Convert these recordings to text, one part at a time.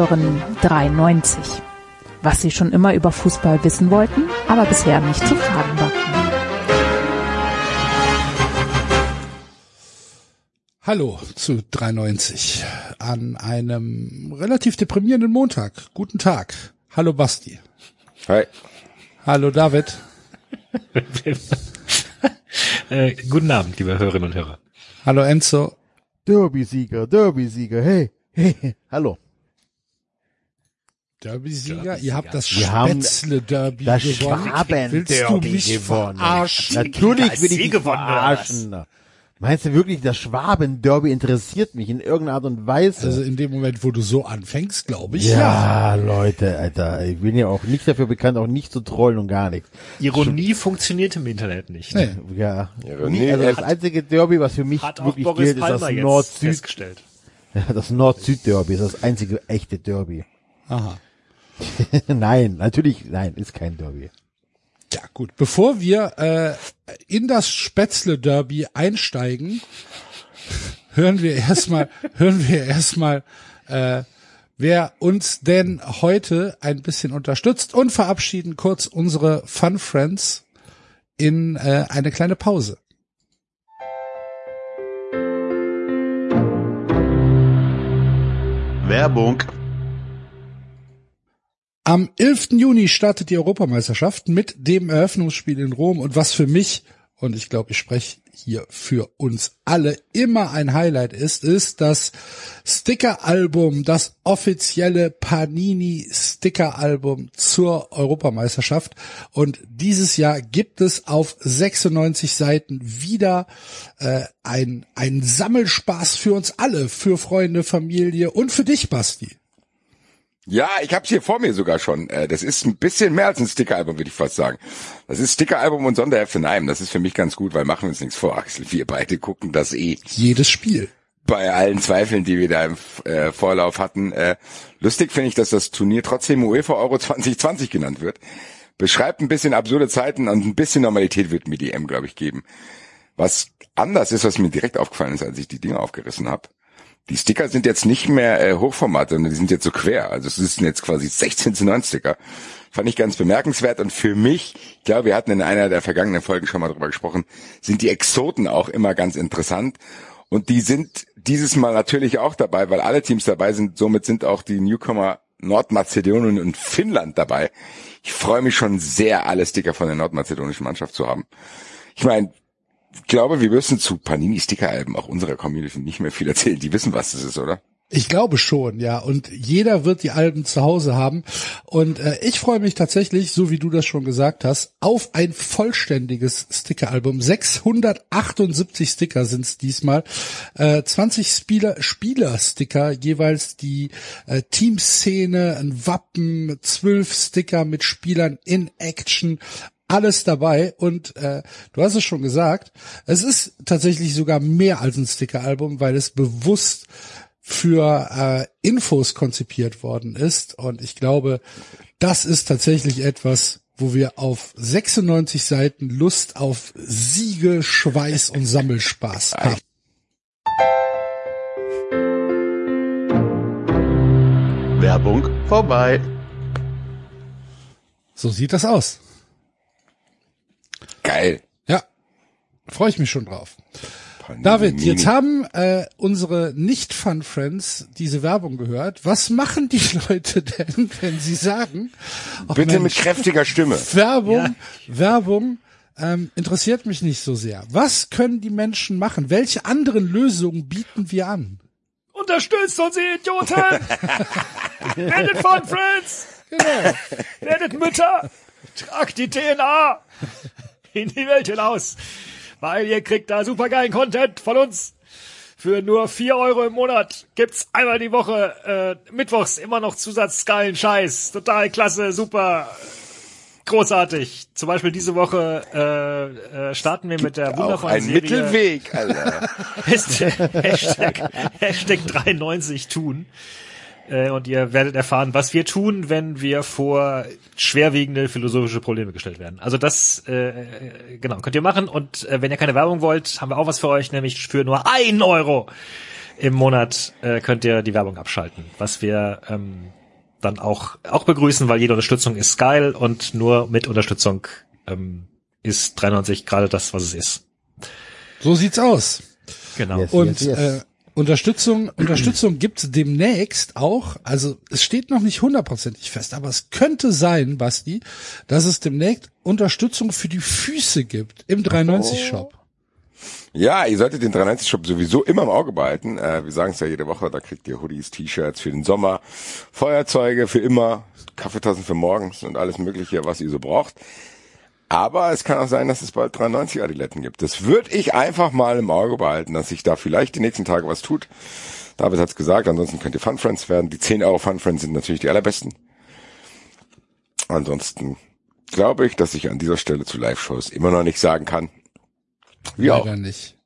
Hören 93. Was Sie schon immer über Fußball wissen wollten, aber bisher nicht zu fragen war. Hallo zu 93 an einem relativ deprimierenden Montag. Guten Tag. Hallo Basti. Hi. Hallo David. äh, guten Abend, liebe Hörerinnen und Hörer. Hallo Enzo. Derby-Sieger, Derby-Sieger, hey, hey, hallo. Derby-Sieger? Derby Ihr habt das Spätzle-Derby Das gewonnen. Willst du Schwaben-Derby mich gewonnen. verarschen? Natürlich will ich dich gewonnen, oder was? verarschen. Meinst du wirklich, das Schwaben-Derby interessiert mich in irgendeiner Art und Weise? Also in dem Moment, wo du so anfängst, glaube ich. ja, Leute, Alter, ich bin ja auch nicht dafür bekannt, auch nicht zu trollen und gar nichts. Ironie funktioniert im Internet nicht. Nee. Ja, Ironie, also das hat- einzige Derby, was für mich wirklich Boris gilt, ist das Nord-Süd, das Nord-Süd-Derby, ist das einzige echte Derby. Aha. nein, natürlich, nein, ist kein Derby. Ja, gut. Bevor wir äh, in das Spätzle-Derby einsteigen, hören wir erstmal, hören wir erstmal, äh, wer uns denn heute ein bisschen unterstützt und verabschieden kurz unsere Fun Friends in äh, eine kleine Pause. Werbung. Am 11. Juni startet die Europameisterschaft mit dem Eröffnungsspiel in Rom und was für mich, und ich glaube, ich spreche hier für uns alle, immer ein Highlight ist, ist das Sticker-Album, das offizielle Panini-Sticker-Album zur Europameisterschaft. Und dieses Jahr gibt es auf 96 Seiten wieder äh, ein, ein Sammelspaß für uns alle, für Freunde, Familie und für dich, Basti. Ja, ich hab's hier vor mir sogar schon. Äh, Das ist ein bisschen mehr als ein Sticker-Album, würde ich fast sagen. Das ist Sticker-Album und Sonderheft in einem. Das ist für mich ganz gut, weil machen wir uns nichts vor, Axel. Wir beide gucken das eh Jedes Spiel. bei allen Zweifeln, die wir da im äh, Vorlauf hatten. Äh, lustig finde ich, dass das Turnier trotzdem UEFA Euro 2020 genannt wird. Beschreibt ein bisschen absurde Zeiten und ein bisschen Normalität wird mir die M, glaube ich, geben. Was anders ist, was mir direkt aufgefallen ist, als ich die Dinge aufgerissen habe. Die Sticker sind jetzt nicht mehr äh, Hochformat, sondern die sind jetzt so quer. Also es sind jetzt quasi 16 zu 9 Sticker. Fand ich ganz bemerkenswert und für mich, ich glaube, wir hatten in einer der vergangenen Folgen schon mal drüber gesprochen, sind die Exoten auch immer ganz interessant. Und die sind dieses Mal natürlich auch dabei, weil alle Teams dabei sind. Somit sind auch die Newcomer Nordmazedonien und Finnland dabei. Ich freue mich schon sehr, alle Sticker von der nordmazedonischen Mannschaft zu haben. Ich meine, glaube, wir müssen zu Panini-Sticker-Alben auch unserer Community nicht mehr viel erzählen. Die wissen, was das ist, oder? Ich glaube schon, ja. Und jeder wird die Alben zu Hause haben. Und äh, ich freue mich tatsächlich, so wie du das schon gesagt hast, auf ein vollständiges Sticker-Album. 678 Sticker sind es diesmal. Äh, 20 Spieler, Spieler-Sticker, jeweils die äh, Teamszene, ein Wappen, 12 Sticker mit Spielern in Action alles dabei und äh, du hast es schon gesagt, es ist tatsächlich sogar mehr als ein Sticker-Album, weil es bewusst für äh, Infos konzipiert worden ist und ich glaube, das ist tatsächlich etwas, wo wir auf 96 Seiten Lust auf Siege, Schweiß und Sammelspaß haben. Werbung vorbei. So sieht das aus. Geil. Ja, freue ich mich schon drauf. David, jetzt haben äh, unsere Nicht-Fun-Friends diese Werbung gehört. Was machen die Leute denn, wenn sie sagen, ach Bitte mit Mensch, kräftiger Stimme. Werbung, Ja. Werbung ähm, interessiert mich nicht so sehr. Was können die Menschen machen? Welche anderen Lösungen bieten wir an? Unterstützt uns, ihr Idioten! Werdet Fun Friends! Genau. Werdet Mütter! Tragt die DNA in die Welt hinaus! Weil ihr kriegt da supergeilen Content von uns. Für nur vier Euro im Monat gibt's einmal die Woche äh, mittwochs immer noch zusatzgeilen Scheiß. Total klasse, super, großartig. Zum Beispiel diese Woche äh, äh, starten wir mit der wundervollen ein Serie Mittelweg, Alter. Hashtag, Hashtag, Hashtag 93 tun. Äh, und ihr werdet erfahren, was wir tun, wenn wir vor schwerwiegende philosophische Probleme gestellt werden. Also das, äh, äh, genau, könnt ihr machen. Und äh, wenn ihr keine Werbung wollt, haben wir auch was für euch, nämlich für nur ein Euro im Monat äh, könnt ihr die Werbung abschalten, was wir ähm, dann auch auch begrüßen, weil jede Unterstützung ist geil und nur mit Unterstützung ähm, ist 93 gerade das, was es ist. So sieht's aus. Genau. Yes. Und yes. Äh, Unterstützung, Unterstützung gibt's demnächst auch. Also es steht noch nicht hundertprozentig fest, aber es könnte sein, Basti, dass es demnächst Unterstützung für die Füße gibt im 390 Shop. Ja, ihr solltet den 390 Shop sowieso immer im Auge behalten. Äh, wir sagen es ja jede Woche, da kriegt ihr Hoodies, T-Shirts für den Sommer, Feuerzeuge für immer, Kaffeetassen für morgens und alles mögliche, was ihr so braucht. Aber es kann auch sein, dass es bald 93 Adiletten gibt. Das würde ich einfach mal im Auge behalten, dass sich da vielleicht die nächsten Tage was tut. David hat's gesagt, ansonsten könnt ihr Fun Friends werden. Die 10 Euro Fun Friends sind natürlich die allerbesten. Ansonsten glaube ich, dass ich an dieser Stelle zu Live-Shows immer noch nicht sagen kann. Wie auch. Leider nicht.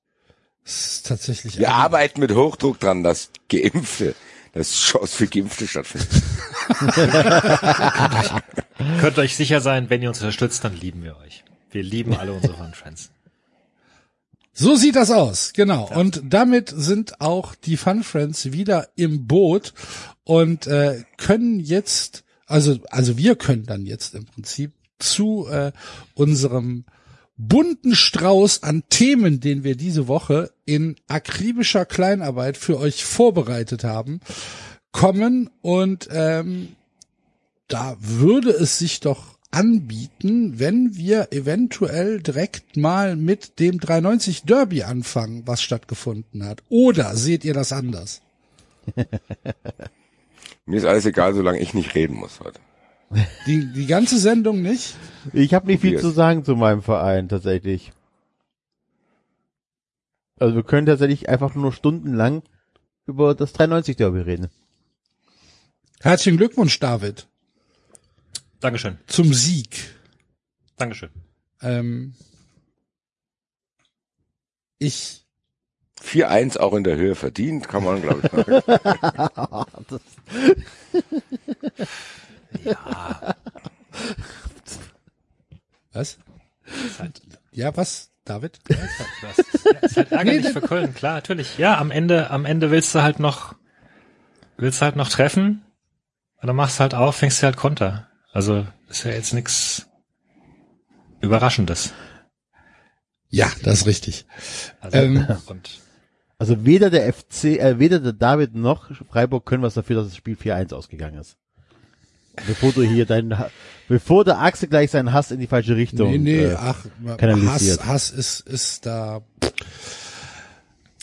Es ist tatsächlich. Wir arbeiten mit Hochdruck dran, dass Geimpfte, dass Shows für Geimpfte stattfinden. Könnt euch sicher sein, wenn ihr uns unterstützt, dann lieben wir euch. Wir lieben alle unsere Fun Friends. So sieht das aus, genau. Und damit sind auch die Fun Friends wieder im Boot und äh, können jetzt, also also wir können dann jetzt im Prinzip zu äh, unserem bunten Strauß an Themen, den wir diese Woche in akribischer Kleinarbeit für euch vorbereitet haben, kommen und ähm, da würde es sich doch anbieten, wenn wir eventuell direkt mal mit dem 390 Derby anfangen, was stattgefunden hat. Oder seht ihr das anders? Mir ist alles egal, solange ich nicht reden muss heute. Die, die ganze Sendung nicht? Ich habe nicht viel zu sagen zu meinem Verein tatsächlich. Also wir können tatsächlich einfach nur stundenlang über das 390 Derby reden. Herzlichen Glückwunsch, David, Dankeschön. zum Sieg. Dankeschön. Ähm, ich 4-1 auch in der Höhe verdient, kann man, glaube ich, sagen. was? Ist halt, Ja, was, David? das ist, ja, ist halt ärgerlich für Köln, klar, natürlich. Ja, am Ende, am Ende willst du halt noch, willst du halt noch treffen, und dann machst du halt auf, fängst du halt Konter. Also, ist ja jetzt nix Überraschendes. Ja, das ist richtig. Also, Ähm. und Also weder der FC, äh, weder der David noch Freiburg können was dafür, dass das Spiel 4-1 ausgegangen ist. Bevor du hier deinen, bevor der Axel gleich seinen Hass in die falsche Richtung. Nee, nee, äh, ach, Hass. Hass ist, ist da.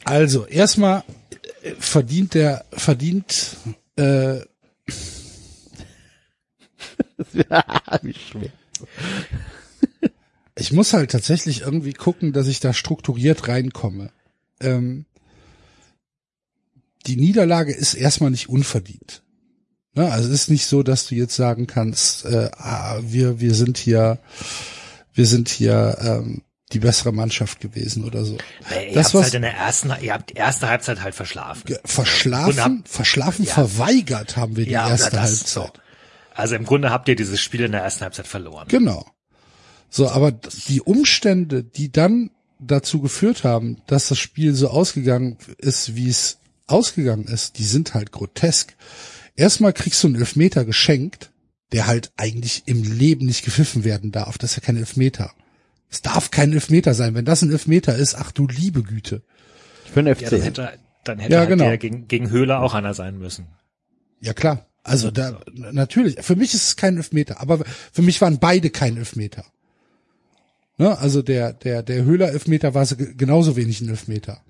Also, erstmal verdient der, verdient, äh, Wie schwer. ich muss halt tatsächlich irgendwie gucken, dass ich da strukturiert reinkomme. Ähm, die Niederlage ist erstmal nicht unverdient. Ne? Also es ist nicht so, dass du jetzt sagen kannst, äh, ah, wir wir sind hier, wir sind hier ähm, die bessere Mannschaft gewesen oder so. Nee, ihr das, habt was- halt in der ersten, ihr habt die erste Halbzeit halt verschlafen. Verschlafen, habt- verschlafen, verweigert haben wir die Ja, erste das, Halbzeit. so. Also im Grunde habt ihr dieses Spiel in der ersten Halbzeit verloren. Genau. So, aber die Umstände, die dann dazu geführt haben, dass das Spiel so ausgegangen ist, wie es ausgegangen ist, die sind halt grotesk. Erstmal kriegst du einen Elfmeter geschenkt, der halt eigentlich im Leben nicht gepfiffen werden darf. Das ist ja kein Elfmeter. Es darf kein Elfmeter sein. Wenn das ein Elfmeter ist, ach du liebe Güte. Für den Ja, FC. dann hätte, dann hätte Ja, halt genau. der gegen, gegen Höhler auch einer sein müssen. Ja klar. Also da natürlich. Für mich ist es kein Elfmeter, aber für mich waren beide kein Elfmeter. Ne? Also der der der Höhler Elfmeter war so ge- genauso wenig ein Elfmeter.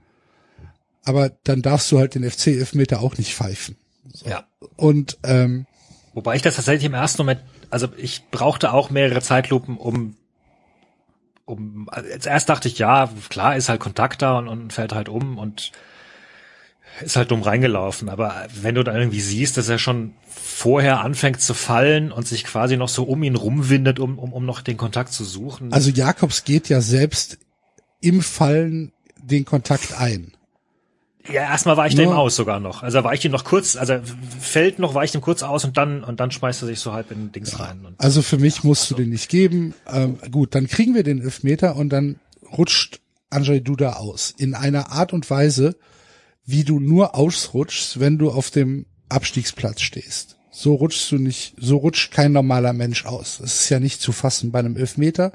Aber dann darfst du halt den FC Elfmeter auch nicht pfeifen. Ja. Und ähm, Wobei ich das tatsächlich im ersten Moment, also ich brauchte auch mehrere Zeitlupen, um, um, als erst dachte ich, ja, klar, ist halt Kontakt da und, und fällt halt um und ist halt dumm reingelaufen. Aber wenn du dann irgendwie siehst, dass er schon vorher anfängt zu fallen und sich quasi noch so um ihn rumwindet, um, um, um noch den Kontakt zu suchen. also Jakobs geht ja selbst im Fallen den Kontakt ein. Ja, erstmal weicht er Nur- ihm aus sogar noch. Also er weicht ihm noch kurz, also fällt noch, weicht ihm kurz aus und dann, und dann schmeißt er sich so halb in Dings rein. Und Also für mich musst du den nicht geben. Ähm, gut, dann kriegen wir den Elfmeter und dann rutscht Andrzej Duda aus. In einer Art und Weise, wie du nur ausrutschst, wenn du auf dem Abstiegsplatz stehst. So rutschst du nicht, so rutscht kein normaler Mensch aus. Das ist ja nicht zu fassen bei einem Elfmeter.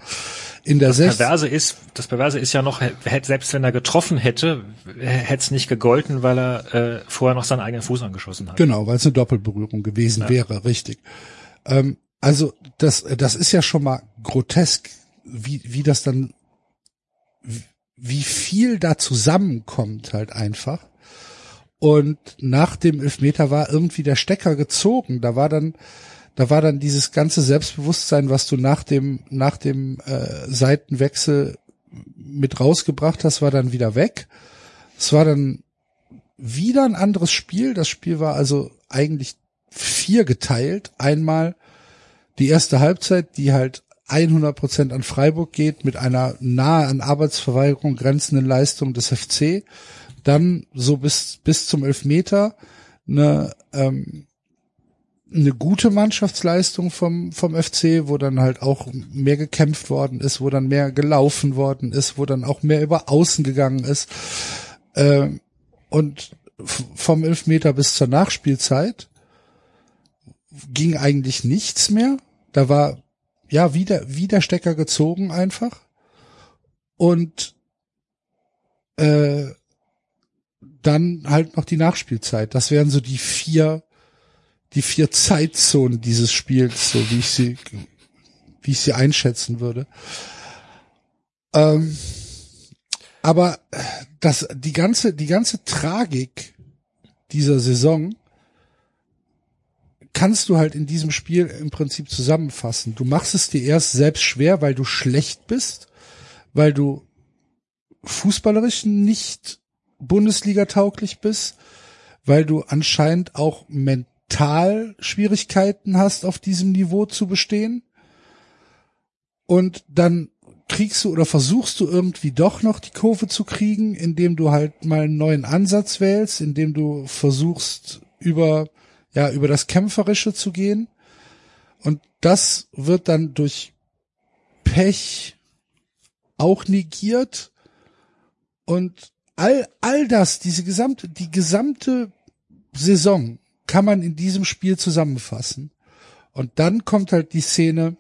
In der Das Sech- Perverse ist, das Perverse ist ja noch, selbst wenn er getroffen hätte, hätte es nicht gegolten, weil er äh, vorher noch seinen eigenen Fuß angeschossen hat. Genau, weil es eine Doppelberührung gewesen wäre, richtig. Ähm, also das, das ist ja schon mal grotesk, wie, wie das dann, wie viel da zusammenkommt halt einfach. Und nach dem Elfmeter war irgendwie der Stecker gezogen. Da war dann, da war dann dieses ganze Selbstbewusstsein, was du nach dem, nach dem äh, Seitenwechsel mit rausgebracht hast, war dann wieder weg. Es war dann wieder ein anderes Spiel. Das Spiel war also eigentlich vier geteilt. Einmal die erste Halbzeit, die halt 100 Prozent an Freiburg geht, mit einer nahe an Arbeitsverweigerung grenzenden Leistung des FC. Dann so bis, bis zum Elfmeter eine, ähm, eine gute Mannschaftsleistung vom, vom FC, wo dann halt auch mehr gekämpft worden ist, wo dann mehr gelaufen worden ist, wo dann auch mehr über Außen gegangen ist. Ähm, und vom Elfmeter bis zur Nachspielzeit ging eigentlich nichts mehr. Da war ja wieder, wieder Stecker gezogen einfach. Und äh, dann halt noch die Nachspielzeit. Das wären so die vier, die vier Zeitzonen dieses Spiels, so wie ich sie, wie ich sie einschätzen würde. Ähm, aber das, die ganze, die ganze Tragik dieser Saison kannst du halt in diesem Spiel im Prinzip zusammenfassen. Du machst es dir erst selbst schwer, weil du schlecht bist, weil du fußballerisch nicht Bundesliga tauglich bist, weil du anscheinend auch mental Schwierigkeiten hast, auf diesem Niveau zu bestehen. Und dann kriegst du oder versuchst du irgendwie doch noch die Kurve zu kriegen, indem du halt mal einen neuen Ansatz wählst, indem du versuchst über ja über das kämpferische zu gehen und das wird dann durch Pech auch negiert und all all das diese gesamte die gesamte Saison kann man in diesem Spiel zusammenfassen. Und dann kommt halt die Szene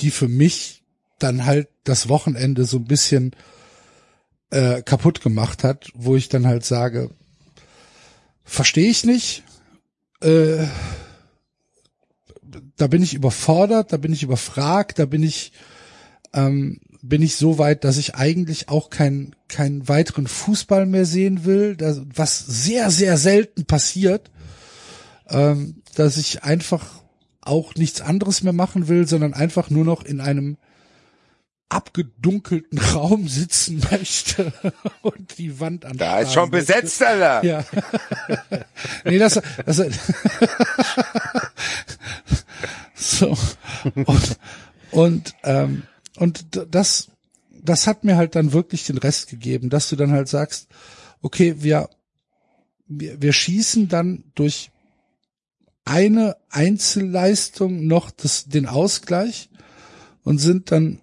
die für mich dann halt das Wochenende so ein bisschen äh, kaputt gemacht hat, wo ich dann halt sage, verstehe ich nicht, äh, da bin ich überfordert, da bin ich überfragt, da bin ich ähm, bin ich so weit, dass ich eigentlich auch keinen keinen weiteren Fußball mehr sehen will, das, was sehr sehr selten passiert, ähm, dass ich einfach auch nichts anderes mehr machen will, sondern einfach nur noch in einem abgedunkelten Raum sitzen möchte und die Wand anschauen. Da ist schon möchte. besetzt, Alter. Ja. nee, das, das so und und ähm, und das das hat mir halt dann wirklich den Rest gegeben, dass du dann halt sagst, okay, wir wir, wir schießen dann durch eine Einzelleistung noch das, den Ausgleich und sind dann,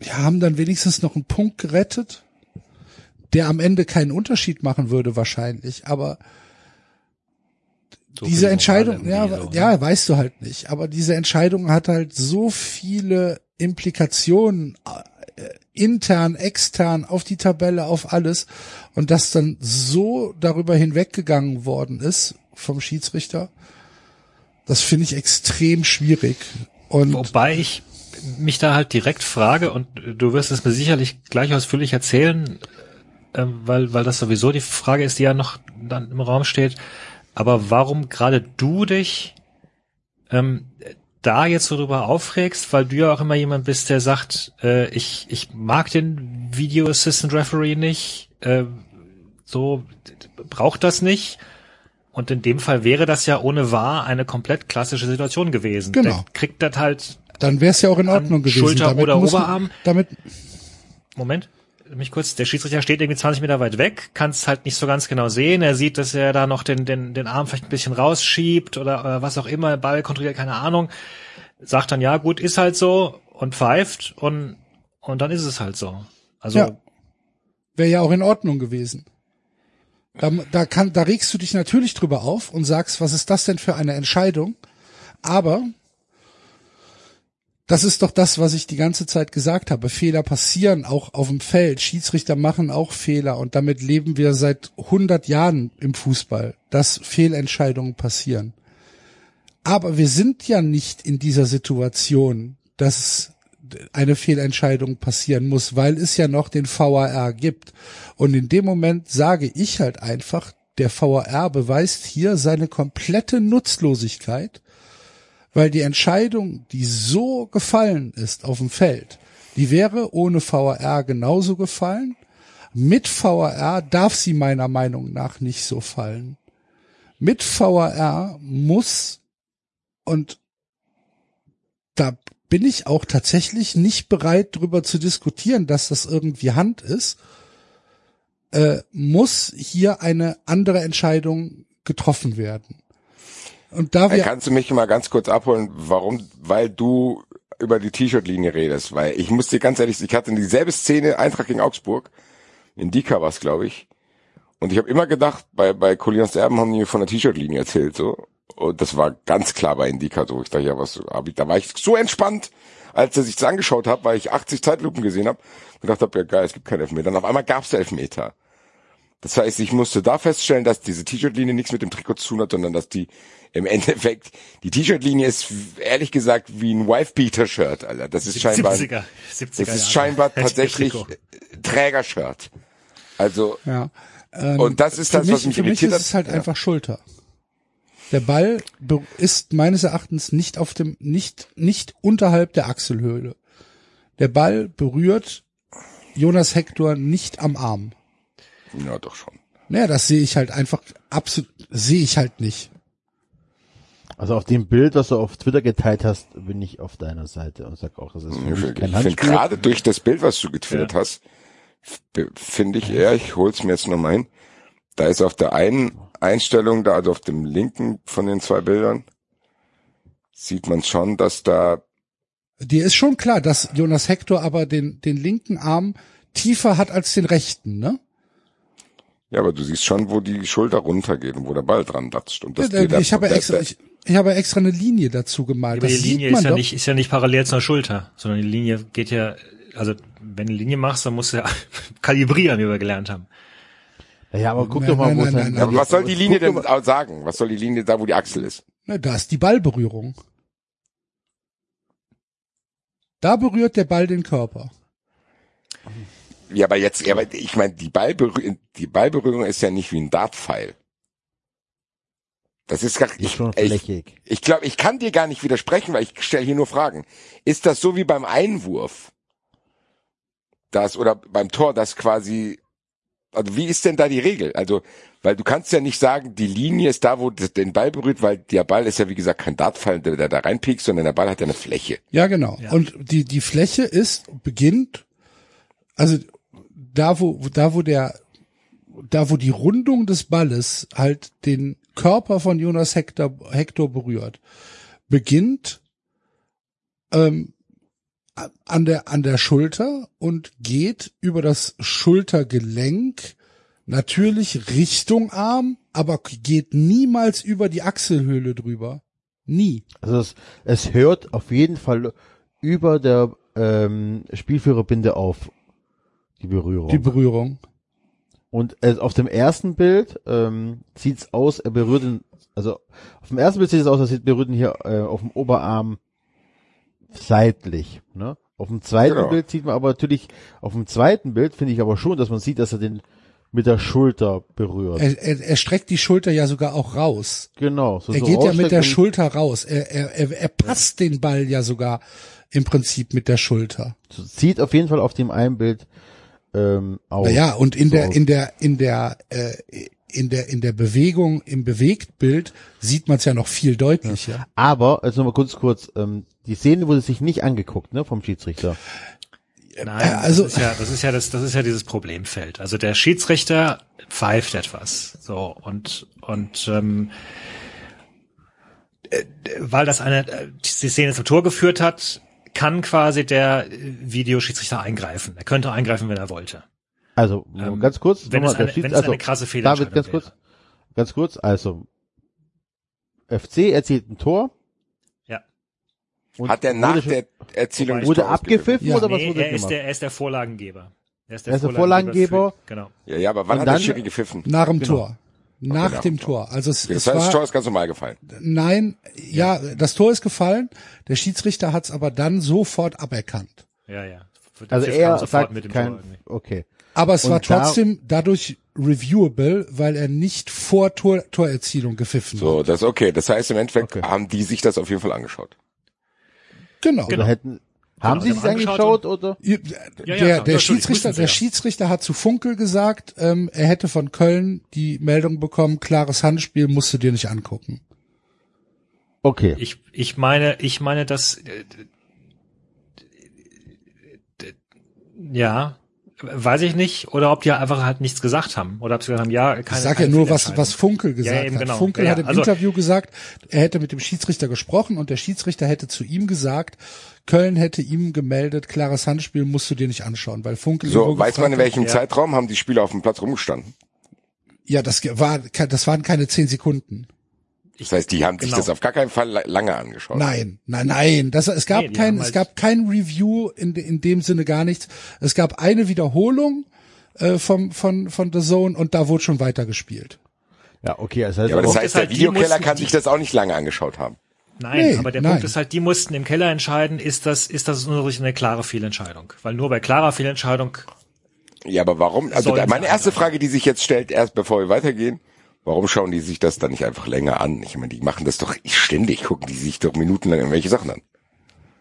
ja, haben dann wenigstens noch einen Punkt gerettet, der am Ende keinen Unterschied machen würde wahrscheinlich, aber So diese die Entscheidung, ja, so, ne? ja, weißt du halt nicht, aber diese Entscheidung hat halt so viele Implikationen, äh, intern, extern, auf die Tabelle, auf alles und das dann so darüber hinweggegangen worden ist vom Schiedsrichter, das finde ich extrem schwierig. Und Wobei ich mich da halt direkt frage, und du wirst es mir sicherlich gleich ausführlich erzählen, ähm, weil, weil das sowieso die Frage ist, die ja noch dann im Raum steht. Aber warum gerade du dich ähm, da jetzt so drüber aufregst, weil du ja auch immer jemand bist, der sagt, äh, ich, ich mag den Video Assistant Referee nicht, äh, so braucht das nicht. Und in dem Fall wäre das ja ohne wahr eine komplett klassische Situation gewesen. Genau. Der kriegt das halt dann wäre es ja auch in Ordnung gewesen. Schulter damit oder muss man- Oberarm. Damit, Moment, mich kurz, der Schiedsrichter steht irgendwie 20 Meter weit weg, kann es halt nicht so ganz genau sehen. Er sieht, dass er da noch den, den, den Arm vielleicht ein bisschen rausschiebt oder, oder was auch immer, Ball kontrolliert, keine Ahnung. Sagt dann, ja gut, ist halt so und pfeift und, und dann ist es halt so. Also Ja. Wäre ja auch in Ordnung gewesen. Da, da, kann, da regst du dich natürlich drüber auf und sagst, was ist das denn für eine Entscheidung? Aber das ist doch das, was ich die ganze Zeit gesagt habe. Fehler passieren auch auf dem Feld. Schiedsrichter machen auch Fehler und damit leben wir seit 100 Jahren im Fußball, dass Fehlentscheidungen passieren. Aber wir sind ja nicht in dieser Situation, dass eine Fehlentscheidung passieren muss, weil es ja noch den VAR gibt. Und in dem Moment sage ich halt einfach, der VAR beweist hier seine komplette Nutzlosigkeit weil die Entscheidung, die so gefallen ist auf dem Feld, die wäre ohne VAR genauso gefallen. Mit VAR darf sie meiner Meinung nach nicht so fallen. Mit VAR muss und da bin ich auch tatsächlich nicht bereit, darüber zu diskutieren, dass das irgendwie Hand ist, äh, muss hier eine andere Entscheidung getroffen werden. Und da wir Kannst du mich mal ganz kurz abholen, warum? Weil du über die T-Shirt-Linie redest, weil ich muss dir ganz ehrlich, ich hatte dieselbe Szene, Eintracht gegen Augsburg, in Dika war es, glaube ich, und ich habe immer gedacht, bei, bei Colinas Erben haben die mir von der T-Shirt-Linie erzählt, so, und das war ganz klar bei Indika so. Ich dachte, ja, was hab ich, da war ich so entspannt, als er sich das angeschaut hat, weil ich 80 Zeitlupen gesehen habe, gedacht habe, ja geil, es gibt keinen Elfmeter. Und auf einmal gab's Elfmeter. Das heißt, ich musste da feststellen, dass diese T-Shirt-Linie nichts mit dem Trikot zu tun hat, sondern dass die im Endeffekt, die T-Shirt-Linie ist ehrlich gesagt wie ein Wife-Beater-Shirt, Alter. Das ist scheinbar, 70er, 70er das ist scheinbar tatsächlich. Trägershirt. Also, ja, ähm, und das ist für das, mich, was mich für mich irritiert ist hat. es halt Ja. einfach Schulter. Der Ball ist meines Erachtens nicht auf dem, nicht, nicht unterhalb der Achselhöhle. Der Ball berührt Jonas Hector nicht am Arm. Ja, doch schon. Naja, das sehe ich halt einfach absolut, sehe ich halt nicht. Also auf dem Bild, was du auf Twitter geteilt hast, bin ich auf deiner Seite und sag auch, das ist für Ich mich finde kein find Handspiel. gerade durch das Bild, was du getwittert hast, f- finde ich eher, ich hol's mir jetzt nochmal hin, da ist auf der einen Einstellung da, also auf dem linken von den zwei Bildern, sieht man schon, dass da, Dir ist schon klar, dass Jonas Hector aber den, den linken Arm tiefer hat als den rechten, ne? Ja, aber du siehst schon, wo die Schulter runtergeht und wo der Ball dran datscht. Und das, Ja, der- ich habe ja der- extra, ich, ich habe ja extra eine Linie dazu gemalt. Aber die Linie sieht man ist ja doch. nicht, ist ja nicht parallel zur Schulter, sondern die Linie geht ja, also wenn du eine Linie machst, dann musst du ja kalibrieren, wie wir gelernt haben. Ja, aber guck Nein, doch mal, nein, wo nein, nein, Ja, aber was soll die Linie denn sagen? Was soll die Linie da, wo die Achsel ist? Ne, da ist die Ballberührung. Da berührt der Ball den Körper. Ja, aber jetzt, ja, aber ich meine, die, Ballberührung, die Ballberührung ist ja nicht wie ein Dartpfeil. Das ist gar ich, schon ich, flächig. ich glaube, ich kann dir gar nicht widersprechen, weil ich stelle hier nur Fragen. Ist das so wie beim Einwurf? Das oder beim Tor, das quasi also wie ist denn da die Regel? Also, weil du kannst ja nicht sagen, die Linie ist da, wo das, den Ball berührt, weil der Ball ist ja wie gesagt kein Dartpfeil, der, der da reinpiekst, sondern der Ball hat ja eine Fläche. Ja, genau. Ja. Und die, die Fläche ist, beginnt, also da wo, da wo der, da wo die Rundung des Balles halt den Körper von Jonas Hector, Hector berührt, beginnt ähm, an der, an der Schulter und geht über das Schultergelenk natürlich Richtung Arm, aber geht niemals über die Achselhöhle drüber. Nie. Also es, es hört auf jeden Fall über der ähm, Spielführerbinde auf, die Berührung. Die Berührung. Und äh, auf dem ersten Bild ähm, sieht's aus, er berührt ihn, also auf dem ersten Bild sieht es aus, er berührt ihn hier äh, auf dem Oberarm seitlich. Ne? Auf dem zweiten Genau. Bild sieht man aber natürlich, auf dem zweiten Bild finde ich aber schon, dass man sieht, dass er den mit der Schulter berührt. Er, er, er streckt die Schulter ja sogar auch raus. genau. So, Er so geht ja mit der Schulter raus. Er, er, er, er passt den Ball ja sogar im Prinzip mit der Schulter. so Sieht auf jeden Fall auf dem einen Bild ähm, aus. Naja, und in so der, in der, in der, äh, in der, in der Bewegung, im Bewegtbild sieht man es ja noch viel deutlicher. Aber, also nochmal kurz, kurz, ähm, die Szene wurde sich nicht angeguckt, ne, vom Schiedsrichter. Nein, also- das ist ja, das ist ja das, das ist ja dieses Problemfeld. Also der Schiedsrichter pfeift etwas, so und und ähm, äh, weil das eine äh, die Szene zum Tor geführt hat, kann quasi der äh, Videoschiedsrichter eingreifen. Er könnte eingreifen, wenn er wollte. Also Ähm, ganz kurz, wenn nochmal, es eine- der wenn es eine also, krasse Fehlentscheidung David, ganz kurz, wäre. ganz kurz, also FC erzielt ein Tor. Ja. Und Hat er nach wurde, der Erzielung wurde abgepfiffen Ja. oder was Nee, wurde er ist gemacht? der, er ist der Vorlagengeber. Er ist Er ist der Vorlagengeber. für- Genau. Ja, ja, aber wann Und hat der dann- Schiri gepfiffen? Nach dem Genau. Tor. Nach dem Tor. Also es, Das es heißt, das Tor war, ist ganz normal gefallen. nein, ja, das Tor ist gefallen. Der Schiedsrichter hat es aber dann sofort aberkannt. Ja, ja. Der Also er sagt mit dem kein, Tor irgendwie. okay. Aber es Und war da- trotzdem dadurch reviewable, weil er nicht vor Tor, Torerzielung gepfiffen So, hat. das ist okay. Das heißt, im Endeffekt Okay. haben die sich das auf jeden Fall angeschaut. Genau. Oder hätten, haben sie sich angeschaut oder? Ja, ja, der, der Schiedsrichter, der. Schiedsrichter hat zu Funkel gesagt, ähm, er hätte von Köln die Meldung bekommen, klares Handspiel musst du dir nicht angucken. Okay. Ich, ich meine, ich meine, dass, äh, ja, weiß ich nicht, oder ob die einfach halt nichts gesagt haben, oder ob sie gesagt haben, ja, keine, Ich sag ja nur, was, was Funkel gesagt eben hat. genau. Funkel Ja, hat ja. im Also- Interview gesagt, er hätte mit dem Schiedsrichter gesprochen und der Schiedsrichter hätte zu ihm gesagt, Köln hätte ihm gemeldet, klares Handspiel musst du dir nicht anschauen, weil Funkel So, weiß man, in hat- welchem Ja. Zeitraum haben die Spieler auf dem Platz rumgestanden? Ja, das war, das waren keine zehn Sekunden. Das heißt, die haben sich Genau. das auf gar keinen Fall la- lange angeschaut. Nein, nein, nein. Das, es gab Nee, kein, es halt- gab kein Review in, in dem Sinne gar nichts. Es gab eine Wiederholung äh, vom, von, von The Zone und da wurde schon weitergespielt. Ja, okay. Das heißt Ja, aber das heißt, halt, der die Videokeller kann sich das auch nicht lange angeschaut haben. Nein, Nee, aber der nein. Punkt ist halt, die mussten im Keller entscheiden, ist das, ist das nur durch eine klare Fehlentscheidung. Weil nur bei klarer Fehlentscheidung, Ja, aber warum? Also da, meine erste. Frage, die sich jetzt stellt, erst bevor wir weitergehen, warum schauen die sich das dann nicht einfach länger an? Ich meine, die machen das doch ständig, gucken die sich doch minutenlang irgendwelche Sachen an.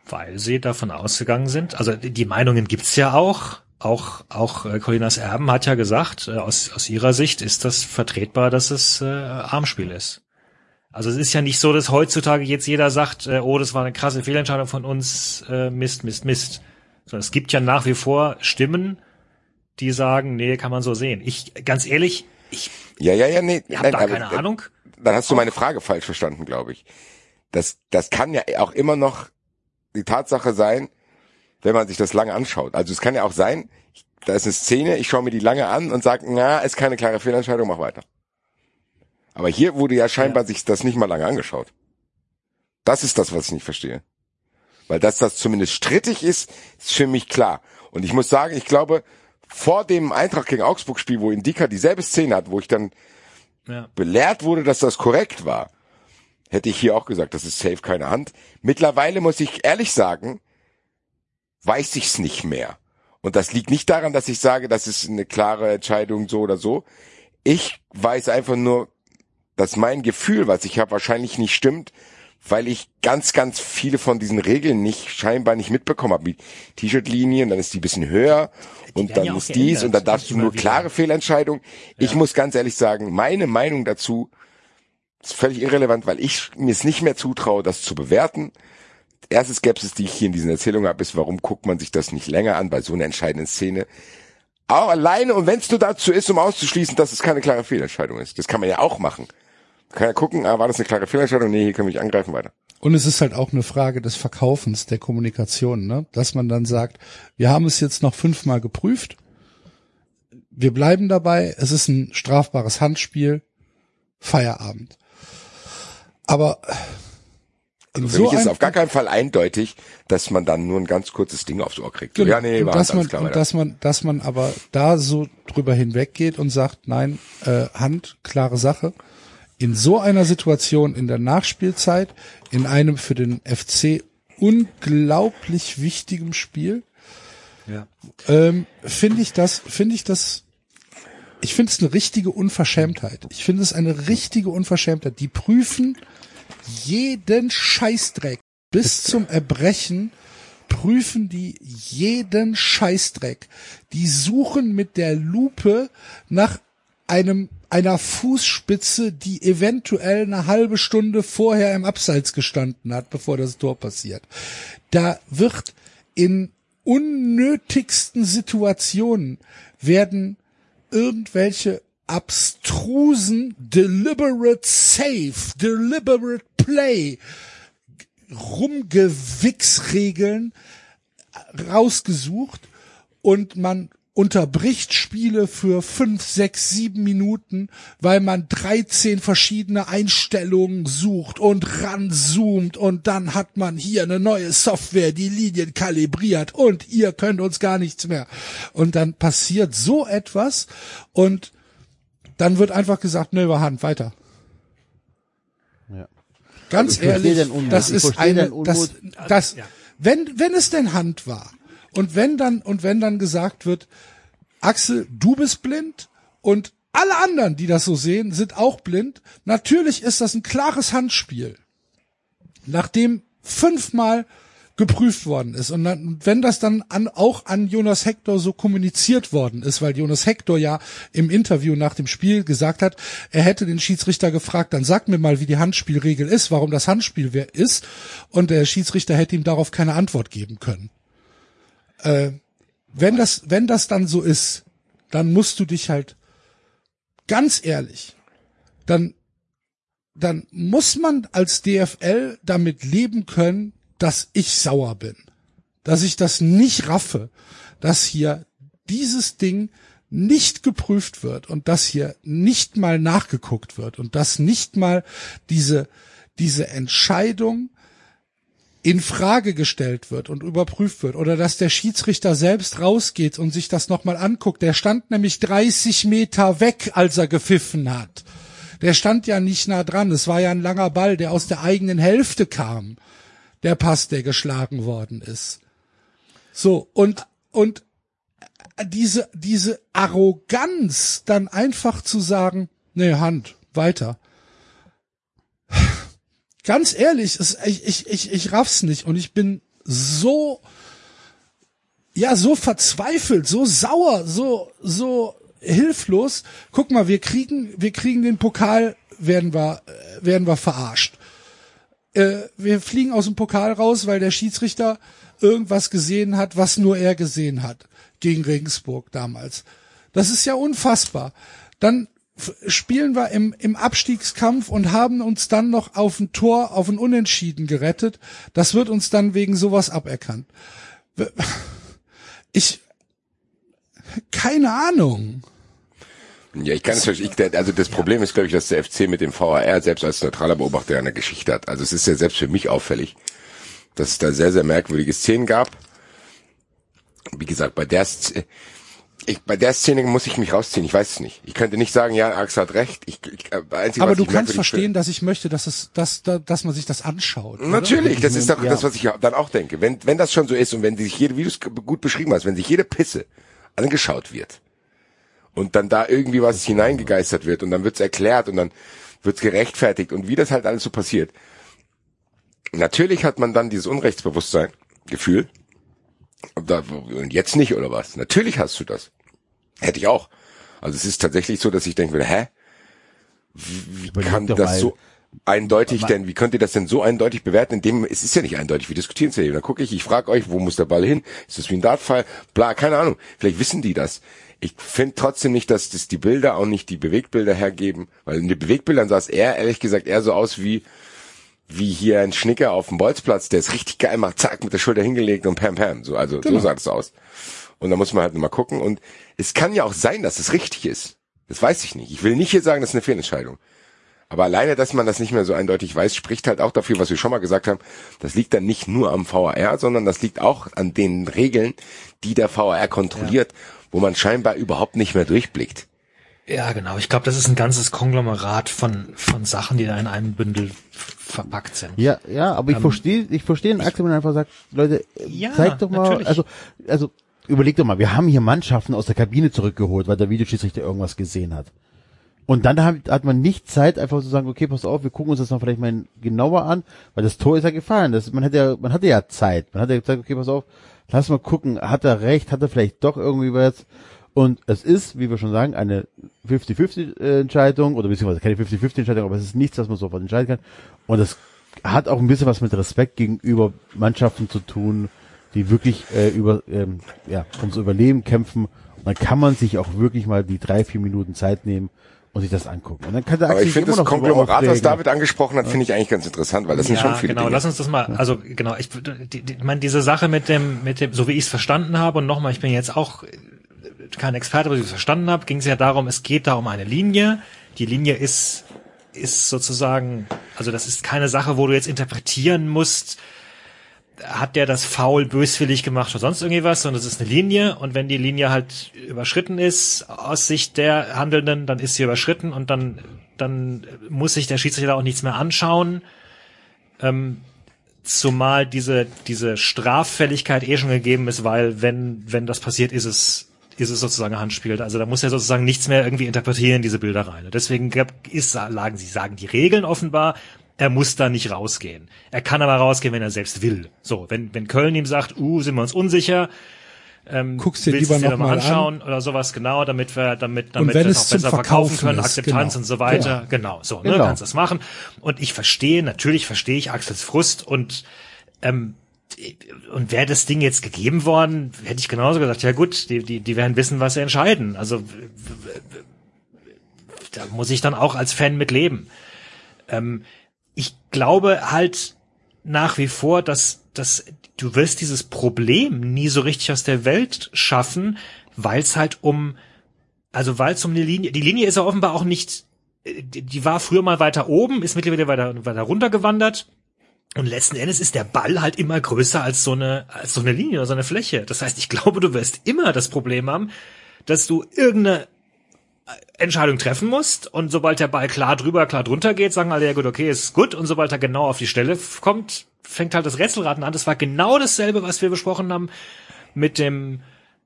weil sie davon ausgegangen sind, also die Meinungen gibt's ja auch, auch, auch äh, Colinas Erben hat ja gesagt, äh, aus, aus ihrer Sicht ist das vertretbar, dass es äh, Armspiel ist. Also es ist ja nicht so, dass heutzutage jetzt jeder sagt, äh, oh, das war eine krasse Fehlentscheidung von uns, äh, Mist, Mist, Mist. Sondern es gibt ja nach wie vor Stimmen, die sagen, nee, kann man so sehen. Ich, ganz ehrlich, ich Ja, ja, ja, nee. habe nein, da keine Ahnung. Dann hast du meine Frage falsch verstanden, glaube ich. Das, das kann ja auch immer noch die Tatsache sein, wenn man sich das lange anschaut. Also es kann ja auch sein, da ist eine Szene, ich schaue mir die lange an und sage, na, ist keine klare Fehlentscheidung, mach weiter. Aber hier wurde ja scheinbar sich das nicht mal lange angeschaut. Das ist das, was ich nicht verstehe. Weil dass das zumindest strittig ist, ist für mich klar. Und ich muss sagen, ich glaube, vor dem Eintracht gegen Augsburg-Spiel, wo Indika dieselbe Szene hat, wo ich dann Ja. belehrt wurde, dass das korrekt war, hätte ich hier auch gesagt, das ist safe keine Hand. Mittlerweile muss ich ehrlich sagen, weiß ich's nicht mehr. Und das liegt nicht daran, dass ich sage, das ist eine klare Entscheidung so oder so. Ich weiß einfach nur, dass mein Gefühl, was ich habe, wahrscheinlich nicht stimmt, weil ich ganz, ganz viele von diesen Regeln nicht scheinbar nicht mitbekommen habe. Wie T-Shirt-Linien, dann ist die bisschen höher und dann ja ist dies und dann darfst du nur wieder. klare Fehlentscheidung. Ich muss ganz ehrlich sagen, meine Meinung dazu ist völlig irrelevant, weil ich mir es nicht mehr zutraue, das zu bewerten. Erste Skepsis, die ich hier in diesen Erzählungen habe, ist, warum guckt man sich das nicht länger an bei so einer entscheidenden Szene? Auch alleine und wenn es nur dazu ist, um auszuschließen, dass es keine klare Fehlentscheidung ist. Das kann man ja auch machen. Kann ja gucken, ah, war das eine klare Fehlentscheidung? Nee, hier können wir nicht angreifen weiter. Und es ist halt auch eine Frage des Verkaufens, der Kommunikation, ne? dass man dann sagt, wir haben es jetzt noch fünfmal geprüft, wir bleiben dabei, es ist ein strafbares Handspiel, Feierabend. Aber Also für so mich ist auf gar keinen Fall eindeutig, dass man dann nur ein ganz kurzes Ding aufs Ohr kriegt. Genau. Ja, nee, und war dass man, klar. und dass man, dass man aber da so drüber hinweggeht und sagt, nein, äh, Hand, klare Sache. In so einer Situation in der Nachspielzeit, in einem für den FC unglaublich wichtigen Spiel, Ja. ähm, finde ich das, finde ich das, ich finde es eine richtige Unverschämtheit. Ich finde es eine richtige Unverschämtheit. Die prüfen jeden Scheißdreck bis zum Erbrechen prüfen die jeden Scheißdreck. Die suchen mit der Lupe nach einem einer Fußspitze, die eventuell eine halbe Stunde vorher im Abseits gestanden hat, bevor das Tor passiert. Da wird in unnötigsten Situationen werden irgendwelche abstrusen deliberate save, deliberate play Rumgewichsregeln rausgesucht und man unterbricht Spiele für fünf, sechs, sieben Minuten, weil man 13 verschiedene Einstellungen sucht und ranzoomt und dann hat man hier eine neue Software, die Linien kalibriert und ihr könnt uns gar nichts mehr. Und dann passiert so etwas und dann wird einfach gesagt, ne, überhand, weiter. Ja. Ganz verstehe ehrlich, das ist eine, das, das, Ja. wenn, wenn es denn Hand war und wenn dann, und wenn dann gesagt wird, Axel, du bist blind und alle anderen, die das so sehen, sind auch blind. Natürlich ist das ein klares Handspiel. Nachdem fünfmal geprüft worden ist. Und dann, wenn das dann an, auch an Jonas Hector so kommuniziert worden ist, weil Jonas Hector ja im Interview nach dem Spiel gesagt hat, er hätte den Schiedsrichter gefragt, dann sag mir mal, wie die Handspielregel ist, warum das Handspiel ist. Und der Schiedsrichter hätte ihm darauf keine Antwort geben können. Äh, wenn das, wenn das dann so ist, dann musst du dich halt ganz ehrlich, dann, dann muss man als DFL damit leben können, dass ich sauer bin, dass ich das nicht raffe, dass hier dieses Ding nicht geprüft wird und dass hier nicht mal nachgeguckt wird und dass nicht mal diese, diese Entscheidung in Frage gestellt wird und überprüft wird oder dass der Schiedsrichter selbst rausgeht und sich das nochmal anguckt. Der stand nämlich 30 Meter weg, als er gepfiffen hat. Der stand ja nicht nah dran. Es war ja ein langer Ball, der aus der eigenen Hälfte kam. Der Pass, der geschlagen worden ist. So, und, und diese, diese Arroganz, dann einfach zu sagen, nee, Hand, weiter. Ganz ehrlich, es, ich, ich, ich, ich raff's nicht und ich bin so, ja, so verzweifelt, so sauer, so, so hilflos. Guck mal, wir kriegen, wir kriegen den Pokal, werden wir, äh, werden wir verarscht. Äh, wir fliegen aus dem Pokal raus, weil der Schiedsrichter irgendwas gesehen hat, was nur er gesehen hat. Gegen Regensburg damals. Das ist ja unfassbar. Dann spielen wir im, im Abstiegskampf und haben uns dann noch auf ein Tor, auf ein Unentschieden gerettet. Das wird uns dann wegen sowas aberkannt. Ich, keine Ahnung. Ja, ich kann es verstehen. Also das Problem ist, glaube ich, dass der FC mit dem VAR selbst als neutraler Beobachter eine Geschichte hat. Also es ist ja selbst für mich auffällig, dass es da sehr, sehr merkwürdige Szenen gab. Wie gesagt, bei der, Sz- ich, bei der Szene muss ich mich rausziehen. Ich weiß es nicht. Ich könnte nicht sagen, ja, Axel hat recht. Ich, ich, äh, einzige, Aber du kannst verstehen, dass ich möchte, dass es, dass, dass, dass man sich das anschaut. Natürlich, das ist doch Ja. das, was ich dann auch denke. Wenn, wenn das schon so ist und wenn sich jede, wie du es gut beschrieben hast, wenn sich jede Pisse angeschaut wird und dann da irgendwie was hineingegeistert wird und dann wird's erklärt und dann wird's gerechtfertigt und wie das halt alles so passiert. Natürlich hat man dann dieses Unrechtsbewusstsein, Gefühl. Und jetzt nicht, oder was? Natürlich hast du das. Hätte ich auch. Also es ist tatsächlich so, dass ich denke, hä? Wie, Überleg kann das mal. so eindeutig denn, wie könnt ihr das denn so eindeutig bewerten? Indem, es ist ja nicht eindeutig, wir diskutieren es ja eben. Dann gucke ich, ich frage euch, wo muss der Ball hin? Ist das wie ein Dartfall? Bla, keine Ahnung. Vielleicht wissen die das. Ich finde trotzdem nicht, dass das die Bilder auch nicht die Bewegtbilder hergeben, weil in den Bewegtbildern sah es eher, ehrlich gesagt, eher so aus wie, wie hier ein Schnicker auf dem Bolzplatz, der es richtig geil macht, zack, mit der Schulter hingelegt und pam pam. So, also Genau. so sah das aus. Und da muss man halt mal gucken. Und es kann ja auch sein, dass es richtig ist. Das weiß ich nicht. Ich will nicht hier sagen, das ist eine Fehlentscheidung. Aber alleine, dass man das nicht mehr so eindeutig weiß, spricht halt auch dafür, was wir schon mal gesagt haben. Das liegt dann nicht nur am VAR, sondern das liegt auch an den Regeln, die der VAR kontrolliert, wo man scheinbar überhaupt nicht mehr durchblickt. Ja, genau. Ich glaube, das ist ein ganzes Konglomerat von, von Sachen, die da in einem Bündel verpackt sind. Ja, ja, aber ich verstehe, ich verstehe den Axel, wenn er einfach sagt, Leute, Ja, zeigt doch mal, natürlich. also, also, überleg doch mal, wir haben hier Mannschaften aus der Kabine zurückgeholt, weil der Videoschiedsrichter irgendwas gesehen hat. Und dann hat, hat man nicht Zeit, einfach zu sagen, okay, pass auf, wir gucken uns das noch vielleicht mal genauer an, weil das Tor ist ja gefallen. Das, man hätte ja, man hatte ja Zeit. Man hat ja gesagt, okay, pass auf, lass mal gucken, hat er recht, hat er vielleicht doch irgendwie was. Und es ist, wie wir schon sagen, eine 50-50-Entscheidung oder beziehungsweise keine 50-50-Entscheidung, aber es ist nichts, was man sofort entscheiden kann. Und es hat auch ein bisschen was mit Respekt gegenüber Mannschaften zu tun, die wirklich äh, über ähm, ja ums Überleben kämpfen. Und dann kann man sich auch wirklich mal die drei, vier Minuten Zeit nehmen und sich das angucken. Und dann kann der Aber ich finde das Konglomerat, was. David angesprochen hat, finde ich eigentlich ganz interessant, weil das sind ja, schon viele genau. Dinge. Lass uns das mal, also genau, ich, die, die, ich meine, diese Sache mit dem, mit dem, so wie ich es verstanden habe, und nochmal, ich bin jetzt auch kein Experte, was ich verstanden habe, ging es ja darum, es geht da um eine Linie. Die Linie ist ist sozusagen, also das ist keine Sache, wo du jetzt interpretieren musst, hat der das faul böswillig gemacht oder sonst irgendwie was, sondern es ist eine Linie und wenn die Linie halt überschritten ist aus Sicht der Handelnden, dann ist sie überschritten und dann dann muss sich der Schiedsrichter auch nichts mehr anschauen. Ähm, zumal diese diese Straffälligkeit eh schon gegeben ist, weil wenn wenn das passiert, ist es ist es sozusagen Handspiel. Also da muss er sozusagen nichts mehr irgendwie interpretieren, diese Bilder rein. deswegen ist, lagen sie sagen die Regeln offenbar, er muss da nicht rausgehen. Er kann aber rausgehen, wenn er selbst will. So, wenn, wenn Köln ihm sagt, uh, sind wir uns unsicher, ähm, Guckst dir lieber noch mal anschauen an. oder sowas, genau, damit wir, damit, damit wir es auch besser verkaufen Verkaufen können, ist, Akzeptanz genau. und so weiter. Genau, so, ne, Genau. kannst das machen. Und ich verstehe, natürlich verstehe ich Axels Frust und ähm, und wäre das Ding jetzt gegeben worden, hätte ich genauso gesagt, ja gut, die, die, die werden wissen, was sie entscheiden. Also da muss ich dann auch als Fan mit leben. Ähm, ich glaube halt nach wie vor, dass, dass du wirst dieses Problem nie so richtig aus der Welt schaffen, weil es halt um, also weil es um eine Linie, die Linie ist ja offenbar auch nicht, äh, die, war früher mal weiter oben, ist mittlerweile weiter, weiter runtergewandert. Und letzten Endes ist der Ball halt immer größer als so eine, als so eine Linie oder so eine Fläche. Das heißt, ich glaube, du wirst immer das Problem haben, dass du irgendeine Entscheidung treffen musst. Und sobald der Ball klar drüber, klar drunter geht, sagen alle, ja gut, okay, ist gut. Und sobald er genau auf die Stelle kommt, fängt halt das Rätselraten an. Das war genau dasselbe, was wir besprochen haben mit dem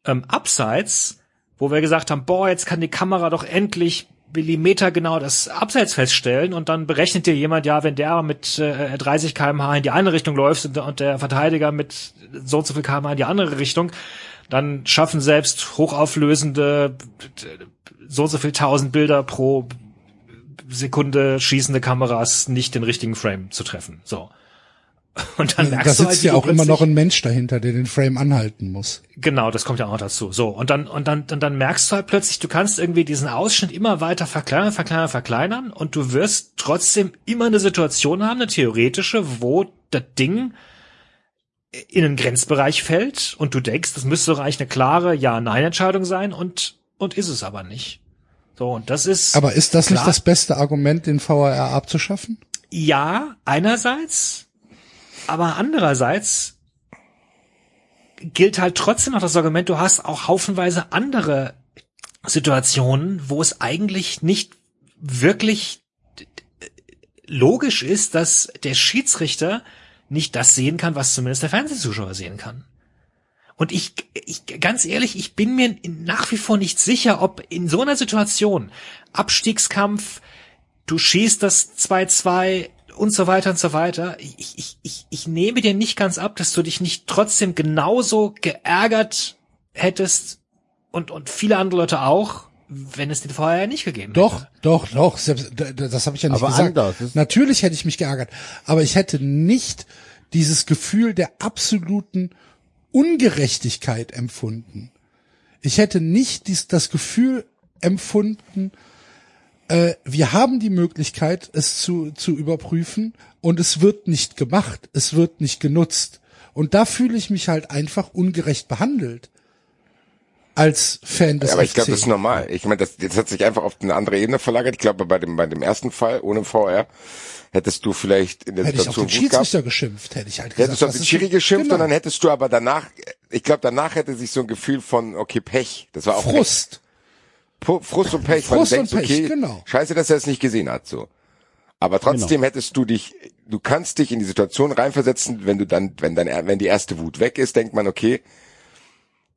ähm, Abseits, wo wir gesagt haben, boah, jetzt kann die Kamera doch endlich Millimeter genau das Abseits feststellen. Und dann berechnet dir jemand, ja, wenn der mit äh, 30 kmh in die eine Richtung läuft und, und der Verteidiger mit so und so viel kmh in die andere Richtung, dann schaffen selbst hochauflösende so und so viel tausend Bilder pro Sekunde schießende Kameras nicht den richtigen Frame zu treffen. So. Und dann merkst Da du halt, sitzt wie ja auch immer noch ein Mensch dahinter, der den Frame anhalten muss. Genau, das kommt ja auch noch dazu. So, und dann, und dann, und dann merkst du halt plötzlich, du kannst irgendwie diesen Ausschnitt immer weiter verkleinern, verkleinern, verkleinern und du wirst trotzdem immer eine Situation haben, eine theoretische, wo das Ding in einen Grenzbereich fällt und du denkst, das müsste doch eigentlich eine klare Ja-Nein-Entscheidung sein und, und ist es aber nicht. So, und das ist. Aber ist das nicht Klar. das beste Argument, den VAR abzuschaffen? Ja, einerseits, aber andererseits gilt halt trotzdem noch das Argument, du hast auch haufenweise andere Situationen, wo es eigentlich nicht wirklich logisch ist, dass der Schiedsrichter nicht das sehen kann, was zumindest der Fernsehzuschauer sehen kann. Und ich, ich, ganz ehrlich, ich bin mir nach wie vor nicht sicher, ob in so einer Situation Abstiegskampf, du schießt das 2-2 und so weiter und so weiter. Ich, ich, ich, ich nehme dir nicht ganz ab, dass du dich nicht trotzdem genauso geärgert hättest und, und viele andere Leute auch, wenn es den vorher nicht gegeben Doch, hätte. doch, doch. Selbst, d- d- das habe ich ja nicht Aber gesagt. anders. Natürlich hätte ich mich geärgert, aber ich hätte nicht dieses Gefühl der absoluten Ungerechtigkeit empfunden. Ich hätte nicht dies, das Gefühl empfunden, äh, wir haben die Möglichkeit, es zu, zu überprüfen und es wird nicht gemacht, es wird nicht genutzt. Und da fühle ich mich halt einfach ungerecht behandelt. Als Fan des Ja, aber ich glaube, das ist normal. Ich meine, das, das hat sich einfach auf eine andere Ebene verlagert. Ich glaube, bei dem, bei dem ersten Fall ohne VR hättest du vielleicht in der Hätte ich auf Situation den Wut gehabt. Schiedsrichter geschimpft, hätte ich halt gesagt. Hättest du auf den Schiri geschimpft genau. und dann hättest du aber danach, ich glaube, danach hätte sich so ein Gefühl von, okay, Pech. Das war auch Pech. Frust. Pu- Frust und Pech, Frust du denkst, und Pech, okay, genau. scheiße, dass er es nicht gesehen hat, so. Aber trotzdem Genau. hättest du dich, du kannst dich in die Situation reinversetzen, wenn du dann, wenn dann, wenn die erste Wut weg ist, denkt man, okay,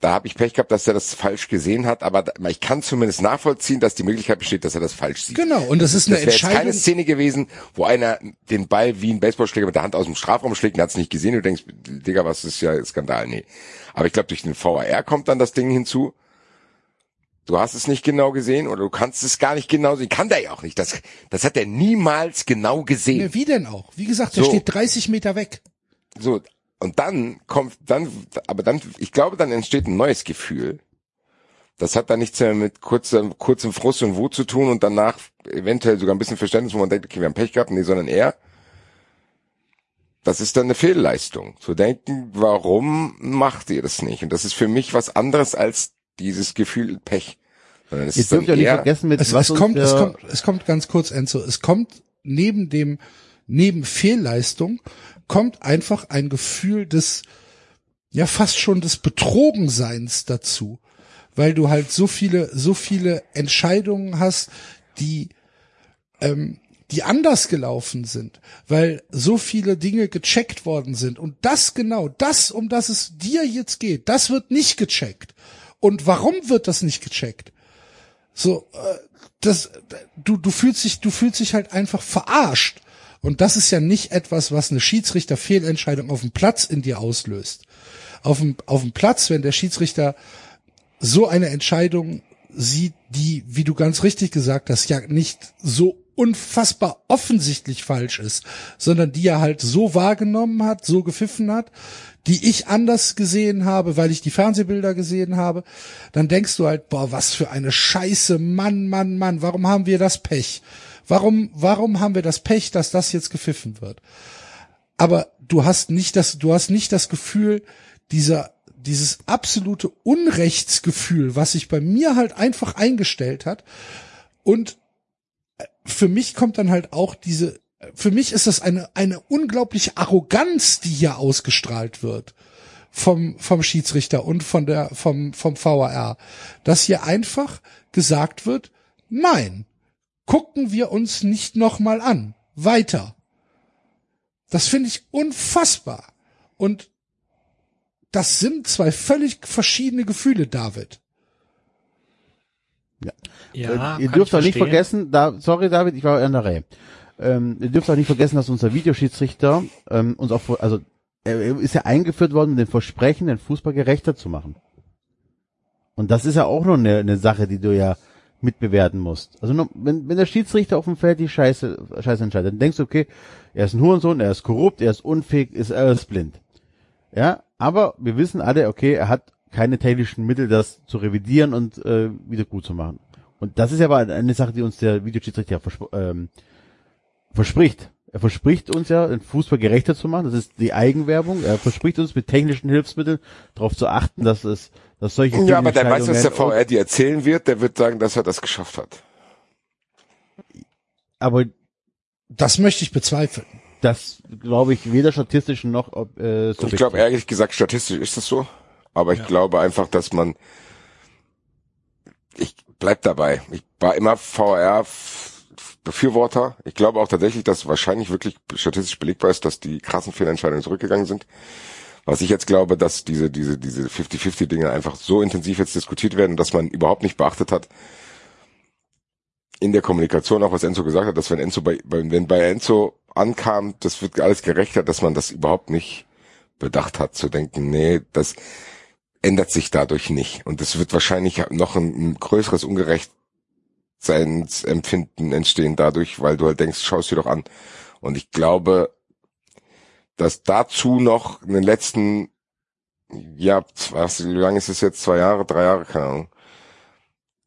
da habe ich Pech gehabt, dass er das falsch gesehen hat, aber ich kann zumindest nachvollziehen, dass die Möglichkeit besteht, dass er das falsch sieht. Genau, und das ist eine Das wäre jetzt keine Entscheidung. Szene gewesen, wo einer den Ball wie ein Baseballschläger mit der Hand aus dem Strafraum schlägt und hat es nicht gesehen. Du denkst, Digga, was ist ja Skandal? Nee. Aber ich glaube, durch den VAR kommt dann das Ding hinzu. Du hast es nicht genau gesehen oder du kannst es gar nicht genau sehen. Kann der ja auch nicht. Das, das hat er niemals genau gesehen. Wie denn auch? Wie gesagt, der So. steht 30 Meter weg. So, und dann kommt, dann, aber dann, ich glaube, dann entsteht ein neues Gefühl. Das hat dann nichts mehr mit kurzem, kurzem Frust und Wut zu tun und danach eventuell sogar ein bisschen Verständnis, wo man denkt, okay, wir haben Pech gehabt, nee, sondern eher, das ist dann eine Fehlleistung. Zu denken, warum macht ihr das nicht? Und das ist für mich was anderes als dieses Gefühl Pech. Sondern es Ihr ist dann dürft ja nicht vergessen, mit Es, was es kommt, es kommt, es kommt ganz kurz, Enzo. Es kommt neben dem, neben Fehlleistung kommt einfach ein Gefühl des, ja fast schon des Betrogenseins dazu, weil du halt so viele, so viele Entscheidungen hast, die ähm, die anders gelaufen sind, weil so viele Dinge gecheckt worden sind. Und das genau, das, um das es dir jetzt geht, das wird nicht gecheckt. Und warum wird das nicht gecheckt? So, äh, das, du, du fühlst dich, du fühlst dich halt einfach verarscht. Und das ist ja nicht etwas, was eine Schiedsrichterfehlentscheidung auf dem Platz in dir auslöst. Auf dem, auf dem Platz, wenn der Schiedsrichter so eine Entscheidung sieht, die, wie du ganz richtig gesagt hast, ja nicht so unfassbar offensichtlich falsch ist, sondern die er halt so wahrgenommen hat, so gepfiffen hat, die ich anders gesehen habe, weil ich die Fernsehbilder gesehen habe, dann denkst du halt, boah, was für eine Scheiße, Mann, Mann, Mann, warum haben wir das Pech? Warum, warum haben wir das Pech, dass das jetzt gepfiffen wird? Aber du hast nicht das, du hast nicht das Gefühl, dieser, dieses absolute Unrechtsgefühl, was sich bei mir halt einfach eingestellt hat. Und für mich kommt dann halt auch diese, für mich ist das eine, eine unglaubliche Arroganz, die hier ausgestrahlt wird vom, vom Schiedsrichter und von der, vom, vom VAR, dass hier einfach gesagt wird, nein, gucken wir uns nicht nochmal an. Weiter. Das finde ich unfassbar. Und das sind zwei völlig verschiedene Gefühle, David. Ja, Äh, ihr dürft auch nicht vergessen, da, sorry David, ich war in der Reihe. Ähm, ihr dürft auch nicht vergessen, dass unser Videoschiedsrichter ähm, uns auch, vor- also er er ist ja eingeführt worden mit dem Versprechen, den Fußball gerechter zu machen. Und das ist ja auch noch eine, eine Sache, die du ja mitbewerten musst. Also wenn, wenn der Schiedsrichter auf dem Feld die Scheiße, Scheiße entscheidet, dann denkst du, okay, er ist ein Hurensohn, er ist korrupt, er ist unfähig, ist er ist blind. Ja, aber wir wissen alle, okay, er hat keine technischen Mittel, das zu revidieren und äh, wieder gut zu machen. Und das ist ja aber eine Sache, die uns der Videoschiedsrichter verspr ähm, verspricht. Er verspricht uns ja, den Fußball gerechter zu machen. Das ist die Eigenwerbung. Er verspricht uns mit technischen Hilfsmitteln darauf zu achten, dass es, dass solche ja, aber der weiß, was der VR dir erzählen wird, der wird sagen, dass er das geschafft hat. Aber Das möchte ich bezweifeln. das glaube ich weder statistisch noch ob, äh, Ich subjektiv. glaube, ehrlich gesagt, statistisch ist das so. Aber ich glaube einfach, dass man, ich bleib dabei. Ich war immer VR Befürworter. Ich glaube auch tatsächlich, dass wahrscheinlich wirklich statistisch belegbar ist, dass die krassen Fehlentscheidungen zurückgegangen sind. Was ich jetzt glaube, dass diese, diese, diese 50-50 Dinge einfach so intensiv jetzt diskutiert werden, dass man überhaupt nicht beachtet hat, in der Kommunikation auch, was Enzo gesagt hat, dass wenn Enzo bei, wenn bei Enzo ankam, das wird alles gerechter, dass man das überhaupt nicht bedacht hat, zu denken, nee, das ändert sich dadurch nicht. Und es wird wahrscheinlich noch ein, ein größeres Ungerechtseinsempfinden entstehen dadurch, weil du halt denkst, schau es dir doch an. Und ich glaube, dass dazu noch in den letzten, ja, was, wie lange ist es jetzt? Zwei Jahre, drei Jahre, keine Ahnung.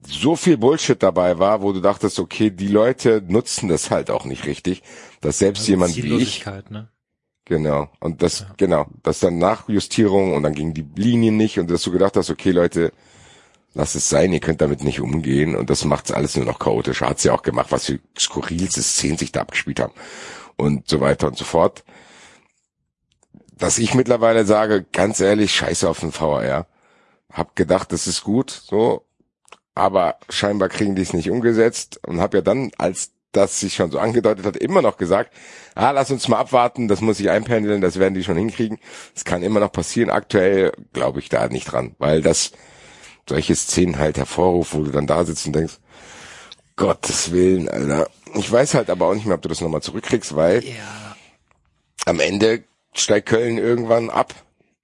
So viel Bullshit dabei war, wo du dachtest, okay, die Leute nutzen das halt auch nicht richtig, dass selbst Also jemand wie ich, ne? Genau. Und das, genau, das dann Nachjustierung und dann gingen die Linien nicht und dass du gedacht hast, okay, Leute, lasst es sein, ihr könnt damit nicht umgehen und das macht's alles nur noch chaotisch. Hat's ja auch gemacht, was für skurrilste Szenen sich da abgespielt haben und so weiter und so fort. Dass ich mittlerweile sage, ganz ehrlich, scheiße auf den VAR. Hab gedacht, das ist gut, so, aber scheinbar kriegen die es nicht umgesetzt und hab ja dann, als das sich schon so angedeutet hat, immer noch gesagt, ah, lass uns mal abwarten, das muss ich einpendeln, das werden die schon hinkriegen. Das kann immer noch passieren. Aktuell glaube ich da nicht dran, weil das solche Szenen halt hervorruft, wo du dann da sitzt und denkst, Gottes Willen, Alter. Ich weiß halt aber auch nicht mehr, ob du das nochmal zurückkriegst, weil Ja. am Ende steigt Köln irgendwann ab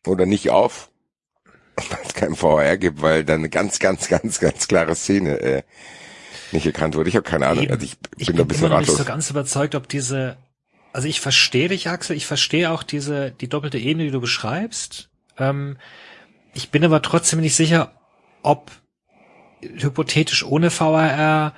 oder nicht auf, weil es keinen VR gibt, weil dann eine ganz, ganz, ganz, ganz klare Szene äh, nicht erkannt wurde. Ich habe keine Ahnung. Also ich bin ich da ein bin bisschen immer noch nicht ratlos. so ganz überzeugt, ob diese, also ich verstehe dich, Axel, ich verstehe auch diese, die doppelte Ebene, die du beschreibst. Ähm, ich bin aber trotzdem nicht sicher, ob hypothetisch ohne VAR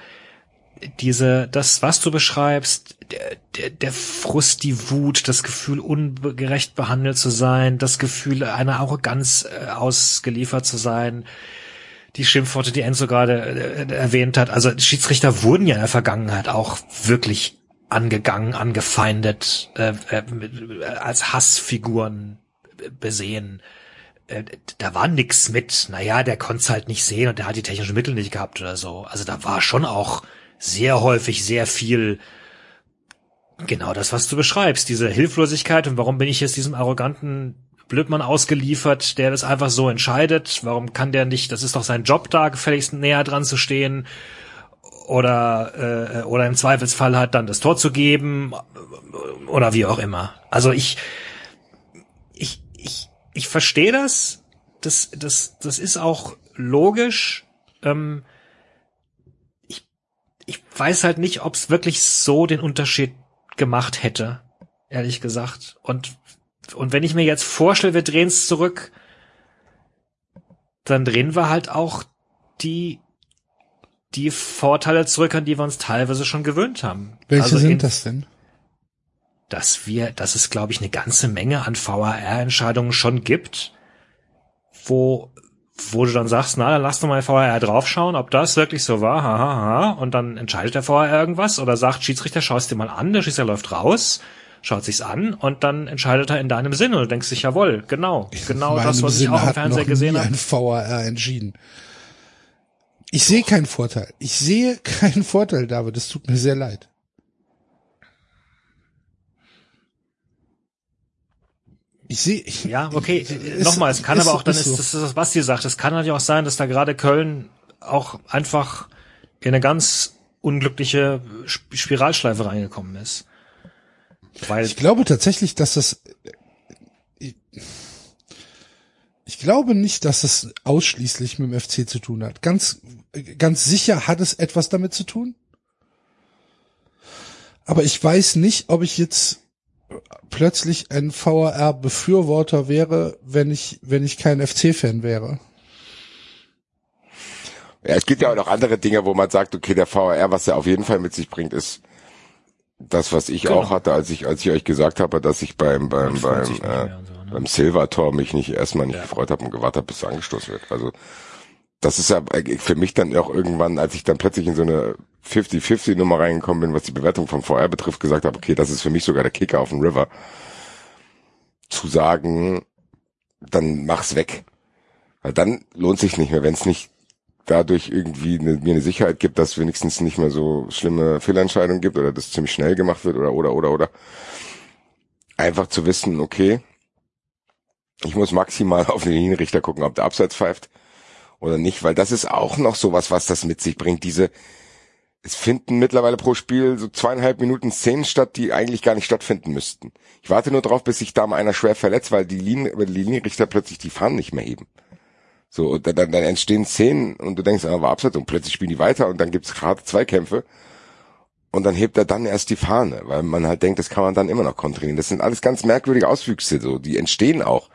diese, das, was du beschreibst, der, der, der Frust, die Wut, das Gefühl, ungerecht behandelt zu sein, das Gefühl, einer Arroganz äh, ausgeliefert zu sein, die Schimpfworte, die Enzo gerade äh, erwähnt hat. Also Schiedsrichter wurden ja in der Vergangenheit auch wirklich angegangen, angefeindet, äh, äh, als Hassfiguren besehen. Äh, da war nix mit, naja, der konnte halt nicht sehen und der hat die technischen Mittel nicht gehabt oder so. Also da war schon auch sehr häufig sehr viel genau das, was du beschreibst, diese Hilflosigkeit und warum bin ich jetzt diesem arroganten Blödmann ausgeliefert, der das einfach so entscheidet? Warum kann der nicht, das ist doch sein Job da, gefälligst näher dran zu stehen oder äh, oder im Zweifelsfall halt dann das Tor zu geben oder wie auch immer. Also ich ich ich ich verstehe das. Das das das ist auch logisch. Ähm, ich weiß halt nicht, ob es wirklich so den Unterschied gemacht hätte, ehrlich gesagt. Und und wenn ich mir jetzt vorstelle, wir drehen es zurück, dann drehen wir halt auch die die Vorteile zurück, an die wir uns teilweise schon gewöhnt haben. Welche Also sind in- das denn? dass wir, dass es, glaube ich, eine ganze Menge an VAR-Entscheidungen schon gibt, wo, wo du dann sagst, na, dann lass doch mal VAR draufschauen, ob das wirklich so war, haha, haha, und dann entscheidet der VAR irgendwas oder sagt, Schiedsrichter, schau es dir mal an, der Schiedsrichter läuft raus, schaut sich's an und dann entscheidet er in deinem Sinne und du denkst dich, jawohl, genau, genau das, was ich Sinne auch im Fernseher gesehen habe. ein VAR entschieden. Ich sehe keinen Vorteil. Ich sehe keinen Vorteil, David. Es tut mir sehr leid. Ich sehe, ich, Ja, okay. Nochmal, es kann ist- aber auch, dann ist ist, das, ist das, was dir sagt. Es kann natürlich auch sein, dass da gerade Köln auch einfach in eine ganz unglückliche Sp- Spiralschleife reingekommen ist. Weil, Ich glaube tatsächlich, dass das. Ich, ich glaube nicht, dass es ausschließlich mit dem FC zu tun hat. Ganz, ganz sicher hat es etwas damit zu tun. Aber ich weiß nicht, ob ich jetzt plötzlich ein VAR-Befürworter wäre, wenn ich, wenn ich kein FC-Fan wäre. Ja, es gibt ja auch noch andere Dinge, wo man sagt, okay, der VAR, was er auf jeden Fall mit sich bringt, ist das, was ich Genau. auch hatte, als ich, als ich euch gesagt habe, dass ich beim, beim, beim, äh, so, ne? beim Silver-Tor mich nicht erstmal nicht gefreut habe und gewartet habe, bis er angestoßen wird. Also, das ist ja für mich dann auch irgendwann, als ich dann plötzlich in so eine 50-50 Nummer reingekommen bin, was die Bewertung vom VR betrifft, gesagt habe, okay, das ist für mich sogar der Kicker auf dem River. Zu sagen, dann mach's weg. Weil dann lohnt sich nicht mehr, wenn es nicht dadurch irgendwie eine, mir eine Sicherheit gibt, dass wenigstens nicht mehr so schlimme Fehlentscheidungen gibt oder das ziemlich schnell gemacht wird oder oder oder oder. Einfach zu wissen, okay, ich muss maximal auf den Linienrichter gucken, ob der Abseits pfeift oder nicht, weil das ist auch noch sowas, was das mit sich bringt. Diese, es finden mittlerweile pro Spiel so zweieinhalb Minuten Szenen statt, die eigentlich gar nicht stattfinden müssten. Ich warte nur drauf, bis sich da mal einer schwer verletzt, weil die, Linien, weil die Linienrichter plötzlich die Fahnen nicht mehr heben. So, und dann, dann entstehen Szenen und du denkst, ah, war Abseits und plötzlich spielen die weiter und dann gibt's gerade Zweikämpfe und dann hebt er dann erst die Fahne, weil man halt denkt, das kann man dann immer noch kontrollieren. Das sind alles ganz merkwürdige Auswüchse, so, die entstehen auch.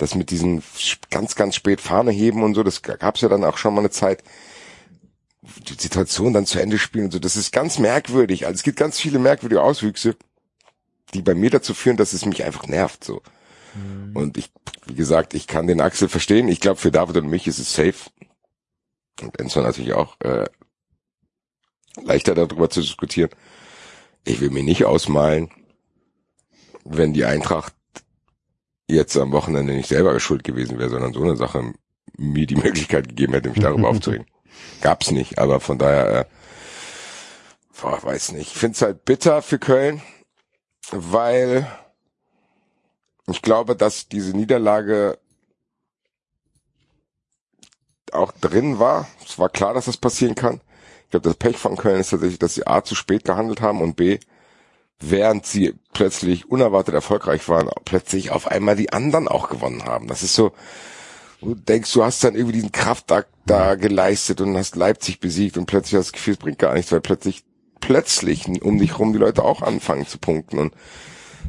Das mit diesen ganz, ganz spät Fahne heben und so, das gab's ja dann auch schon mal eine Zeit. Die Situation dann zu Ende spielen und so, das ist ganz merkwürdig. Also es gibt ganz viele merkwürdige Auswüchse, die bei mir dazu führen, dass es mich einfach nervt, so. Und ich, wie gesagt, ich kann den Axel verstehen. Ich glaube, für David und mich ist es safe. Und Enzo natürlich auch, äh, leichter darüber zu diskutieren. Ich will mir nicht ausmalen, wenn die Eintracht jetzt am Wochenende nicht selber schuld gewesen wäre, sondern so eine Sache mir die Möglichkeit gegeben hätte, mich darüber aufzuregen. Gab's nicht, aber von daher, äh, boah, weiß nicht. Ich finde es halt bitter für Köln, weil ich glaube, dass diese Niederlage auch drin war. Es war klar, dass das passieren kann. Ich glaube, das Pech von Köln ist tatsächlich, dass sie A zu spät gehandelt haben und B, während sie plötzlich unerwartet erfolgreich waren, plötzlich auf einmal die anderen auch gewonnen haben. Das ist so, du denkst, du hast dann irgendwie diesen Kraftakt da geleistet und hast Leipzig besiegt und plötzlich hast du das Gefühl, es bringt gar nichts, weil plötzlich, plötzlich um dich rum die Leute auch anfangen zu punkten und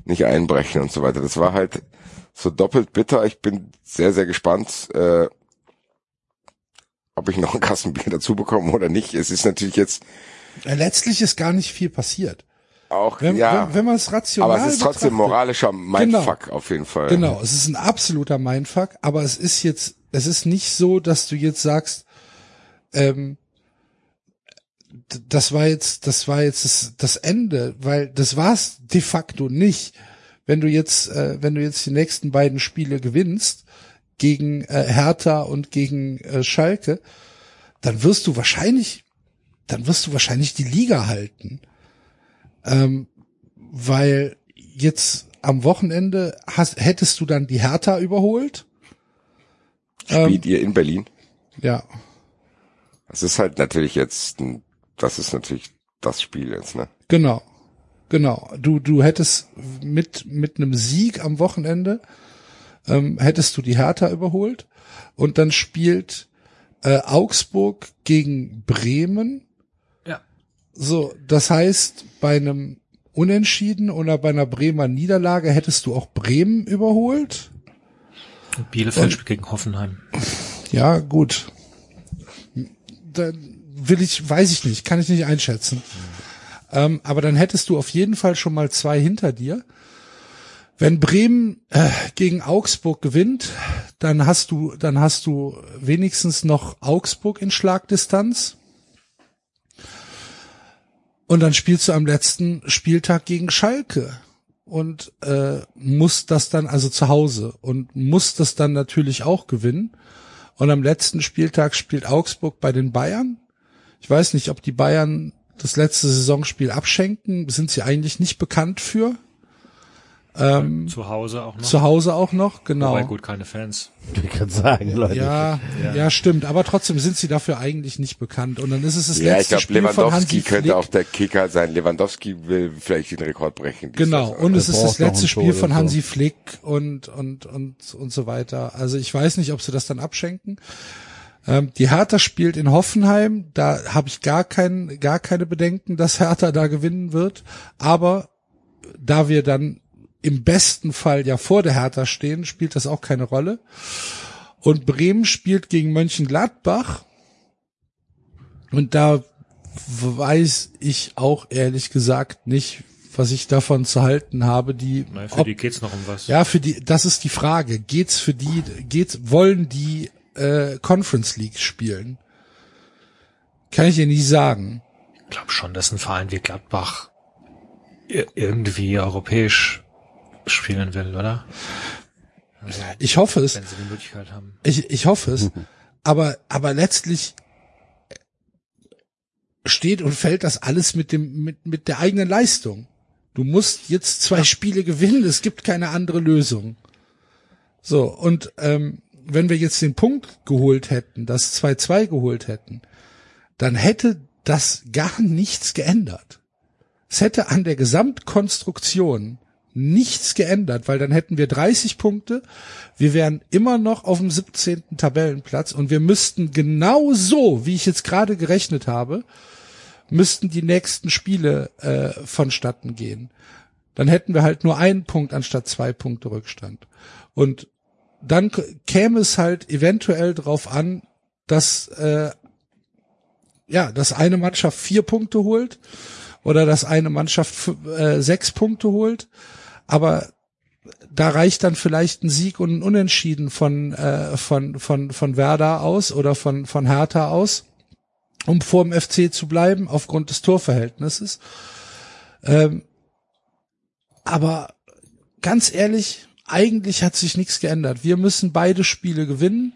nicht einbrechen und so weiter. Das war halt so doppelt bitter. Ich bin sehr, sehr gespannt, äh, ob ich noch ein Kassenbier dazu bekomme oder nicht. Es ist natürlich jetzt Äh, Letztlich ist gar nicht viel passiert. Auch, Wenn, ja, wenn, wenn man es rational aber es ist trotzdem moralischer Mindfuck auf jeden Fall. Genau, es ist ein absoluter Mindfuck, aber es ist jetzt, es ist nicht so, dass du jetzt sagst, ähm, das war jetzt, das war jetzt das, das Ende, weil das war's de facto nicht. Wenn du jetzt, äh, wenn du jetzt die nächsten beiden Spiele gewinnst gegen äh, Hertha und gegen äh, Schalke, dann wirst du wahrscheinlich, dann wirst du wahrscheinlich die Liga halten, ähm, weil jetzt am Wochenende hast, hättest du dann die Hertha überholt. Spielt ihr in Berlin? Ja, Das ist halt natürlich jetzt, das ist natürlich das Spiel jetzt, ne? Genau. Genau. Du, du hättest mit, mit einem Sieg am Wochenende, ähm, hättest du die Hertha überholt und dann spielt äh, Augsburg gegen Bremen. So, das heißt, bei einem Unentschieden oder bei einer Bremer Niederlage hättest du auch Bremen überholt. Und Bielefeld spielt gegen Hoffenheim. Ja, gut. Dann will ich, weiß ich nicht, kann ich nicht einschätzen. Ähm, aber dann hättest du auf jeden Fall schon mal zwei hinter dir. Wenn Bremen äh, gegen Augsburg gewinnt, dann hast du, dann hast du wenigstens noch Augsburg in Schlagdistanz. Und dann spielst du am letzten Spieltag gegen Schalke und äh, musst das dann also zu Hause und musst das dann natürlich auch gewinnen. Und am letzten Spieltag spielt Augsburg bei den Bayern. Ich weiß nicht, ob die Bayern das letzte Saisonspiel abschenken. Sind sie eigentlich nicht bekannt für. Ähm, Zu Hause auch noch. zu Hause auch noch, genau. Wobei gut, keine Fans. Ich kann sagen, Leute. Ja, ja, stimmt. Aber trotzdem sind sie dafür eigentlich nicht bekannt. Und dann ist es das Ja, ich letzte glaube, Spiel von Lewandowski Hansi könnte Flick. auch der Kicker sein. Lewandowski will vielleicht den Rekord brechen. Genau, und es ist das letzte Spiel von. Hansi Flick und, und, und, und so weiter. Also ich weiß nicht, ob sie das dann abschenken. Ähm, die Hertha spielt in Hoffenheim, da habe ich gar kein, gar keine Bedenken, dass Hertha da gewinnen wird. Aber da wir dann im besten Fall ja vor der Hertha stehen, spielt das auch keine Rolle. Und Bremen spielt gegen Mönchengladbach. Und da weiß ich auch ehrlich gesagt nicht, was ich davon zu halten habe. Die, Nein, für ob- die geht's noch um was. ja, für die, das ist die Frage. Geht's für die, geht's, wollen die äh, Conference League spielen? Kann ich dir nicht sagen. Ich glaube schon, dass ein Verein wie Gladbach ir- irgendwie europäisch spielen will, oder? Ich hoffe es. Wenn sie die Möglichkeit haben. Ich, ich hoffe es. Aber, aber letztlich steht und fällt das alles mit dem, mit, mit der eigenen Leistung. Du musst jetzt zwei Spiele gewinnen. Es gibt keine andere Lösung. So. Und, ähm, wenn wir jetzt den Punkt geholt hätten, das 2-2 geholt hätten, dann hätte das gar nichts geändert. Es hätte an der Gesamtkonstruktion nichts geändert, weil dann hätten wir 30 Punkte, wir wären immer noch auf dem 17. Tabellenplatz und wir müssten genau so, wie ich jetzt gerade gerechnet habe, müssten die nächsten Spiele äh, vonstatten gehen. Dann hätten wir halt nur einen Punkt anstatt zwei Punkte Rückstand. Und dann käme es halt eventuell drauf an, dass äh, ja, dass eine Mannschaft vier Punkte holt oder dass eine Mannschaft äh, sechs Punkte holt. Aber da reicht dann vielleicht ein Sieg und ein Unentschieden von äh, von von von Werder aus oder von von Hertha aus, um vor dem FC zu bleiben aufgrund des Torverhältnisses. Ähm, aber ganz ehrlich, eigentlich hat sich nichts geändert. Wir müssen beide Spiele gewinnen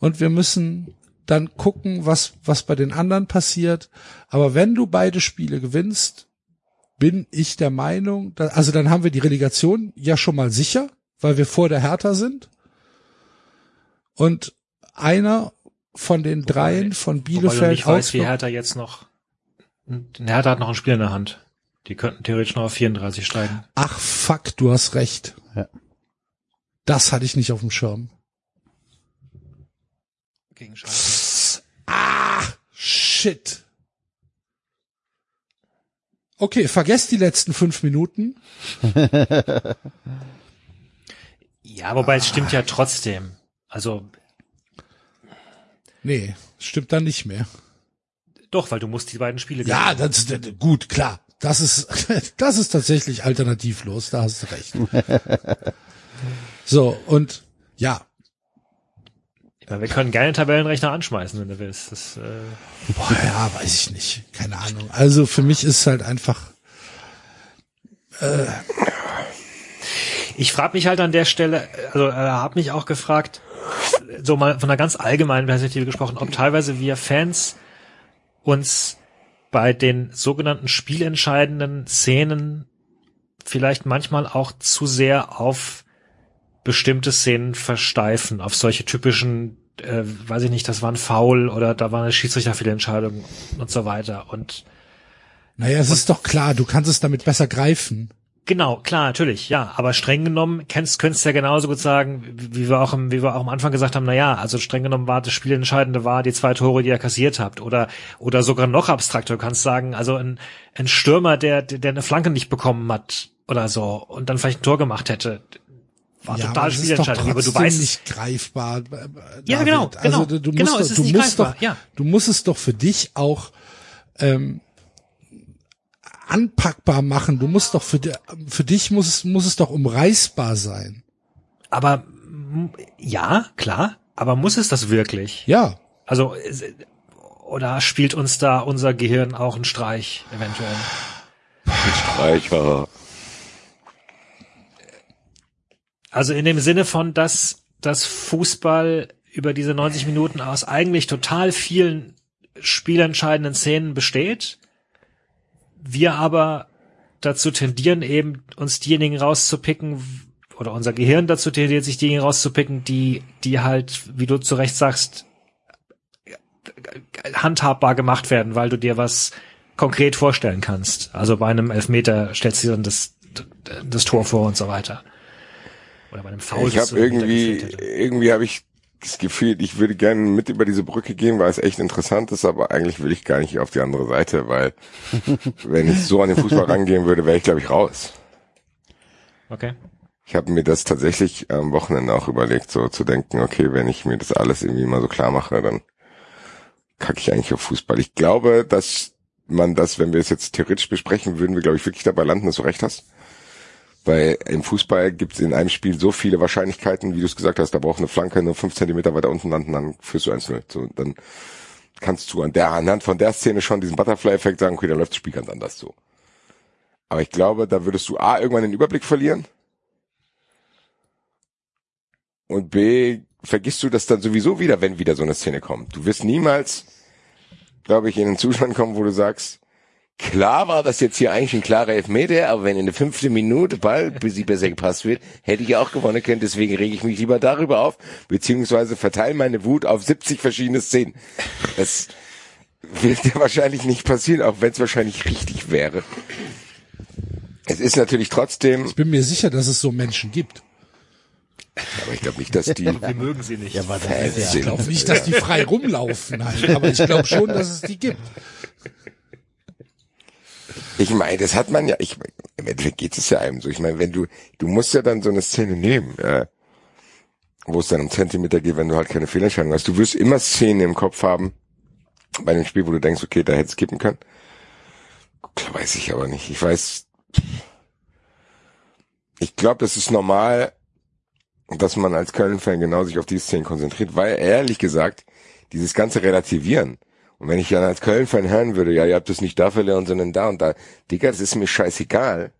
und wir müssen dann gucken, was, was bei den anderen passiert. Aber wenn du beide Spiele gewinnst, bin ich der Meinung, da, also dann haben wir die Relegation ja schon mal sicher, weil wir vor der Hertha sind. Und einer von den dreien von Wobei Bielefeld, nicht weißt, wie Augsburg, Hertha jetzt noch, ein Hertha hat noch ein Spiel in der Hand. Die könnten theoretisch noch auf 34 steigen. ach fuck, du hast recht. Ja. Das hatte ich nicht auf dem Schirm. Gegen Schalke. Ah, shit. Okay, vergesst die letzten fünf Minuten. Ja, wobei es stimmt ja trotzdem. Also, Nee, stimmt dann nicht mehr. doch, weil du musst die beiden Spiele Ja, gewinnen. das ist gut, klar. Das ist, das ist tatsächlich alternativlos, da hast du recht. So, und ja, Ja, wir können gerne Tabellenrechner anschmeißen, wenn du willst. Das, äh Boah, ja, weiß ich nicht. Keine Ahnung. Also für mich ist halt einfach, Ich frage mich halt an der Stelle, also äh, habe mich auch gefragt, so mal von einer ganz allgemeinen Perspektive gesprochen, ob teilweise wir Fans uns bei den sogenannten spielentscheidenden Szenen vielleicht manchmal auch zu sehr auf bestimmte Szenen versteifen, auf solche typischen, äh, weiß ich nicht, das war ein Foul oder da war eine Schiedsrichterfehlentscheidung und so weiter. Und naja, es ist doch klar, du kannst es damit besser greifen. Genau, klar, natürlich, ja. Aber streng genommen kennst, könntest du ja genauso gut sagen, wie wir auch im, wie wir auch am Anfang gesagt haben, na ja, also streng genommen war das Spielentscheidende war die zwei Tore, die ihr kassiert habt. Oder, oder sogar noch abstrakter, du kannst sagen, also ein, ein Stürmer, der, der eine Flanke nicht bekommen hat oder so und dann vielleicht ein Tor gemacht hätte, war ja, total aber spielentscheidend. Aber du weißt, nicht greifbar. äh, Ja, David. genau, genau, Also du, du genau, musst, es doch, ist du nicht musst greifbar, doch, ja. du musst es doch für dich auch ähm, anpackbar machen. Du musst doch für, für dich muss es, muss es doch umreißbar sein. aber ja, klar, aber muss es das wirklich? Ja. Also oder spielt uns da unser Gehirn auch einen Streich eventuell? Streicher. Also in dem Sinne von, dass das Fußball über diese 90 Minuten aus eigentlich total vielen spielentscheidenden Szenen besteht, wir aber dazu tendieren eben uns diejenigen rauszupicken oder unser Gehirn dazu tendiert sich diejenigen rauszupicken, die die halt, wie du zu Recht sagst, handhabbar gemacht werden, weil du dir was konkret vorstellen kannst. Also bei einem Elfmeter stellst du dann das, das Tor vor und so weiter. Oder bei einem Foul. Ich habe du irgendwie, irgendwie habe ich das Gefühl, ich würde gerne mit über diese Brücke gehen, weil es echt interessant ist, aber eigentlich will ich gar nicht auf die andere Seite, weil wenn ich so an den Fußball rangehen würde, wäre ich glaube ich raus. Okay. Ich habe mir das tatsächlich am Wochenende auch überlegt, so zu denken, okay, wenn ich mir das alles irgendwie mal so klar mache, dann kacke ich eigentlich auf Fußball. Ich glaube, dass man das, wenn wir es jetzt theoretisch besprechen, würden wir, glaube ich, wirklich dabei landen, dass du recht hast. Weil im Fußball gibt es in einem Spiel so viele Wahrscheinlichkeiten, wie du es gesagt hast, da braucht eine Flanke nur fünf Zentimeter weiter unten landen, dann führst du 1-0. So, dann kannst du an der anhand von der Szene schon diesen Butterfly-Effekt sagen, okay, da läuft das Spiel ganz anders so. Aber ich glaube, da würdest du A, irgendwann den Überblick verlieren und B, vergisst du das dann sowieso wieder, wenn wieder so eine Szene kommt. Du wirst niemals, glaube ich, in einen Zustand kommen, wo du sagst, klar war das jetzt hier eigentlich ein klarer Elfmeter, aber wenn in der fünften Minute Ball bis sie besser gepasst wird, hätte ich auch gewonnen können, deswegen rege ich mich lieber darüber auf, beziehungsweise verteile meine Wut auf 70 verschiedene Szenen. Das wird ja wahrscheinlich nicht passieren, auch wenn es wahrscheinlich richtig wäre. Es ist natürlich trotzdem, Ich bin mir sicher, dass es so Menschen gibt. aber ich glaube nicht, dass die Wir mögen sie nicht. Ja, aber das Fans ist ja, Ich glaube nicht, dass die frei rumlaufen halt, aber ich glaube schon, dass es die gibt. Ich meine, das hat man ja, ich im Endeffekt geht es ja einem so. Ich meine, wenn du, du musst ja dann so eine Szene nehmen, äh, wo es dann um Zentimeter geht, wenn du halt keine Fehlentscheidung hast. Du wirst immer Szenen im Kopf haben, bei dem Spiel, wo du denkst, okay, da hätte es kippen können. Klar, weiß ich aber nicht. Ich weiß, ich glaube, das ist normal, dass man als Köln-Fan genau sich auf diese Szenen konzentriert, weil ehrlich gesagt, dieses ganze Relativieren, und wenn ich dann als Köln-Fan hören würde, ja, ihr habt es nicht da verloren, sondern da und da, Digga, das ist mir scheißegal.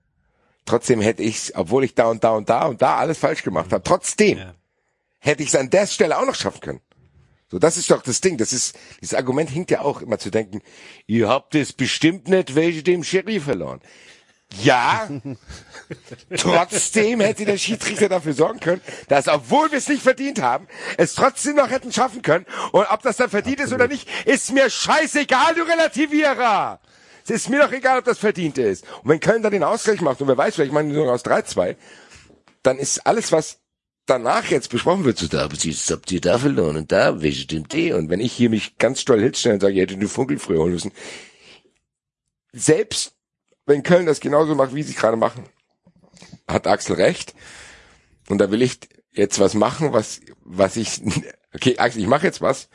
Trotzdem hätte ich obwohl ich da und da und da und da alles falsch gemacht habe, trotzdem Ja. hätte ich es an der Stelle auch noch schaffen können. So, das ist doch das Ding. Das ist, dieses Argument hinkt ja auch immer zu denken, ihr habt es bestimmt nicht welche dem Sherry verloren. Ja, trotzdem hätte der Schiedsrichter dafür sorgen können, dass, obwohl wir es nicht verdient haben, es trotzdem noch hätten schaffen können. Und ob das dann verdient ist oder nicht, ist mir scheißegal, du Relativierer. Es ist mir doch egal, ob das verdient ist. Und wenn Köln dann den Ausgleich macht, und wer weiß, vielleicht machen die nur aus 3-2, dann ist alles, was danach jetzt besprochen wird, so da habt ihr, habt ihr da verloren und da, welche stimmt die? Und wenn ich hier mich ganz stolz hinstelle und sage, ihr hättet den Funkel früher holen müssen, selbst wenn Köln das genauso macht, wie sie gerade machen, hat Axel recht. Und da will ich jetzt was machen, was, was ich, okay, Axel, ich mache jetzt was,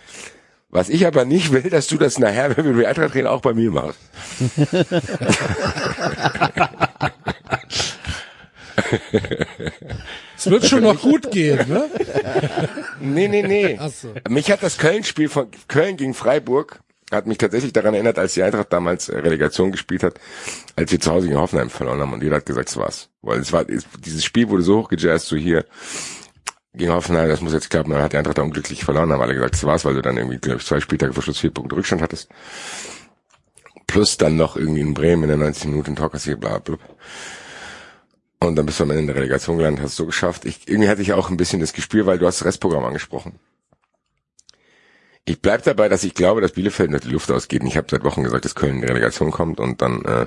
was ich aber nicht will, dass du das nachher, wenn wir über Eintracht reden, auch bei mir machst. Es wird schon noch gut gehen, ne? Nee, nee, nee. So. Mich hat das Köln-Spiel von Köln gegen Freiburg hat mich tatsächlich daran erinnert, als die Eintracht damals äh, Relegation gespielt hat, als wir zu Hause gegen Hoffenheim verloren haben und jeder hat gesagt, es war's. Weil es war, dieses Spiel wurde so hochgejazzt, so hier, gegen Hoffenheim, das muss jetzt klappen, dann hat die Eintracht da unglücklich verloren, haben alle gesagt, es war's, weil du dann irgendwie, glaube ich, zwei Spieltage vor Schluss vier Punkte Rückstand hattest. Plus dann noch irgendwie in Bremen in der 90 Minuten Tor kassiert, bla, bla. Und dann bist du am Ende in der Relegation gelandet, hast es so geschafft. Ich, irgendwie hatte ich auch ein bisschen das Gespür, weil du hast das Restprogramm angesprochen. Ich bleib dabei, dass ich glaube, dass Bielefeld nicht die Luft ausgeht. Und ich habe seit Wochen gesagt, dass Köln in die Relegation kommt und dann äh,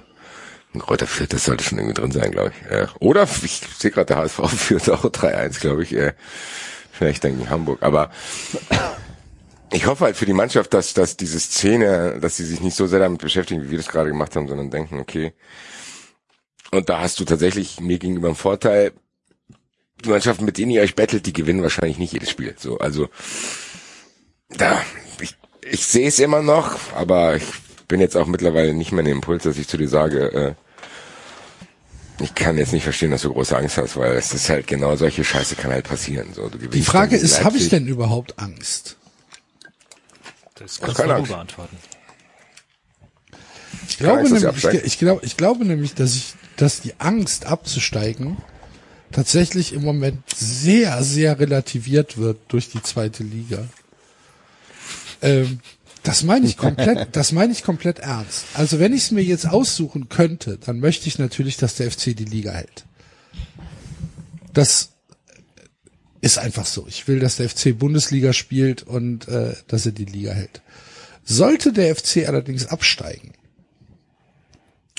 ein Kräuter Fürth, das sollte schon irgendwie drin sein, glaube ich. Äh, oder ich sehe gerade, der HSV führt auch 3-1, glaube ich. Äh, vielleicht dann gegen Hamburg. Aber ich hoffe halt für die Mannschaft, dass, dass diese Szene, dass sie sich nicht so sehr damit beschäftigen, wie wir das gerade gemacht haben, sondern denken, okay, und da hast du tatsächlich mir gegenüber einen Vorteil, die Mannschaften, mit denen ihr euch bettelt, die gewinnen wahrscheinlich nicht jedes Spiel. So, also da, ich, ich sehe es immer noch, aber ich bin jetzt auch mittlerweile nicht mehr in dem Impuls, dass ich zu dir sage, äh, ich kann jetzt nicht verstehen, dass du große Angst hast, weil es ist halt genau solche Scheiße kann halt passieren. So, du Die Frage ist, habe ich denn überhaupt Angst? Das keine kannst du Angst. beantworten. Ich glaube, Angst, nämlich, ich, ich, glaube, ich glaube nämlich, dass ich, dass die Angst abzusteigen tatsächlich im Moment sehr, sehr relativiert wird durch die zweite Liga. Ähm, das meine ich komplett, das meine ich komplett ernst. Also wenn ich es mir jetzt aussuchen könnte, dann möchte ich natürlich, dass der FC die Liga hält. Das ist einfach so. Ich will, dass der FC Bundesliga spielt und äh, dass er die Liga hält. Sollte der FC allerdings absteigen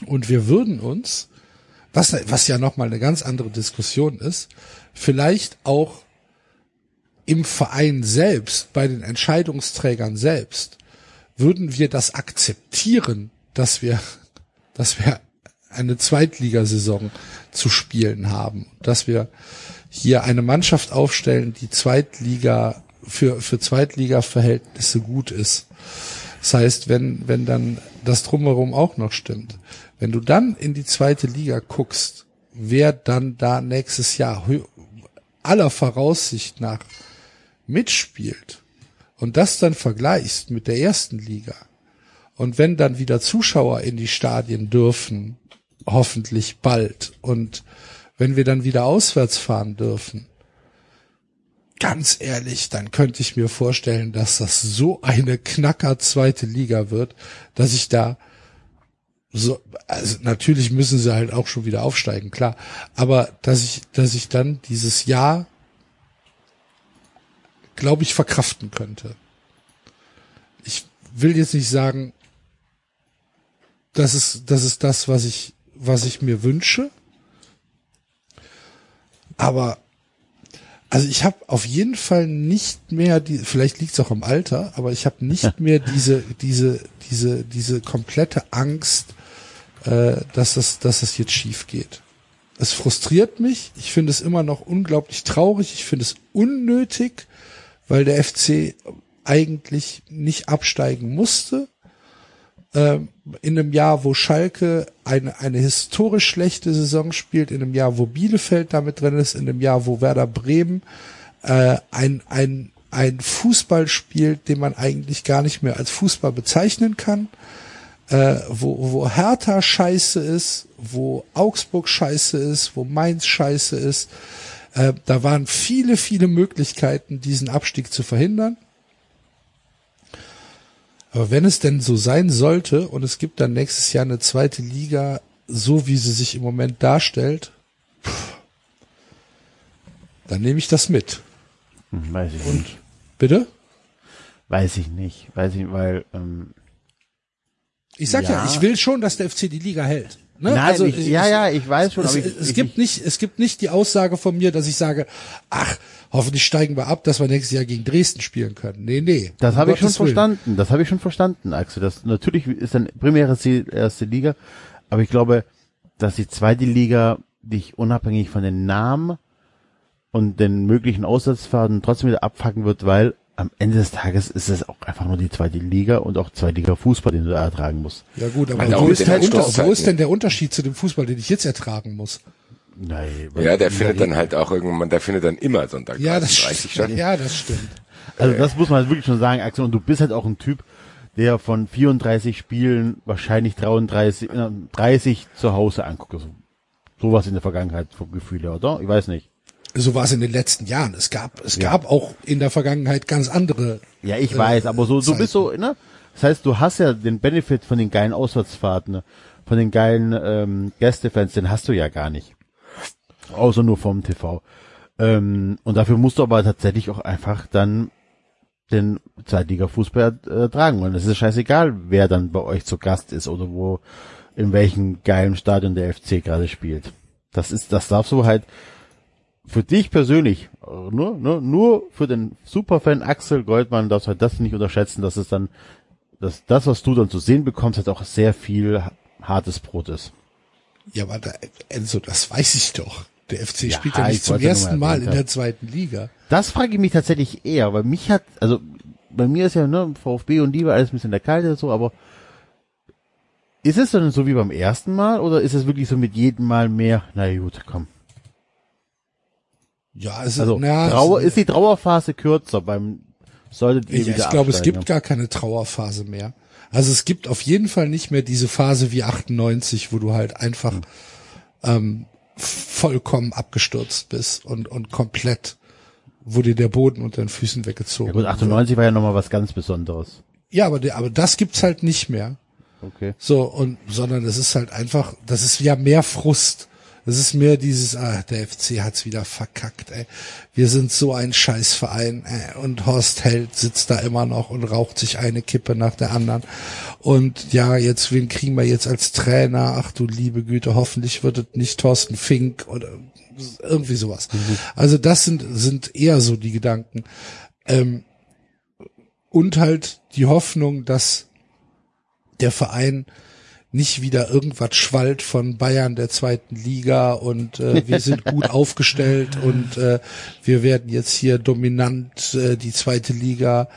und wir würden uns, was, was ja nochmal eine ganz andere Diskussion ist, vielleicht auch im Verein selbst, bei den Entscheidungsträgern selbst, würden wir das akzeptieren, dass wir, dass wir eine Zweitligasaison zu spielen haben, dass wir hier eine Mannschaft aufstellen, die Zweitliga für, für Zweitliga-Verhältnisse gut ist. Das heißt, wenn, wenn dann das drumherum auch noch stimmt, wenn du dann in die zweite Liga guckst, wer dann da nächstes Jahr aller Voraussicht nach mitspielt und das dann vergleichst mit der ersten Liga und wenn dann wieder Zuschauer in die Stadien dürfen, hoffentlich bald und wenn wir dann wieder auswärts fahren dürfen, ganz ehrlich, dann könnte ich mir vorstellen, dass das so eine knacker zweite Liga wird, dass ich da so, also natürlich müssen sie halt auch schon wieder aufsteigen, klar, aber dass ich, dass ich dann dieses Jahr, glaube ich, verkraften könnte. Ich will jetzt nicht sagen, das ist, das ist das, was ich, was ich mir wünsche, aber also ich habe auf jeden Fall nicht mehr die, vielleicht liegt es auch am Alter, aber ich habe nicht mehr diese, diese, diese, diese komplette Angst, äh, dass das, dass das jetzt schief geht. Es frustriert mich. Ich finde es immer noch unglaublich traurig. Ich finde es unnötig, weil der FC eigentlich nicht absteigen musste. Ähm, in einem Jahr, wo Schalke eine, eine historisch schlechte Saison spielt, in einem Jahr, wo Bielefeld damit drin ist, in einem Jahr, wo Werder Bremen äh, ein, ein, ein Fußball spielt, den man eigentlich gar nicht mehr als Fußball bezeichnen kann, äh, wo, wo Hertha scheiße ist, wo Augsburg scheiße ist, wo Mainz scheiße ist. Äh, da waren viele, viele Möglichkeiten, diesen Abstieg zu verhindern. Aber wenn es denn so sein sollte und es gibt dann nächstes Jahr eine zweite Liga, so wie sie sich im Moment darstellt, dann nehme ich das mit. Hm, Weiß ich nicht. Bitte? Weiß ich nicht. Weiß ich, weil, ähm, Ich sag ja, Ja. ich will schon, dass der FC die Liga hält. Ne? Nein, ich, ja, ja, ich weiß schon, Es, ich, es ich, gibt nicht, es gibt nicht die Aussage von mir, dass ich sage, ach, hoffentlich steigen wir ab, dass wir nächstes Jahr gegen Dresden spielen können. Nee, nee. Das habe ich schon Willen. verstanden. Das habe ich schon verstanden, Axel. Das natürlich ist ein primäres Ziel erste Liga, aber ich glaube, dass die zweite Liga dich unabhängig von den Namen und den möglichen Aussatzfahrten trotzdem wieder abfacken wird, weil am Ende des Tages ist es auch einfach nur die zweite Liga und auch Zweitliga Fußball, den du da ertragen musst. Ja gut, aber auch wo ist, Unter, wo ist denn der Unterschied zu dem Fußball, den ich jetzt ertragen muss? Nein. Ja, der findet dann halt auch irgendwann, der findet dann immer Sonntag Ja, das 30 statt. stimmt. Ja, das stimmt. Also das muss man halt wirklich schon sagen, Axel. Und du bist halt auch ein Typ, der von 34 Spielen wahrscheinlich 33, äh, 30 zu Hause anguckt. Also, sowas in der Vergangenheit vom Gefühl her, oder? Ich weiß nicht. So war es in den letzten Jahren. Es gab, es gab auch in der Vergangenheit ganz andere. Ja, ich weiß, aber so, du bist so, ne? Das heißt, du hast ja den Benefit von den geilen Auswärtsfahrten, ne? von den geilen ähm, Gästefans, den hast du ja gar nicht. Außer nur vom TV. Ähm, und dafür musst du aber tatsächlich auch einfach dann den Zweitliga-Fußball äh, tragen. Und es ist scheißegal, wer dann bei euch zu Gast ist oder wo, in welchem geilen Stadion der FC gerade spielt. Das ist, das darfst du halt für dich persönlich, äh, nur, nur, nur für den Superfan Axel Goldmann darfst du halt das nicht unterschätzen, dass es dann, dass das, was du dann zu sehen bekommst, halt auch sehr viel hartes Brot ist. Ja, aber da, Enzo, das weiß ich doch. Der FC Ja, spielt ja ich nicht zum ersten mal in der zweiten Liga. Das frage ich mich tatsächlich eher, weil mich hat, also bei mir ist ja ne, VfB und Liebe alles ein bisschen der Kalte so, aber ist es dann so wie beim ersten Mal oder ist es wirklich so mit jedem Mal mehr? Na gut, komm. Ja, es Also na, Trauer, ist die Trauerphase kürzer beim solltet ihr ich, ich glaube, es gibt gar keine Trauerphase mehr. Also es gibt auf jeden Fall nicht mehr diese Phase wie 98, wo du halt einfach Hm. ähm, vollkommen abgestürzt bist und, und komplett, wo dir der Boden unter den Füßen weggezogen ja gut, 98 war ja nochmal was ganz Besonderes. Ja, aber, der, aber das gibt's halt nicht mehr. Okay. So, und, sondern es ist halt einfach, das ist ja mehr Frust. Es ist mehr dieses, ah, der FC hat's wieder verkackt, ey. Wir sind so ein Scheißverein, ey. Und Horst Held sitzt da immer noch und raucht sich eine Kippe nach der anderen. Und ja, jetzt, wen kriegen wir jetzt als Trainer? Ach du liebe Güte, hoffentlich wird es nicht Thorsten Fink oder irgendwie sowas. Also das sind, sind eher so die Gedanken. Ähm, und halt die Hoffnung, dass der Verein nicht wieder irgendwas schwallt von Bayern der zweiten Liga und äh, wir sind gut aufgestellt und äh, wir werden jetzt hier dominant äh, die zweite Liga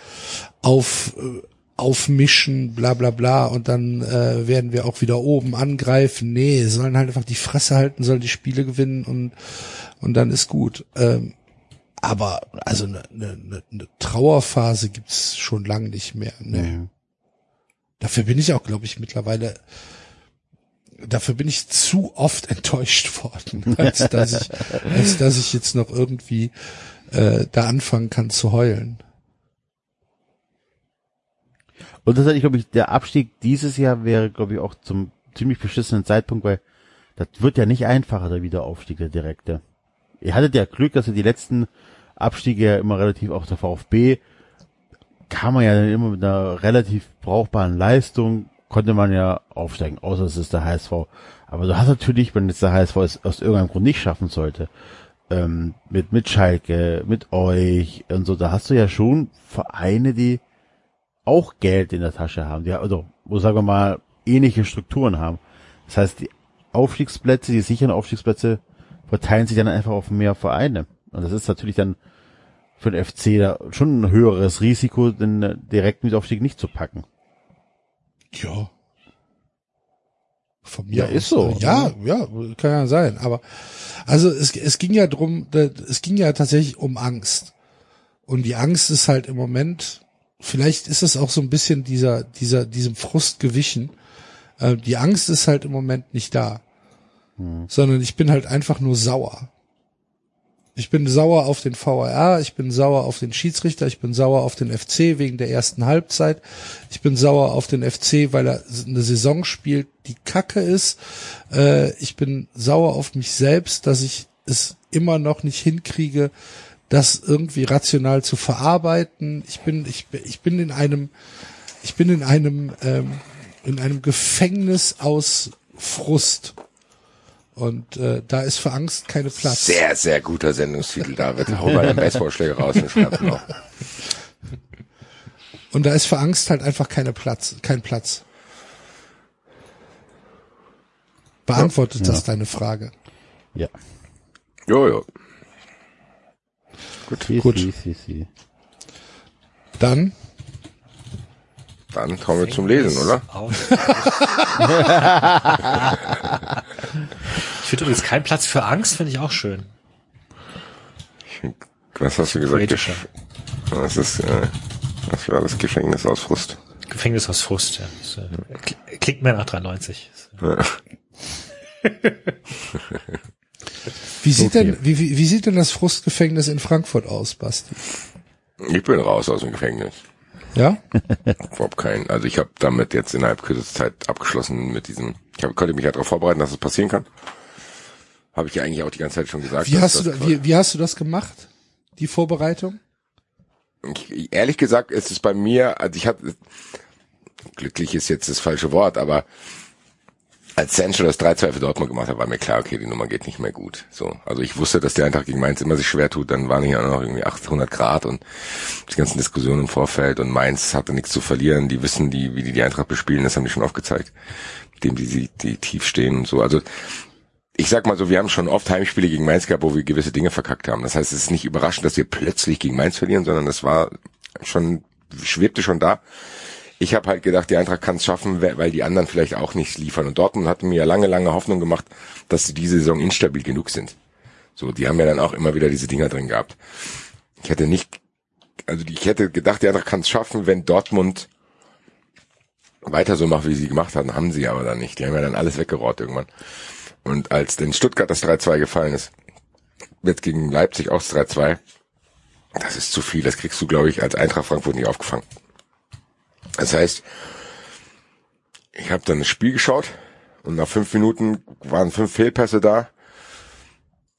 auf äh, aufmischen, bla bla bla und dann äh, werden wir auch wieder oben angreifen. Nee, sollen halt einfach die Fresse halten, sollen die Spiele gewinnen und und dann ist gut. Ähm, aber also eine ne, ne, ne Trauerphase gibt's schon lange nicht mehr. Nee. Dafür bin ich auch, glaube ich, mittlerweile, dafür bin ich zu oft enttäuscht worden, als dass ich, als dass ich jetzt noch irgendwie äh, da anfangen kann zu heulen. Und tatsächlich glaube ich, der Abstieg dieses Jahr wäre, glaube ich, auch zum ziemlich beschissenen Zeitpunkt, weil das wird ja nicht einfacher, der Wiederaufstieg, der direkte. Ihr hattet ja Glück, dass ihr die letzten Abstiege ja immer relativ, auch der VfB, kam man ja dann immer mit einer relativ brauchbaren Leistung, konnte man ja aufsteigen, außer es ist der HSV. Aber du hast natürlich, wenn jetzt der HSV es aus irgendeinem Grund nicht schaffen sollte, ähm, mit, mit Schalke, mit euch und so, da hast du ja schon Vereine, die auch Geld in der Tasche haben, die, also, wo sagen wir mal, ähnliche Strukturen haben. Das heißt, die Aufstiegsplätze, die sicheren Aufstiegsplätze verteilen sich dann einfach auf mehr Vereine. Und das ist natürlich dann für den FC da schon ein höheres Risiko, den äh, direkten Wiederaufstieg nicht zu packen. Ja. Von mir Ja, aus. ist so, Ja, ja, kann ja sein. Aber also es, es ging ja drum, es ging ja tatsächlich um Angst. Und die Angst ist halt im Moment, vielleicht ist es auch so ein bisschen dieser, dieser, diesem Frust gewichen. Äh, die Angst ist halt im Moment nicht da. Sondern ich bin halt einfach nur sauer. Ich bin sauer auf den VAR, ich bin sauer auf den Schiedsrichter, ich bin sauer auf den FC wegen der ersten Halbzeit. Ich bin sauer auf den FC, weil er eine Saison spielt, die kacke ist. Äh, ich bin sauer auf mich selbst, dass ich es immer noch nicht hinkriege, das irgendwie rational zu verarbeiten. Ich bin, ich, ich bin in einem, ich bin in einem, ähm, in einem Gefängnis aus Frust. Und äh, da ist für Angst keine Platz. Sehr, sehr guter Sendungstitel, David. Hau mal deinen Baseballschläger raus und schreib noch. Und da ist für Angst halt einfach keine Platz, kein Platz. Beantwortet das deine Frage? Ja. Jojo. Si, Gut. Si, si, si. Dann Dann kommen wir zum Lesen, oder? Ich finde übrigens keinen Platz für Angst, finde ich auch schön. Was hast du gesagt? Das ist, äh, das war das Gefängnis aus Frust. Gefängnis aus Frust, ja. Das, äh, kl- klingt mehr nach 93. Ja. Wie sieht viel. denn, wie, wie, wie sieht denn das Frustgefängnis in Frankfurt aus, Basti? Ich bin raus aus dem Gefängnis. Ja? Überhaupt kein. Also ich habe damit jetzt innerhalb kürzester Zeit abgeschlossen mit diesem. Ich hab, konnte mich ja darauf vorbereiten, dass es passieren kann. Habe ich ja eigentlich auch die ganze Zeit schon gesagt. Wie hast du, das da, wie, wie hast du das gemacht? Die Vorbereitung? ich, ehrlich gesagt ist es bei mir, also ich hatte, glücklich ist jetzt das falsche Wort, aber als Sancho das 3-2 für Dortmund gemacht hat, war mir klar, okay, die Nummer geht nicht mehr gut. So, also ich wusste, dass der Eintracht gegen Mainz immer sich schwer tut, dann waren hier auch noch irgendwie 800 Grad und die ganzen Diskussionen im Vorfeld und Mainz hatte nichts zu verlieren, die wissen, die, wie die die Eintracht bespielen, das haben die schon aufgezeigt, dem die, die, die tief stehen und so, also ich sag mal so, wir haben schon oft Heimspiele gegen Mainz gehabt, wo wir gewisse Dinge verkackt haben. Das heißt, es ist nicht überraschend, dass wir plötzlich gegen Mainz verlieren, sondern das war schon, schwebte schon da. Ich habe halt gedacht, die Eintracht kann es schaffen, weil die anderen vielleicht auch nicht liefern. Und Dortmund hatte mir ja lange, lange Hoffnung gemacht, dass sie diese Saison instabil genug sind. So, die haben ja dann auch immer wieder diese Dinger drin gehabt. Ich hätte nicht, also ich hätte gedacht, die Eintracht kann es schaffen, wenn Dortmund weiter so macht, wie sie gemacht haben, haben sie aber dann nicht. Die haben ja dann alles weggerollt irgendwann. Und als in Stuttgart das 3-2 gefallen ist, wird gegen Leipzig auch das 3-2. Das ist zu viel. Das kriegst du, glaube ich, als Eintracht Frankfurt nicht aufgefangen. Das heißt, ich habe dann das Spiel geschaut und nach fünf Minuten waren fünf Fehlpässe da.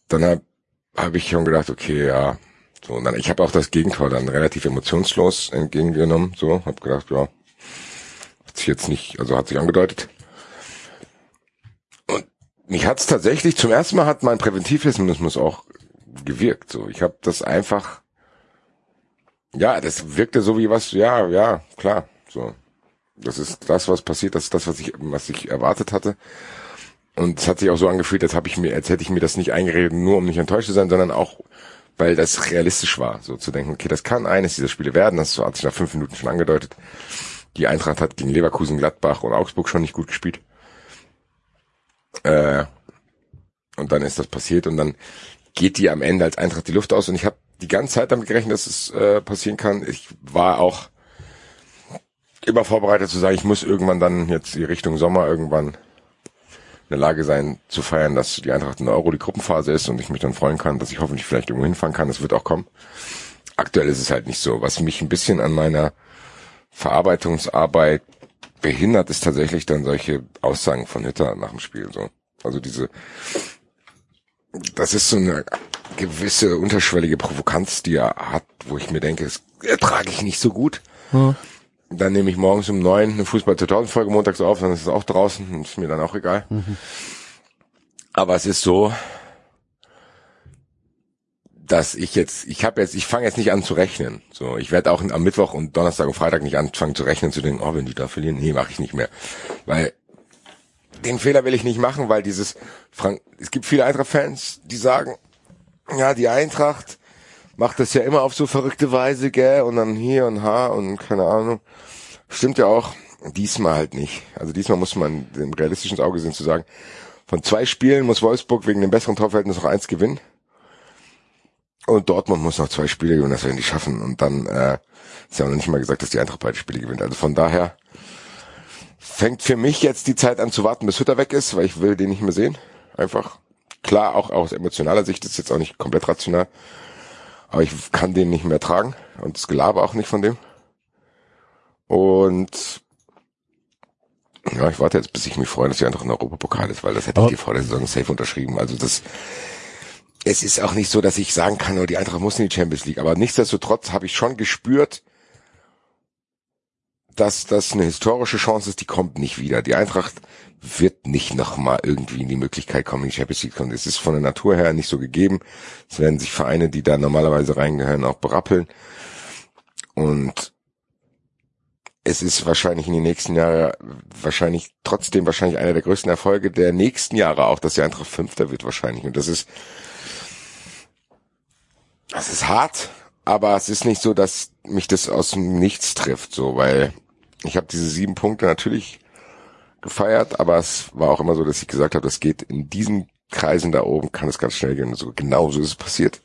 Dann habe hab ich schon gedacht, okay, ja. So, und dann, ich habe auch das Gegentor dann relativ emotionslos entgegengenommen. So, habe gedacht, ja, hat sich jetzt nicht, also hat sich angedeutet. Und mich hat's tatsächlich, zum ersten Mal hat mein Präventivmechanismus auch gewirkt. So, ich habe das einfach, ja, das wirkte so wie was, ja, ja, klar, so. Das ist das, was passiert, das ist das, was ich, was ich erwartet hatte. Und es hat sich auch so angefühlt, als habe ich mir, als hätte ich mir das nicht eingeredet, nur um nicht enttäuscht zu sein, sondern auch, weil das realistisch war, so zu denken, okay, das kann eines dieser Spiele werden. Das hat sich nach fünf Minuten schon angedeutet. Die Eintracht hat gegen Leverkusen, Gladbach und Augsburg schon nicht gut gespielt. Äh, und dann ist das passiert und dann geht die am Ende als Eintracht die Luft aus und ich habe die ganze Zeit damit gerechnet, dass es äh, passieren kann. Ich war auch immer vorbereitet zu sagen, ich muss irgendwann dann jetzt die Richtung Sommer irgendwann in der Lage sein zu feiern, dass die Eintracht in der Euro die Gruppenphase ist und ich mich dann freuen kann, dass ich hoffentlich vielleicht irgendwo hinfahren kann. Das wird auch kommen. Aktuell ist es halt nicht so. Was mich ein bisschen an meiner Verarbeitungsarbeit behindert, ist tatsächlich dann solche Aussagen von Hitter nach dem Spiel. So, also diese, das ist so eine gewisse unterschwellige Provokanz, die er hat, wo ich mir denke, das ertrage ich nicht so gut. Dann nehme ich morgens um neun eine Fußball 2000 Folge montags auf, dann ist es auch draußen ist mir dann auch egal. Aber es ist so, dass ich jetzt, ich habe jetzt, ich fange jetzt nicht an zu rechnen. So, ich werde auch am Mittwoch und Donnerstag und Freitag nicht anfangen zu rechnen, zu denken, oh, wenn die da verlieren, nee, mache ich nicht mehr, weil den Fehler will ich nicht machen, weil dieses Frank, es gibt viele Eintracht-Fans, die sagen, ja, die Eintracht macht das ja immer auf so verrückte Weise, gell, und dann hier und ha und keine Ahnung. Stimmt ja auch. Diesmal halt nicht. Also diesmal muss man dem realistischen Auge sehen zu sagen, von zwei Spielen muss Wolfsburg wegen dem besseren Torverhältnis noch eins gewinnen. Und Dortmund muss noch zwei Spiele gewinnen, das werden die schaffen. Und dann äh, ist ja noch nicht mal gesagt, dass die Eintracht beide Spiele gewinnt. Also von daher fängt für mich jetzt die Zeit an zu warten, bis Hütter weg ist, weil ich will den nicht mehr sehen. Einfach. Klar, auch aus emotionaler Sicht ist jetzt auch nicht komplett rational. Aber ich kann den nicht mehr tragen. Und das Gelaber auch nicht von dem. Und ja, ich warte jetzt, bis ich mich freue, dass die Eintracht in Europapokal ist, weil das hätte ich Aber- die vor der Saison safe unterschrieben. Also das es ist auch nicht so, dass ich sagen kann, oh, die Eintracht muss in die Champions League. Aber nichtsdestotrotz habe ich schon gespürt, dass das eine historische Chance ist, die kommt nicht wieder. Die Eintracht wird nicht nochmal irgendwie in die Möglichkeit kommen, in die Champions League zu kommen. Es ist von der Natur her nicht so gegeben. Es werden sich Vereine, die da normalerweise reingehören, auch berappeln. Und es ist wahrscheinlich in den nächsten Jahren wahrscheinlich trotzdem wahrscheinlich einer der größten Erfolge der nächsten Jahre auch, dass die Eintracht Fünfter wird wahrscheinlich. Und das ist das ist hart, aber es ist nicht so, dass mich das aus dem Nichts trifft, so, weil ich habe diese sieben Punkte natürlich gefeiert, aber es war auch immer so, dass ich gesagt habe, das geht in diesen Kreisen da oben kann es ganz schnell gehen. Und so genau so ist es passiert.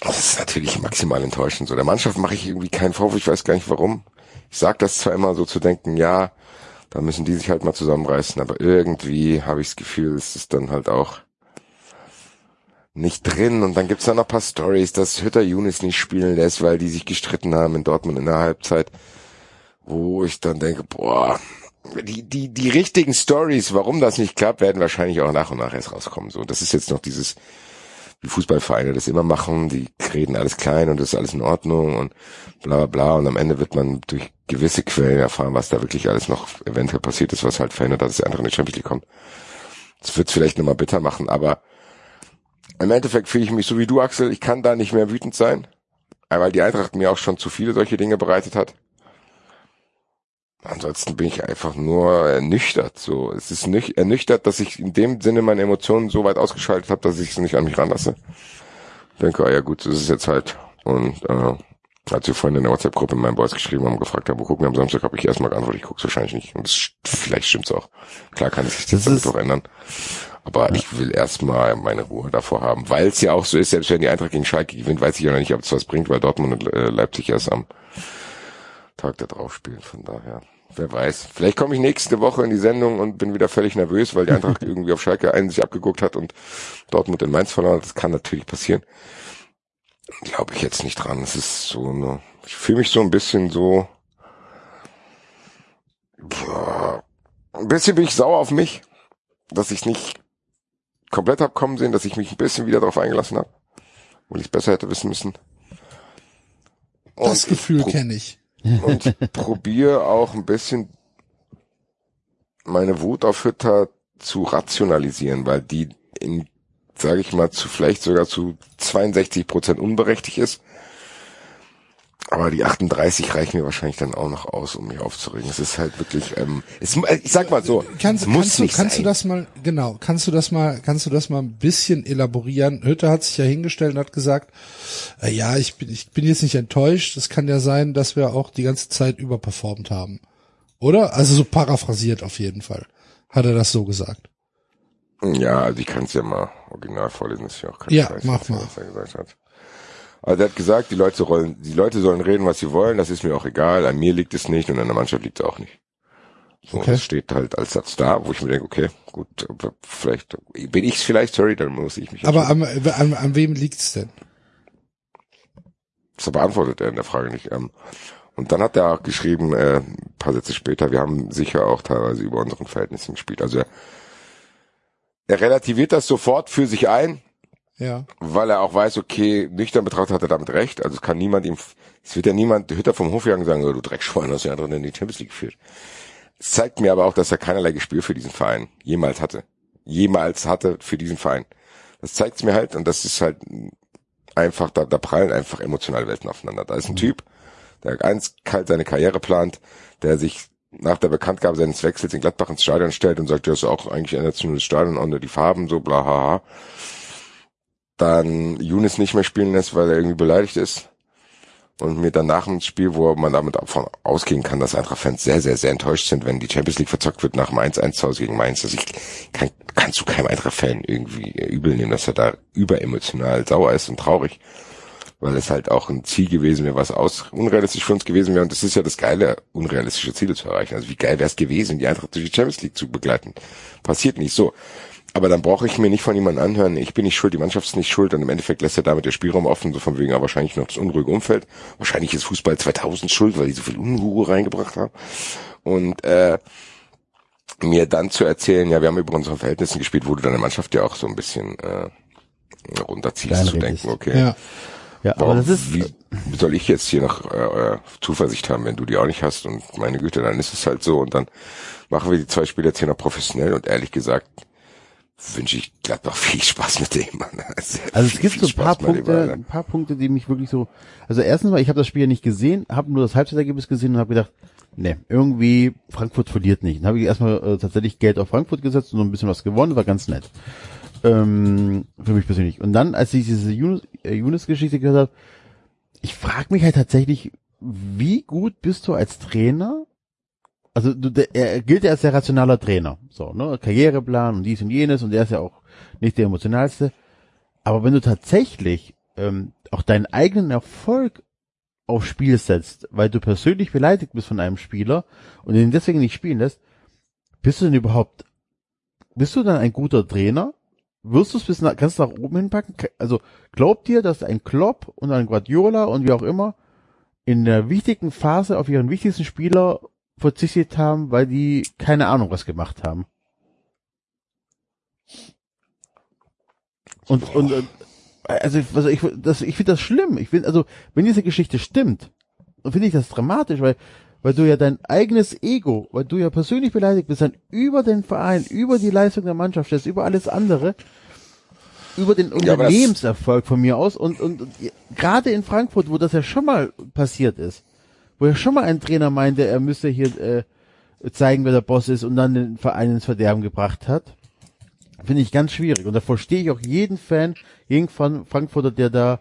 Das ist natürlich maximal enttäuschend. So der Mannschaft mache ich irgendwie keinen Vorwurf. Ich weiß gar nicht warum. Ich sage das zwar immer so zu denken, ja, da müssen die sich halt mal zusammenreißen, aber irgendwie habe ich das Gefühl, es ist dann halt auch nicht drin. Und dann gibt's da noch paar Stories, dass Hütter Younes nicht spielen lässt, weil die sich gestritten haben in Dortmund in der Halbzeit, wo ich dann denke, boah, die, die, die richtigen Stories, warum das nicht klappt, werden wahrscheinlich auch nach und nach erst rauskommen. So, das ist jetzt noch dieses, wie Fußballvereine das immer machen, die reden alles klein und das ist alles in Ordnung und bla bla bla und am Ende wird man durch gewisse Quellen erfahren, was da wirklich alles noch eventuell passiert ist, was halt verhindert, dass die anderen in die Champions League kommen. Das wird vielleicht nochmal bitter machen, aber im Endeffekt fühle ich mich so wie du, Axel, ich kann da nicht mehr wütend sein, weil die Eintracht mir auch schon zu viele solche Dinge bereitet hat. Ansonsten bin ich einfach nur ernüchtert. So, es ist nicht ernüchtert, dass ich in dem Sinne meine Emotionen so weit ausgeschaltet habe, dass ich es nicht an mich ranlasse. Ich denke, ah ja gut, so ist es jetzt halt. Und äh, als wir vorhin in der WhatsApp-Gruppe in meinen Boys geschrieben haben, gefragt haben, wo gucken wir am Samstag, habe ich erstmal geantwortet, ich gucke wahrscheinlich nicht. Und das, vielleicht stimmt's auch. Klar kann sich das, das auch ändern. Aber ja. ich will erstmal meine Ruhe davor haben, weil es ja auch so ist, selbst wenn die Eintracht gegen Schalke gewinnt, weiß ich ja noch nicht, ob es was bringt, weil Dortmund und äh, Leipzig erst am Tag da drauf spielen. Von daher, wer weiß. Vielleicht komme ich nächste Woche in die Sendung und bin wieder völlig nervös, weil die Eintracht irgendwie auf Schalke einen sich abgeguckt hat und Dortmund in Mainz verloren hat. Das kann natürlich passieren. Glaube ich jetzt nicht dran. Es ist so eine, ich fühle mich so ein bisschen so, boah, ein bisschen bin ich sauer auf mich, dass ich nicht komplett hab kommen sehen, dass ich mich ein bisschen wieder darauf eingelassen habe, wo ich es besser hätte wissen müssen. Und das Gefühl kenne ich und probiere auch ein bisschen meine Wut auf Hütter zu rationalisieren, weil die in, sage ich mal, zu vielleicht sogar zu 62 Prozent unberechtigt ist aber die 38 reichen mir wahrscheinlich dann auch noch aus, um mich aufzuregen. Es ist halt wirklich, ähm, es, ich sag mal so, kannst, muss kannst, nicht du, kannst sein. du das mal, genau, kannst du das mal, kannst du das mal ein bisschen elaborieren? Hütte hat sich ja hingestellt und hat gesagt, äh, ja, ich bin, ich bin jetzt nicht enttäuscht. Es kann ja sein, dass wir auch die ganze Zeit überperformt haben. Oder? Also so paraphrasiert auf jeden Fall. Hat er das so gesagt? Ja, also ich kann es ja mal original vorlesen, ist ja auch kein Ja, Scheiß, mach mal. Was er gesagt hat. Also er hat gesagt, die Leute sollen, die Leute sollen reden, was sie wollen, das ist mir auch egal, an mir liegt es nicht und an der Mannschaft liegt es auch nicht. So, okay. das steht halt als Satz da, wo ich mir denke, okay, gut, vielleicht bin ich's vielleicht, sorry, dann muss ich mich. Aber an, an, an wem liegt's denn? Das beantwortet er in der Frage nicht. Ähm, und dann hat er auch geschrieben, äh, ein paar Sätze später, wir haben sicher auch teilweise über unseren Verhältnissen gespielt. Also er, er relativiert das sofort für sich ein, ja. Weil er auch weiß, okay, nüchtern betrachtet hat er damit recht. Also es kann niemand ihm, es wird ja niemand Hütter vom Hofjagen sagen, oh, du Dreckschwein, hast ja drin in die Champions League geführt. Es zeigt mir aber auch, dass er keinerlei Gespür für diesen Verein jemals hatte. Jemals hatte für diesen Verein. Das zeigt's mir halt und das ist halt einfach, da, da prallen einfach emotionale Welten aufeinander. Da ist ein mhm. Typ, der eins kalt seine Karriere plant, der sich nach der Bekanntgabe seines Wechsels in Gladbach ins Stadion stellt und sagt, das ist auch eigentlich nur das Stadion und nur die Farben, so bla haha dann Younes nicht mehr spielen lässt, weil er irgendwie beleidigt ist. Und mir dann nach dem Spiel, wo man damit davon ausgehen kann, dass Eintracht-Fans sehr, sehr, sehr enttäuscht sind, wenn die Champions League verzockt wird nach dem 1-1 zu Hause gegen Mainz. Also ich kann, kannst du keinem Eintracht-Fan irgendwie übel nehmen, dass er da überemotional sauer ist und traurig. Weil es halt auch ein Ziel gewesen wäre, was aus unrealistisch für uns gewesen wäre. Und das ist ja das Geile, unrealistische Ziele zu erreichen. Also wie geil wäre es gewesen, die Eintracht durch die Champions League zu begleiten. Passiert nicht so. Aber dann brauche ich mir nicht von jemandem anhören, ich bin nicht schuld, die Mannschaft ist nicht schuld und im Endeffekt lässt er damit der Spielraum offen, so von wegen, aber wahrscheinlich noch das unruhige Umfeld. Wahrscheinlich ist Fußball 2000 schuld, weil die so viel Unruhe reingebracht haben. Und äh, mir dann zu erzählen, ja, wir haben über unsere Verhältnisse gespielt, wo du deine Mannschaft ja auch so ein bisschen äh, runterziehst, zu denken, okay. Ja. Ja, aber das ist, wie, wie soll ich jetzt hier noch äh, Zuversicht haben, wenn du die auch nicht hast und meine Güte, dann ist es halt so und dann machen wir die zwei Spiele jetzt hier noch professionell und ehrlich gesagt, wünsche ich Gladbach viel Spaß mit dem. Mann. Also es gibt so ein paar Punkte, ein paar Punkte, die mich wirklich so. Also erstens mal, ich habe das Spiel ja nicht gesehen, habe nur das Halbzeitergebnis gesehen und habe gedacht, ne, irgendwie Frankfurt verliert nicht. Dann habe ich erstmal äh, tatsächlich Geld auf Frankfurt gesetzt und so ein bisschen was gewonnen, war ganz nett. Ähm, für mich persönlich. Und dann, als ich diese Yunus-Geschichte äh, gehört habe, ich frage mich halt tatsächlich, wie gut bist du als Trainer also der, er gilt ja als der rationaler Trainer. So, ne? Karriereplan und dies und jenes und der ist ja auch nicht der emotionalste. Aber wenn du tatsächlich ähm, auch deinen eigenen Erfolg aufs Spiel setzt, weil du persönlich beleidigt bist von einem Spieler und ihn deswegen nicht spielen lässt, bist du denn überhaupt, bist du dann ein guter Trainer? Wirst du es bis nach, kannst du nach oben hinpacken? Also glaubt dir, dass ein Klopp und ein Guardiola und wie auch immer in der wichtigen Phase auf ihren wichtigsten Spieler verzichtet haben, weil die keine Ahnung was gemacht haben? Und, und, und also, also ich, das, ich finde das schlimm. Ich finde, also, wenn diese Geschichte stimmt, dann finde ich das dramatisch, weil, weil du ja dein eigenes Ego, weil du ja persönlich beleidigt bist, dann über den Verein, über die Leistung der Mannschaft stellst, über alles andere, über den Unternehmenserfolg von mir aus und, und, und gerade in Frankfurt, wo das ja schon mal passiert ist, wo ja schon mal ein Trainer meinte, er müsste hier äh, zeigen, wer der Boss ist und dann den Verein ins Verderben gebracht hat, finde ich ganz schwierig. Und da verstehe ich auch jeden Fan, jeden Fran- Frankfurter, der da,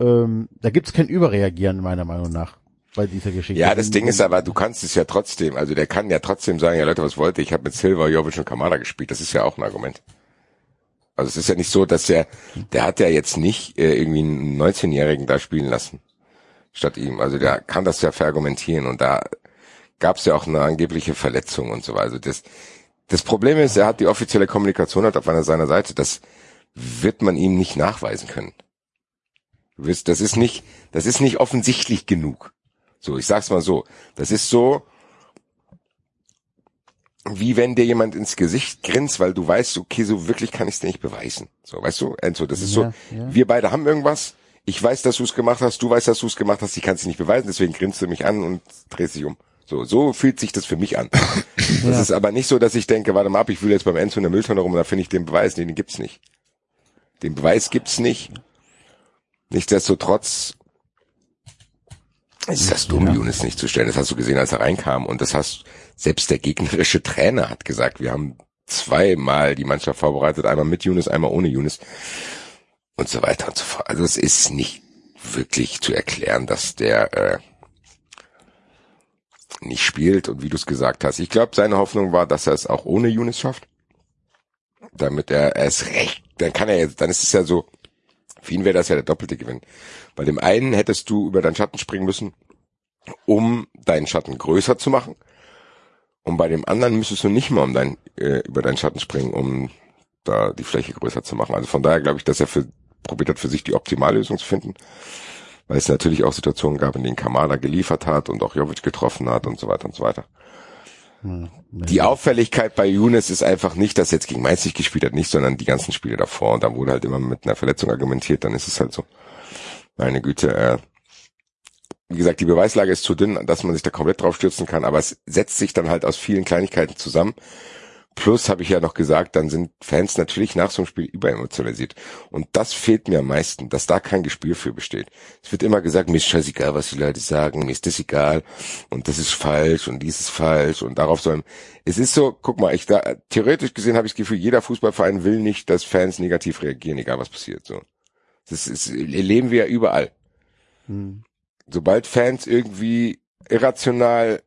ähm, da gibt's kein Überreagieren meiner Meinung nach bei dieser Geschichte. Ja, das Ding ist aber, du kannst es ja trotzdem, also der kann ja trotzdem sagen, ja Leute, was wollt ihr? Ich habe mit Silva, Jovic und Kamada gespielt. Das ist ja auch ein Argument. Also es ist ja nicht so, dass der, der hat ja jetzt nicht äh, irgendwie einen 19-Jährigen da spielen lassen statt ihm. Also der kann das ja verargumentieren und da gab es ja auch eine angebliche Verletzung und so weiter. Also das, das Problem ist, er hat die offizielle Kommunikation hat auf einer seiner Seite. Das wird man ihm nicht nachweisen können. Du wirst, das ist nicht, das ist nicht offensichtlich genug. So, ich sag's mal so. Das ist so, wie wenn dir jemand ins Gesicht grinst, weil du weißt, okay, so wirklich kann ich es dir nicht beweisen. So, weißt du, Enzo, das ist Ja, so, ja. wir beide haben irgendwas, ich weiß, dass du es gemacht hast, du weißt, dass du es gemacht hast, ich kann es nicht beweisen, deswegen grinst du mich an und drehst dich um. So, so fühlt sich das für mich an. Das ist aber nicht so, dass ich denke, warte mal ab, ich will jetzt beim Enzo in der Mülltonne rum und da finde ich den Beweis. Nee, den gibt's nicht. Den Beweis gibt's nicht. Nichtsdestotrotz ist das dumm, Younes nicht zu stellen. Das hast du gesehen, als er reinkam. Und das hast, selbst der gegnerische Trainer hat gesagt, wir haben zweimal die Mannschaft vorbereitet, einmal mit Younes, einmal ohne Younes und so weiter und so fort. Also es ist nicht wirklich zu erklären, dass der äh, nicht spielt und wie du es gesagt hast. Ich glaube, seine Hoffnung war, dass er es auch ohne Younes schafft. Damit er es recht, dann kann er jetzt, dann ist es ja so, für ihn wäre das ja der doppelte Gewinn. Bei dem einen hättest du über deinen Schatten springen müssen, um deinen Schatten größer zu machen. Und bei dem anderen müsstest du nicht mal um dein, äh, über deinen Schatten springen, um da die Fläche größer zu machen. Also von daher glaube ich, dass er für, probiert hat, für sich die Optimallösung zu finden. Weil es natürlich auch Situationen gab, in denen Kamada geliefert hat und auch Jovic getroffen hat und so weiter und so weiter. Die Auffälligkeit bei Younes ist einfach nicht, dass er jetzt gegen Mainz nicht gespielt hat, nicht, sondern die ganzen Spiele davor. Und da wurde halt immer mit einer Verletzung argumentiert, dann ist es halt so. Meine Güte, äh, wie gesagt, die Beweislage ist zu dünn, dass man sich da komplett drauf stürzen kann, aber es setzt sich dann halt aus vielen Kleinigkeiten zusammen. Plus habe ich ja noch gesagt, dann sind Fans natürlich nach so einem Spiel überemotionalisiert. Und das fehlt mir am meisten, dass da kein Gespür für besteht. Es wird immer gesagt, mir ist scheißegal, was die Leute sagen, mir ist das egal und das ist falsch und dies ist falsch und darauf sollen. Es ist so, guck mal, ich da theoretisch gesehen habe ich das Gefühl, jeder Fußballverein will nicht, dass Fans negativ reagieren, egal was passiert. So, das ist, erleben wir ja überall. Sobald Fans irgendwie irrational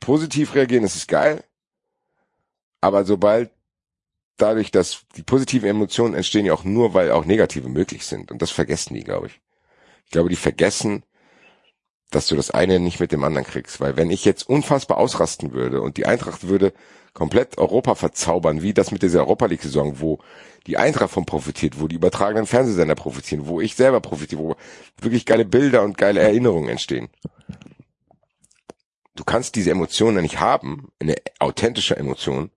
positiv reagieren, ist es geil. Aber sobald dadurch, dass die positiven Emotionen entstehen ja auch nur, weil auch negative möglich sind. Und das vergessen die, glaube ich. Ich glaube, die vergessen, dass du das eine nicht mit dem anderen kriegst. Weil wenn ich jetzt unfassbar ausrasten würde und die Eintracht würde komplett Europa verzaubern, wie das mit dieser Europa League-Saison, wo die Eintracht von profitiert, wo die übertragenen Fernsehsender profitieren, wo ich selber profitiere, wo wirklich geile Bilder und geile Erinnerungen entstehen. Du kannst diese Emotionen nicht haben, eine authentische Emotion,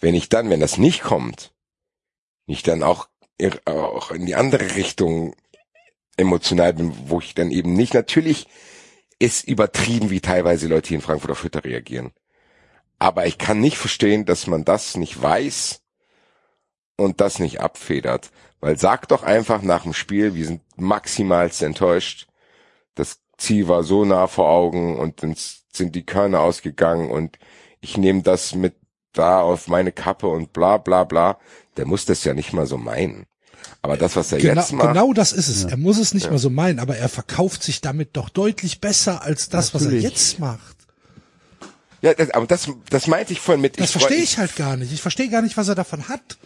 wenn ich dann, wenn das nicht kommt, nicht dann auch, auch in die andere Richtung emotional bin, wo ich dann eben nicht, natürlich ist übertrieben, wie teilweise Leute hier in Frankfurt auf Hütter reagieren. Aber ich kann nicht verstehen, dass man das nicht weiß und das nicht abfedert. Weil sag doch einfach nach dem Spiel, wir sind maximalst enttäuscht. Das Ziel war so nah vor Augen und dann sind die Körner ausgegangen und ich nehme das mit da auf meine Kappe und bla bla bla. Der muss das ja nicht mal so meinen. Aber das, was er Genau, jetzt macht, genau das ist es. Er muss es nicht mal so meinen, aber er verkauft sich damit doch deutlich besser als das, was er Natürlich. jetzt macht. Ja, das, aber das, das meinte ich vorhin mit. Das verstehe ich halt gar nicht. Ich verstehe gar nicht, was er davon hat.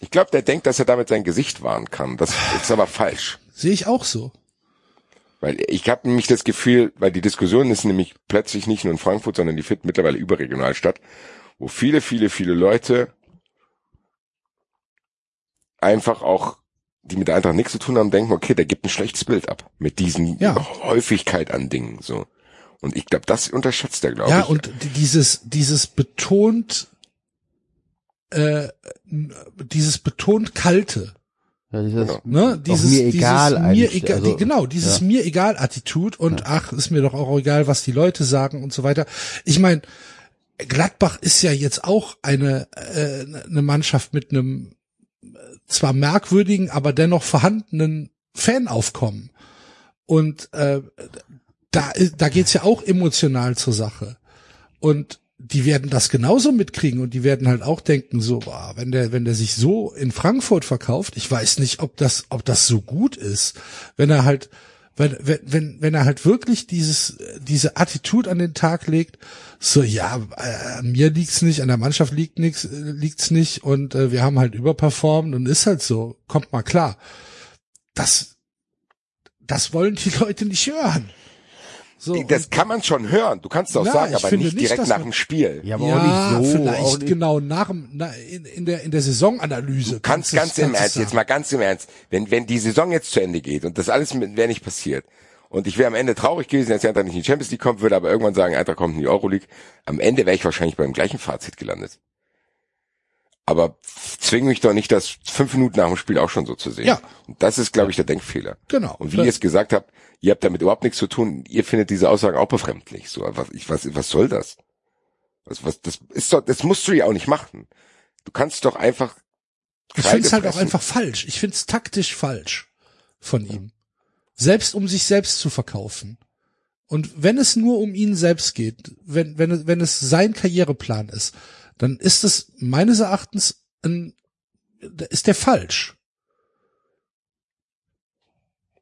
Ich glaube, der denkt, dass er damit sein Gesicht wahren kann. Das ist aber falsch. Sehe ich auch so. Weil ich habe nämlich das Gefühl, weil die Diskussion ist nämlich plötzlich nicht nur in Frankfurt, sondern die findet mittlerweile überregional statt, wo viele, viele, viele Leute einfach auch, die mit der Eintracht nichts zu tun haben, denken, okay, der gibt ein schlechtes Bild ab mit diesen Ja. Häufigkeit an Dingen so. Und ich glaube, das unterschätzt er, glaube Ja, ich. und die- dieses, dieses betont, äh, dieses betont kalte, Ja, dieses, Genau. ne? Dieses, mir egal dieses mir egal, also, die, genau, dieses ja. mir egal Attitude und ach, ist mir doch auch egal, was die Leute sagen und so weiter. Ich meine, Gladbach ist ja jetzt auch eine, äh, eine Mannschaft mit einem äh, zwar merkwürdigen, aber dennoch vorhandenen Fanaufkommen. Und äh, da, da geht's ja auch emotional zur Sache. Und die werden das genauso mitkriegen und die werden halt auch denken, so, boah, wenn der, wenn der sich so in Frankfurt verkauft, ich weiß nicht, ob das, ob das so gut ist, wenn er halt, wenn, wenn, wenn, wenn er halt wirklich dieses, diese Attitude an den Tag legt, so, ja, äh, an mir liegt's nicht, an der Mannschaft liegt nix, äh, liegt's nicht und äh, wir haben halt überperformt und ist halt so, kommt mal klar. Das, das wollen die Leute nicht hören. So, das kann man schon hören. Du kannst es auch Ja, sagen, ich aber nicht nicht, direkt nach man- dem Spiel. ja, aber ja, auch nicht so. vielleicht auch nicht, genau nach, dem- na, in, in der in der Saisonanalyse. Du kannst du- ganz im kannst du Ernst, jetzt sagen. mal ganz im Ernst, wenn, wenn die Saison jetzt zu Ende geht und das alles wäre nicht passiert und ich wäre am Ende traurig gewesen, dass die Eintracht nicht in die Champions League kommt, würde aber irgendwann sagen, Eintracht kommt in die Euroleague, am Ende wäre ich wahrscheinlich beim gleichen Fazit gelandet. Aber zwing mich doch nicht, das fünf Minuten nach dem Spiel auch schon so zu sehen. Ja. Und das ist, glaube ich, der Denkfehler. Genau. Und wie ihr es gesagt habt, ihr habt damit überhaupt nichts zu tun, ihr findet diese Aussagen auch befremdlich. So, was, ich, was, was soll das? Was, was, das ist doch, das musst du ja auch nicht machen. Du kannst doch einfach Ich finde es halt auch einfach falsch. Ich finde es taktisch falsch von ihm. Selbst um sich selbst zu verkaufen. Und wenn es nur um ihn selbst geht, wenn, wenn, es- wenn es sein Karriereplan ist, dann ist es meines Erachtens ein, ist der falsch.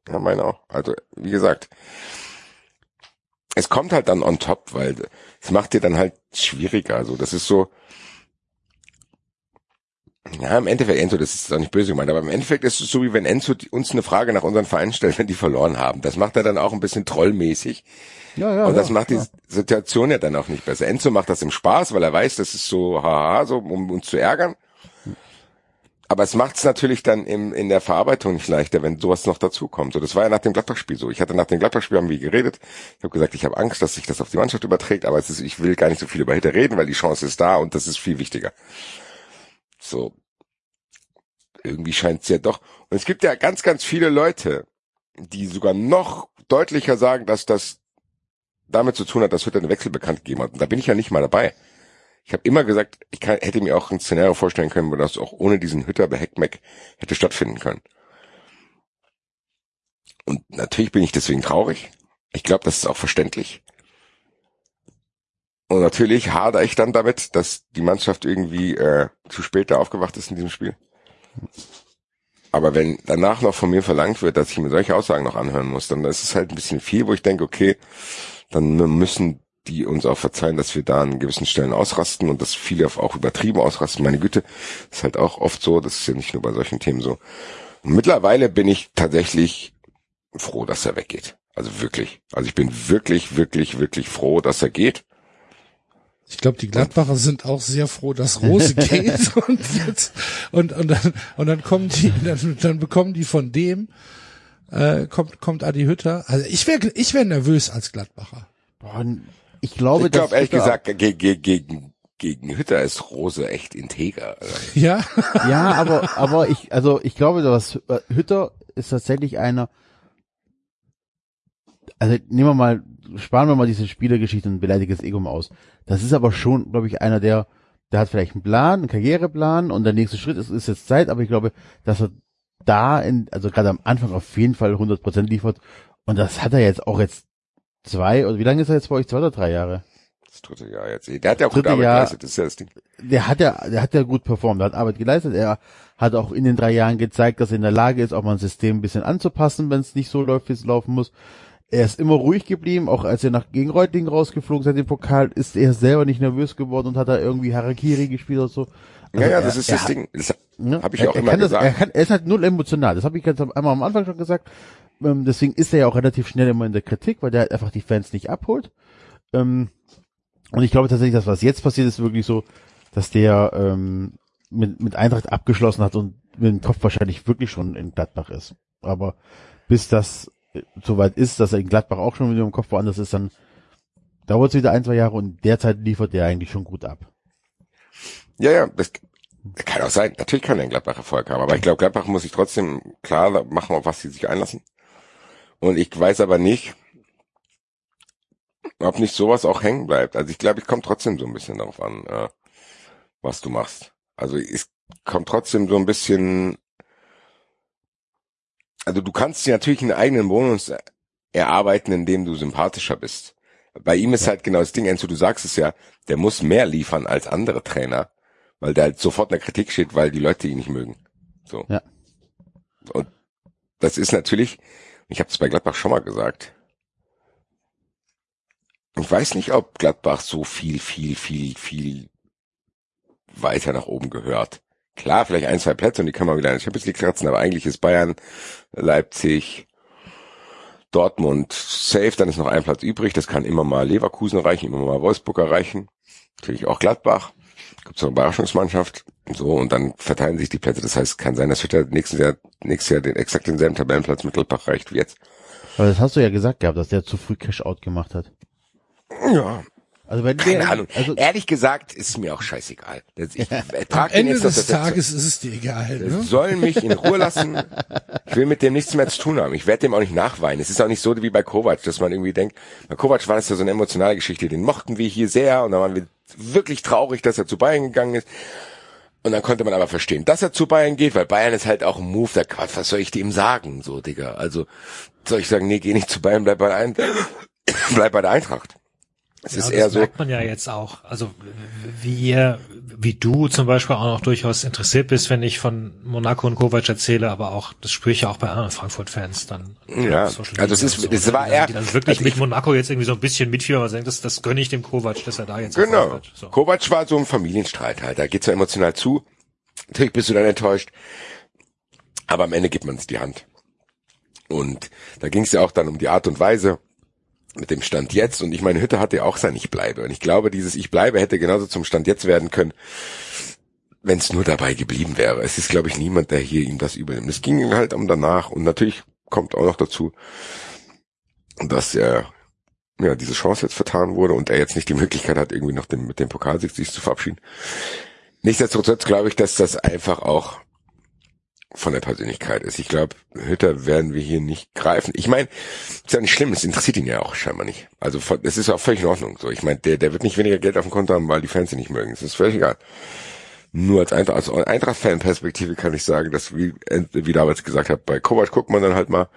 Ja, meine auch. Also, wie gesagt, es kommt halt dann on top, weil es macht dir dann halt schwieriger. Also, das ist so, ja, im Endeffekt, Enzo, das ist auch nicht böse gemeint, aber im Endeffekt ist es so, wie wenn Enzo die- uns eine Frage nach unseren Vereinen stellt, wenn die verloren haben. Das macht er dann auch ein bisschen trollmäßig. ja, ja, Und das ja, macht die klar. Situation ja dann auch nicht besser. Enzo macht das im Spaß, weil er weiß, das ist so, haha, so, um uns zu ärgern. Aber es macht es natürlich dann im, in der Verarbeitung nicht leichter, wenn sowas noch dazukommt. So, das war ja nach dem Gladbach-Spiel so. Ich hatte nach dem Gladbach-Spiel haben wir geredet. Ich habe gesagt, ich habe Angst, dass sich das auf die Mannschaft überträgt, aber es ist, ich will gar nicht so viel über Hitter reden, weil die Chance ist da und das ist viel wichtiger. So. Irgendwie scheint es ja doch. Und es gibt ja ganz, ganz viele Leute, die sogar noch deutlicher sagen, dass das damit zu tun hat, dass Hütter einen Wechsel bekannt gegeben hat. Und da bin ich ja nicht mal dabei. Ich habe immer gesagt, ich kann, hätte mir auch ein Szenario vorstellen können, wo das auch ohne diesen Hütter bei Heckmeck hätte stattfinden können. Und natürlich bin ich deswegen traurig. Ich glaube, das ist auch verständlich. Und natürlich hadere ich dann damit, dass die Mannschaft irgendwie äh, zu spät da aufgewacht ist in diesem Spiel. Aber wenn danach noch von mir verlangt wird, dass ich mir solche Aussagen noch anhören muss, dann ist es halt ein bisschen viel, wo ich denke, okay, dann müssen die uns auch verzeihen, dass wir da an gewissen Stellen ausrasten und dass viele auch übertrieben ausrasten. Meine Güte, ist halt auch oft so, das ist ja nicht nur bei solchen Themen so. Und mittlerweile bin ich tatsächlich froh, dass er weggeht. Also wirklich. Also ich bin wirklich, wirklich, wirklich froh, dass er geht. Ich glaube, die Gladbacher sind auch sehr froh, dass Rose geht und jetzt und und dann und dann kommen die dann, dann bekommen die von dem äh, kommt kommt Adi Hütter. Also ich wäre ich wäre nervös als Gladbacher. Boah, ich glaube, Ich glaube dass ehrlich Hütter- gesagt, gegen, gegen, gegen, gegen Hütter ist Rose echt integer. Ja, Ja, aber, aber ich, also ich glaube, dass äh, Hütter ist tatsächlich einer, also nehmen wir mal, sparen wir mal diese Spielergeschichte und beleidiges Ego mal aus. Das ist aber schon, glaube ich, einer, der, der hat vielleicht einen Plan, einen Karriereplan und der nächste Schritt ist, ist jetzt Zeit, aber ich glaube, dass er da in, also gerade am Anfang auf jeden Fall 100% liefert und das hat er jetzt auch jetzt zwei, oder wie lange ist er jetzt bei euch? Zwei oder drei Jahre? das dritte Jahr jetzt. Der hat ja auch gut Arbeit Jahr. geleistet, das ist ja das Ding. der hat ja, der hat ja gut performt, der hat Arbeit geleistet. Er hat auch in den drei Jahren gezeigt, dass er in der Lage ist, auch mal ein System ein bisschen anzupassen, wenn es nicht so läuft, wie es laufen muss. er ist immer ruhig geblieben, auch als er nach gegen Reutlingen rausgeflogen seid im Pokal, ist er selber nicht nervös geworden und hat da irgendwie Harakiri gespielt oder so. ja, Also ja, er- das ist er das hat- Ding. Das Ne? habe ich ja auch er, immer kann das, gesagt. er, kann, er ist halt null emotional. Das habe ich ganz einmal am Anfang schon gesagt. Ähm, deswegen ist er ja auch relativ schnell immer in der Kritik, weil der halt einfach die Fans nicht abholt. Ähm, und ich glaube tatsächlich, dass was jetzt passiert, ist wirklich so, dass der ähm, mit, mit Eintracht abgeschlossen hat und mit dem Kopf wahrscheinlich wirklich schon in Gladbach ist. Aber bis das äh, soweit ist, dass er in Gladbach auch schon mit dem Kopf woanders ist, dann dauert es wieder ein, zwei Jahre und derzeit liefert er eigentlich schon gut ab. Ja, ja, das kann auch sein. Natürlich kann er in Gladbach Erfolg haben, aber ich glaube, Gladbach muss sich trotzdem klar machen, auf was sie sich einlassen. Und ich weiß aber nicht, ob nicht sowas auch hängen bleibt. Also ich glaube, ich komme trotzdem so ein bisschen darauf an, äh, was du machst. Also es kommt trotzdem so ein bisschen, also du kannst dir natürlich einen eigenen Bonus erarbeiten, indem du sympathischer bist. Bei ihm ist halt genau das Ding, Enzo, du sagst es ja, der muss mehr liefern als andere Trainer, weil der halt sofort in der Kritik steht, weil die Leute ihn nicht mögen. So. Ja. Und das ist natürlich, ich habe es bei Gladbach schon mal gesagt. Ich weiß nicht, ob Gladbach so viel, viel, viel, viel weiter nach oben gehört. Klar, vielleicht ein, zwei Plätze und die kann man wieder in der Champions League kratzen, aber eigentlich ist Bayern, Leipzig, Dortmund safe, dann ist noch ein Platz übrig. Das kann immer mal Leverkusen reichen, immer mal Wolfsburg erreichen. Natürlich auch Gladbach. Gibt es noch eine Überraschungsmannschaft. So, und dann verteilen sich die Plätze. Das heißt, kann sein, dass Hütter nächstes Jahr, nächstes Jahr den, exakt denselben Tabellenplatz mit Gladbach reicht wie jetzt. Aber das hast du ja gesagt gehabt, dass der zu früh Cash-Out gemacht hat. Ja, Also wenn keine der, Ahnung. Also, Ehrlich gesagt ist mir auch scheißegal. Ich Am Ende jetzt, des Tages ist es dir egal. Ne? sollen mich in Ruhe lassen. Ich will mit dem nichts mehr zu tun haben. Ich werde dem auch nicht nachweinen. Es ist auch nicht so wie bei Kovac, dass man irgendwie denkt, bei Kovac war das ja so eine emotionale Geschichte, den mochten wir hier sehr und dann waren wir wirklich traurig, dass er zu Bayern gegangen ist. Und dann konnte man aber verstehen, dass er zu Bayern geht, weil Bayern ist halt auch ein Move, da Quatsch, was soll ich dem sagen, so, Digga. Also, soll ich sagen, nee, geh nicht zu Bayern, bleib bei der, Ein bleib bei der Eintracht. Es Ja, ist das eher so, merkt man ja jetzt auch. Also wie ihr, wie du zum Beispiel auch noch durchaus interessiert bist, wenn ich von Monaco und Kovac erzähle, aber auch, das spüre ich ja auch bei anderen Frankfurt-Fans dann. Ja, also es ist- und es war die, eher- Die dann wirklich also mit ich- Monaco jetzt irgendwie so ein bisschen mitführen, weil denken, das, das gönne ich dem Kovac, dass er da jetzt Genau. So. Kovac war so ein Familienstreit halt. Da geht's ja emotional zu. Natürlich bist du dann enttäuscht. Aber am Ende gibt man es die Hand. Und da ging es ja auch dann um die Art und Weise mit dem Stand jetzt. Und ich meine, Hütte hatte ja auch sein Ich bleibe. Und ich glaube, dieses Ich bleibe hätte genauso zum Stand jetzt werden können, wenn es nur dabei geblieben wäre. Es ist, glaube ich, niemand, der hier ihm das übernimmt. Es ging halt um danach. Und natürlich kommt auch noch dazu, dass er ja, diese Chance jetzt vertan wurde und er jetzt nicht die Möglichkeit hat, irgendwie noch dem, mit dem Pokalsieg sich zu verabschieden. Nichtsdestotrotz glaube ich, dass das einfach auch von der Persönlichkeit ist. Ich glaube, Hütter werden wir hier nicht greifen. Ich meine, ist ja nicht schlimm, es interessiert ihn ja auch scheinbar nicht. Also es ist auch völlig in Ordnung. So, ich meine, der, der wird nicht weniger Geld auf dem Konto haben, weil die Fans ihn nicht mögen. Es ist völlig egal. Nur als Eintracht, also Eintracht-Fan-Perspektive kann ich sagen, dass wie, wie damals gesagt habe, bei Kovac guckt man dann halt mal,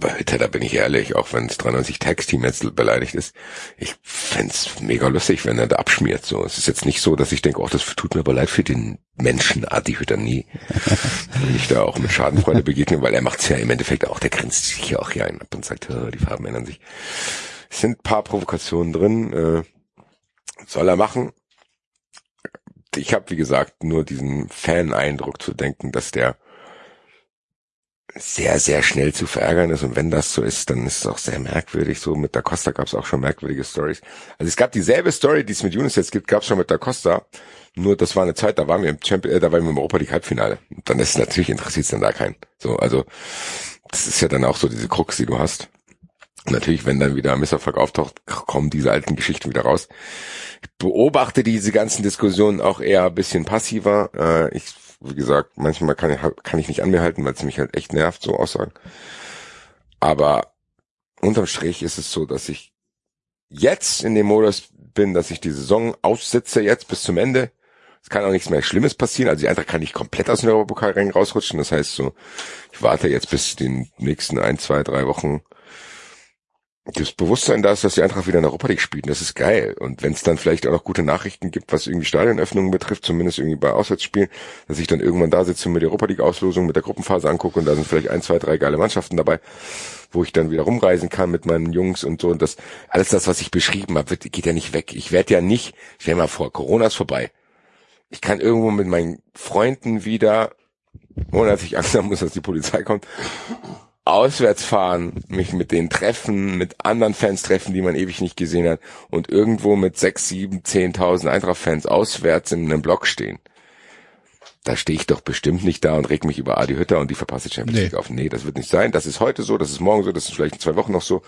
bei Hütter, da bin ich ehrlich, auch wenn es 93 Tax-Team jetzt beleidigt ist, ich fänd's mega lustig, wenn er da abschmiert. So, es ist jetzt nicht so, dass ich denke, oh, das tut mir aber leid für den Menschen, Adi Hütter nie. Wenn ich da auch mit Schadenfreude begegne, weil er macht's ja im Endeffekt auch, der grinst sich ja auch hier ein ab und sagt, "Hör, die Farben ändern sich. Es sind ein paar Provokationen drin, äh, soll er machen. Ich habe, wie gesagt, nur diesen Fan-Eindruck zu denken, dass der sehr, sehr schnell zu verärgern ist. Und wenn das so ist, dann ist es auch sehr merkwürdig. So mit Da Costa gab es auch schon merkwürdige Stories. Also es gab dieselbe Story, die es mit Yunus jetzt gibt, gab es schon mit Da Costa. Nur das war eine Zeit, da waren wir im Champion, äh, da waren wir im Europa League Halbfinale. Und dann ist natürlich interessiert es dann da keinen. So, also das ist ja dann auch so diese Krux, die du hast. Natürlich, wenn dann wieder ein Misserfolg auftaucht, kommen diese alten Geschichten wieder raus. Ich beobachte diese ganzen Diskussionen auch eher ein bisschen passiver. Äh, ich, wie gesagt, manchmal kann ich, kann ich nicht an mir halten, weil es mich halt echt nervt, so Aussagen. Aber unterm Strich ist es so, dass ich jetzt in dem Modus bin, dass ich die Saison aussitze jetzt bis zum Ende. Es kann auch nichts mehr Schlimmes passieren. Also die Eintracht kann nicht komplett aus dem Europapokalrennen rausrutschen. Das heißt so, ich warte jetzt bis den nächsten ein, zwei, drei Wochen das Bewusstsein da ist, dass die Eintracht wieder in Europa League spielt. Das ist geil. Und wenn es dann vielleicht auch noch gute Nachrichten gibt, was irgendwie Stadionöffnungen betrifft, zumindest irgendwie bei Auswärtsspielen, dass ich dann irgendwann da sitze und mir die Europa League Auslosung mit der Gruppenphase angucke und da sind vielleicht ein, zwei, drei geile Mannschaften dabei, wo ich dann wieder rumreisen kann mit meinen Jungs und so. Und das alles das, was ich beschrieben habe, geht ja nicht weg. Ich werde ja nicht, ich stell mal vor, Corona ist vorbei. Ich kann irgendwo mit meinen Freunden wieder, ohne dass ich Angst haben muss, dass die Polizei kommt, auswärts fahren, mich mit denen treffen, mit anderen Fans treffen, die man ewig nicht gesehen hat und irgendwo mit sechs, sieben, zehntausend Eintracht-Fans auswärts in einem Block stehen. Da stehe ich doch bestimmt nicht da und reg mich über Adi Hütter und die verpasste Champions Nee. League auf. Nee, das wird nicht sein. Das ist heute so, das ist morgen so, das ist vielleicht in zwei Wochen noch so.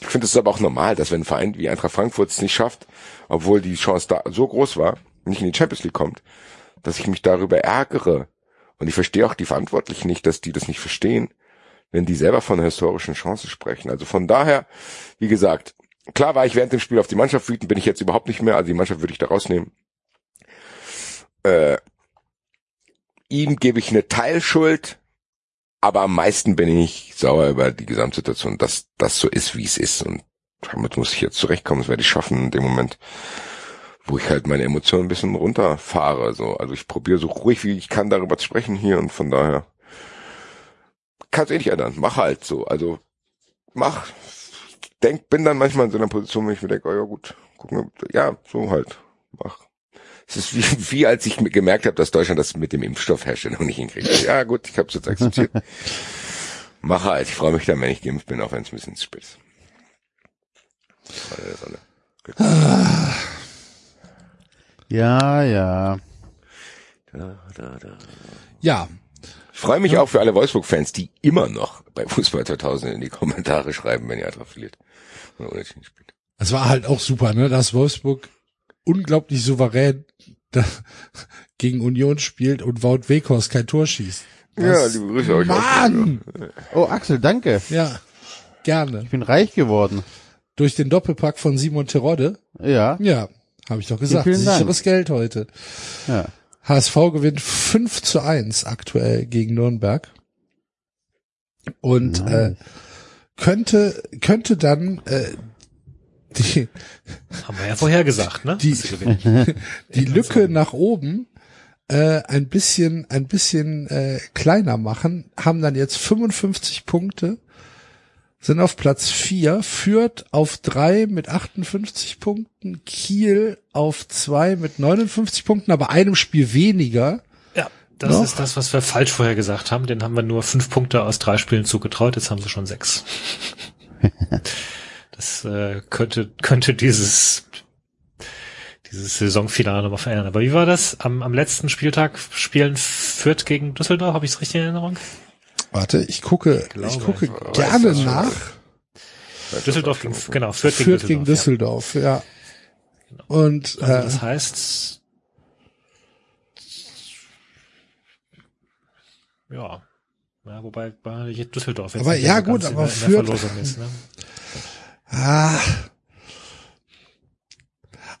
Ich finde es aber auch normal, dass wenn ein Verein wie Eintracht Frankfurt es nicht schafft, obwohl die Chance da so groß war, nicht in die Champions League kommt, dass ich mich darüber ärgere. Und ich verstehe auch die Verantwortlichen nicht, dass die das nicht verstehen, wenn die selber von einer historischen Chance sprechen. Also von daher, wie gesagt, klar war ich während dem Spiel auf die Mannschaft wütend, bin ich jetzt überhaupt nicht mehr. Also die Mannschaft würde ich da rausnehmen. Äh, ihm gebe ich eine Teilschuld, aber am meisten bin ich sauer über die Gesamtsituation, dass das so ist, wie es ist. Und damit muss ich jetzt zurechtkommen. Das werde ich schaffen in dem Moment, wo ich halt meine Emotionen ein bisschen runterfahre. So, also ich probiere so ruhig wie ich kann darüber zu sprechen hier und von daher kann's eh nicht ändern. Mach halt so. Also mach. Denk, bin dann manchmal in so einer Position, wo ich mir denke, oh ja gut, gucken, ja, so halt. Mach. Es ist wie, wie als ich mir gemerkt habe, dass Deutschland das mit dem Impfstoffherstellung nicht hinkriegt. Ja gut, ich habe es jetzt akzeptiert. Mach halt. Ich freue mich dann, wenn ich geimpft bin, auch wenn es ein bisschen zu spät ist. Sonne. Ja, ja. Da, da, da. Ja, freue mich auch für alle Wolfsburg-Fans, die immer noch bei Fußball 2000 in die Kommentare schreiben, wenn ihr Eintracht verliert. Oder unentschieden spielt. es war halt auch super, ne, dass Wolfsburg unglaublich souverän gegen Union spielt und Wout Weghorst kein Tor schießt. Ja, Was? liebe Grüße euch. Mann! Oh, Axel, danke. Ja, gerne. Ich bin reich geworden. Durch den Doppelpack von Simon Terodde. Ja, Ja, habe ich doch gesagt. Vielen Dank. Sicheres Geld heute. ja. HSV gewinnt 5 zu 1 aktuell gegen Nürnberg. Und äh, könnte, könnte dann äh, die, Haben wir ja vorher gesagt, ne? Die- die Lücke nach oben äh, ein bisschen ein bisschen äh, kleiner machen, haben dann jetzt 55 Punkte, sind auf Platz 4, führt auf 3 mit 58 Punkten, Kiel auf 2 mit 59 Punkten, aber einem Spiel weniger. Ja, das Noch? ist das, was wir falsch vorher gesagt haben. Den haben wir nur fünf Punkte aus drei Spielen zugetraut. Jetzt haben sie schon sechs. Das äh, könnte könnte dieses dieses Saisonfinale nochmal verändern. Aber wie war das? Am, am letzten Spieltag spielen Fürth gegen Düsseldorf. Habe ich es richtig in Erinnerung? Warte, ich gucke, ich, glaube, gucke weiß gerne das schon. nach. Düsseldorf gegen genau Fürth, Fürth gegen gegen Düsseldorf, ja. Und Ja. Also äh, das heißt, ja. Ja, wobei bei Düsseldorf jetzt Aber ja, gut, in aber der, in Fürth- Verlosung ist, ne? Ah.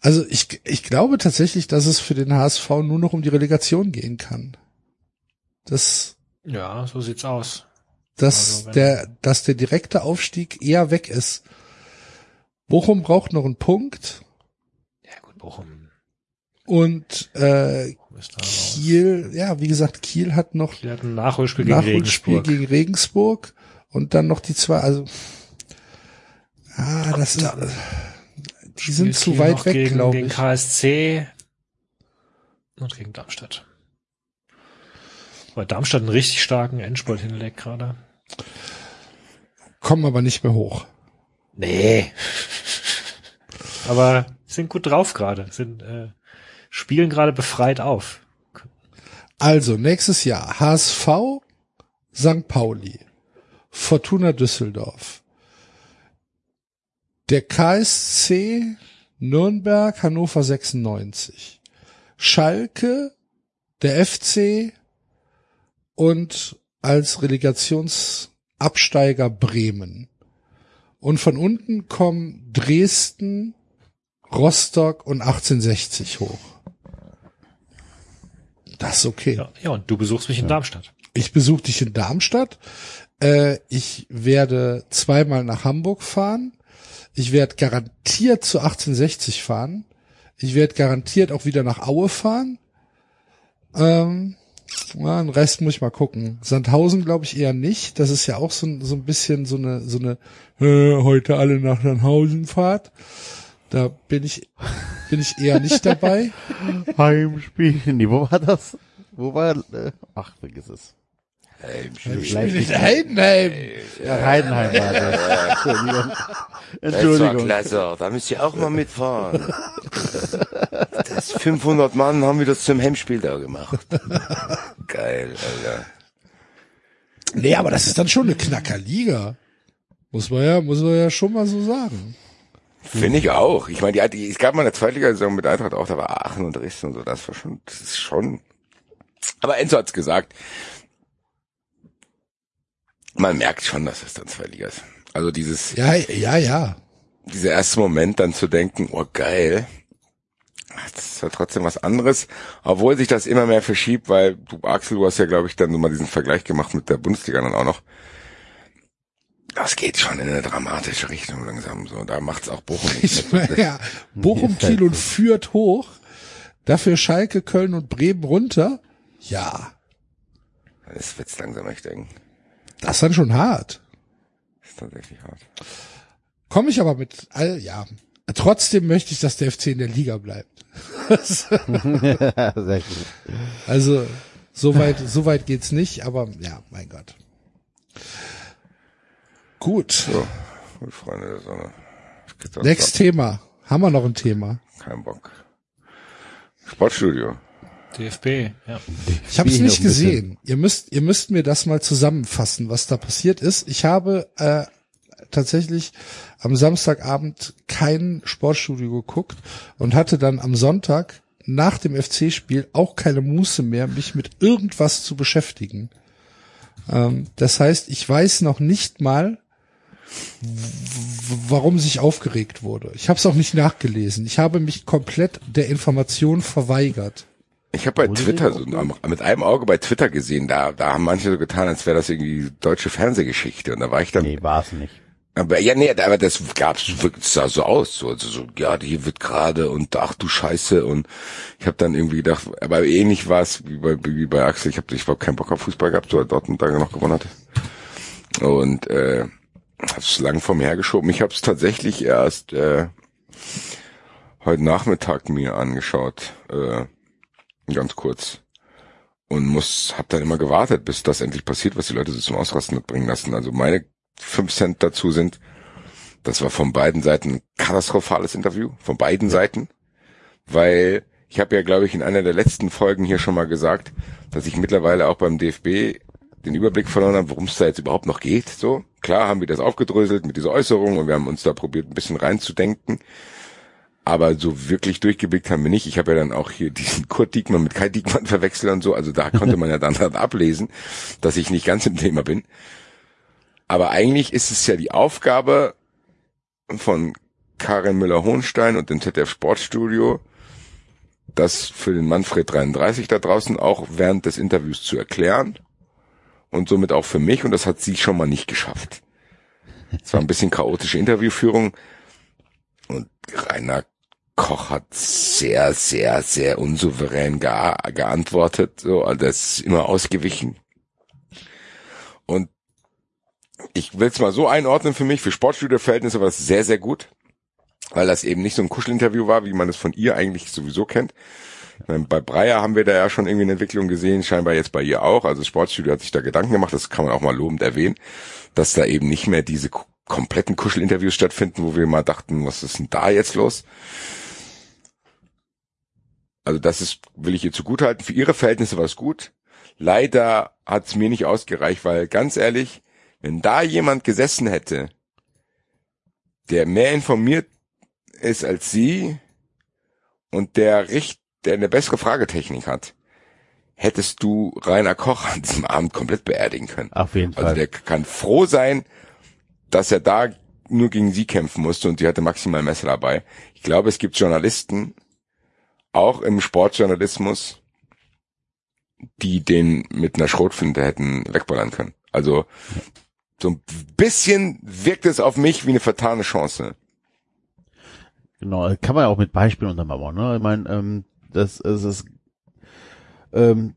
Also ich, ich glaube tatsächlich, dass es für den HSV nur noch um die Relegation gehen kann. Das, Ja, so sieht's aus. dass Also der, dass der direkte Aufstieg eher weg ist. Bochum braucht noch einen Punkt Ja gut, Bochum und äh. Kiel, ja, wie gesagt, Kiel hat noch Kiel hat ein Nachholspiel gegen Nachholspiel Regensburg. gegen Regensburg und dann noch die zwei, also ah, das ist, die sind zu Kiel weit weg, gegen, glaube gegen ich. KSC und gegen Darmstadt. Weil Darmstadt einen richtig starken Endspurt hinlegt gerade. Kommen aber nicht mehr hoch. Nee. Aber sind gut drauf gerade, sind äh, spielen gerade befreit auf. Also, nächstes Jahr HSV, St. Pauli, Fortuna Düsseldorf, der KSC, Nürnberg, Hannover 96, Schalke, der FC und als Relegationsabsteiger Bremen. Und von unten kommen Dresden, Rostock und 1860 hoch. Das ist okay. Ja, ja und du besuchst mich in Darmstadt. Ich besuche dich in Darmstadt. Äh, ich werde zweimal nach Hamburg fahren. Ich werde garantiert zu 1860 fahren. Ich werde garantiert auch wieder nach Aue fahren. Ähm, ja, den Rest muss ich mal gucken. Sandhausen glaube ich eher nicht. Das ist ja auch so, ein- so ein bisschen so eine, so eine äh, heute alle nach Sandhausen Fahrt. Da bin ich, bin ich eher nicht dabei. Heimspiel. Nee, wo war das? Wo war, äh, ach, vergiss es. Ich bin in Heidenheim. Ja, Heidenheim war das. Entschuldigung. Entschuldigung. klasse, da müsst ihr auch mal mitfahren. Das 500 Mann haben wir das zum Hemmspiel da gemacht. Geil, Alter. Nee, aber das ist dann schon eine Knackerliga. Muss man ja, muss man ja schon mal so sagen. Finde ich auch. Ich meine, die, die, es gab mal eine Zweitliga-Saison mit Eintracht auch, da war Aachen und Dresden und so, das war schon, das ist schon. Aber Enzo hat's gesagt. Man merkt schon, dass es dann Zweitliga ist. Also dieses, Ja, ja, ja. dieser erste Moment dann zu denken, oh geil, das ist ja trotzdem was anderes, obwohl sich das immer mehr verschiebt, weil du, Axel, du hast ja, glaube ich, dann mal diesen Vergleich gemacht mit der Bundesliga dann auch noch. Das geht schon in eine dramatische Richtung langsam, so, da macht's auch Bochum nicht Ich mehr. ja, Bochum, Kiel und Fürth hoch. Dafür Schalke, Köln und Bremen runter. Ja, Das wird's langsam echt eng. Das ist dann schon hart. Das ist tatsächlich hart. Komme ich aber mit, all, ja. Trotzdem möchte ich, dass der FC in der Liga bleibt. Also, so weit, so weit geht's nicht, aber ja, mein Gott. Gut. So, gut, Freunde der Sonne. Es geht sonst Next Thema. Haben wir noch ein Thema? Kein Bock. Sportstudio. DFB, ja. Ich habe es nicht gesehen. Ihr müsst, ihr müsst mir das mal zusammenfassen, was da passiert ist. Ich habe äh, tatsächlich am Samstagabend kein Sportstudio geguckt und hatte dann am Sonntag nach dem FC-Spiel auch keine Muße mehr, mich mit irgendwas zu beschäftigen. Ähm, das heißt, ich weiß noch nicht mal, warum sich aufgeregt wurde. Ich habe es auch nicht nachgelesen. Ich habe mich komplett der Information verweigert. Ich habe bei Wurde Twitter die so mit einem Auge bei Twitter gesehen, da da haben manche so getan, als wäre das irgendwie deutsche Fernsehgeschichte und da war ich dann Nee, war's nicht. aber ja nee, aber das gab's wirklich sah so aus, so also so ja, hier wird gerade und ach du Scheiße und ich habe dann irgendwie gedacht, aber ähnlich war es wie bei wie bei Axel, ich habe ich hab keinen Bock auf Fußball gehabt, so Dortmund da noch gewonnen hat. Und äh hab's lang vor mir hergeschoben. Ich habe es tatsächlich erst äh, heute Nachmittag mir angeschaut, äh, ganz kurz und muss hab dann immer gewartet, bis das endlich passiert, was die Leute so zum Ausrasten hat bringen lassen. Also meine fünf Cent dazu sind, das war von beiden Seiten ein katastrophales Interview, von beiden Seiten, weil ich habe ja, glaube ich, in einer der letzten Folgen hier schon mal gesagt, dass ich mittlerweile auch beim DFB den Überblick verloren habe, worum es da jetzt überhaupt noch geht. So klar haben wir das aufgedröselt mit dieser Äußerung und wir haben uns da probiert, ein bisschen reinzudenken. Aber so wirklich durchgeblickt haben wir nicht. Ich habe ja dann auch hier diesen Kurt Diekmann mit Kai Diekmann verwechselt und so. Also da konnte man ja dann halt ablesen, dass ich nicht ganz im Thema bin. Aber eigentlich ist es ja die Aufgabe von Karin Müller-Hohenstein und dem ZDF Sportstudio, das für den Manfred 33 da draußen auch während des Interviews zu erklären und somit auch für mich und das hat sie schon mal nicht geschafft. Es war ein bisschen chaotische Interviewführung und Rainer Koch hat sehr, sehr, sehr unsouverän gea- geantwortet, so, also ist immer ausgewichen. Und ich will es mal so einordnen für mich, für Sportstudio-Verhältnisse war es sehr, sehr gut, weil das eben nicht so ein Kuschelinterview war, wie man es von ihr eigentlich sowieso kennt. Meine, bei Breyer haben wir da ja schon irgendwie eine Entwicklung gesehen, scheinbar jetzt bei ihr auch. Also Sportstudio hat sich da Gedanken gemacht, das kann man auch mal lobend erwähnen, dass da eben nicht mehr diese ko- kompletten Kuschelinterviews stattfinden, wo wir mal dachten, was ist denn da jetzt los? Also das ist, will ich ihr zugutehalten. Für ihre Verhältnisse war es gut. Leider hat es mir nicht ausgereicht, weil ganz ehrlich, wenn da jemand gesessen hätte, der mehr informiert ist als sie und der richt, der eine bessere Fragetechnik hat, hättest du Rainer Koch an diesem Abend komplett beerdigen können. Auf jeden Also Fall. der kann froh sein, dass er da nur gegen sie kämpfen musste und sie hatte maximal Messer dabei. Ich glaube, es gibt Journalisten, auch im Sportjournalismus, die den mit einer Schrotflinte hätten wegballern können. Also so ein bisschen wirkt es auf mich wie eine vertane Chance. Genau, kann man ja auch mit Beispielen untermauern. Ne? Ich meine, ähm, das, das ist, ähm,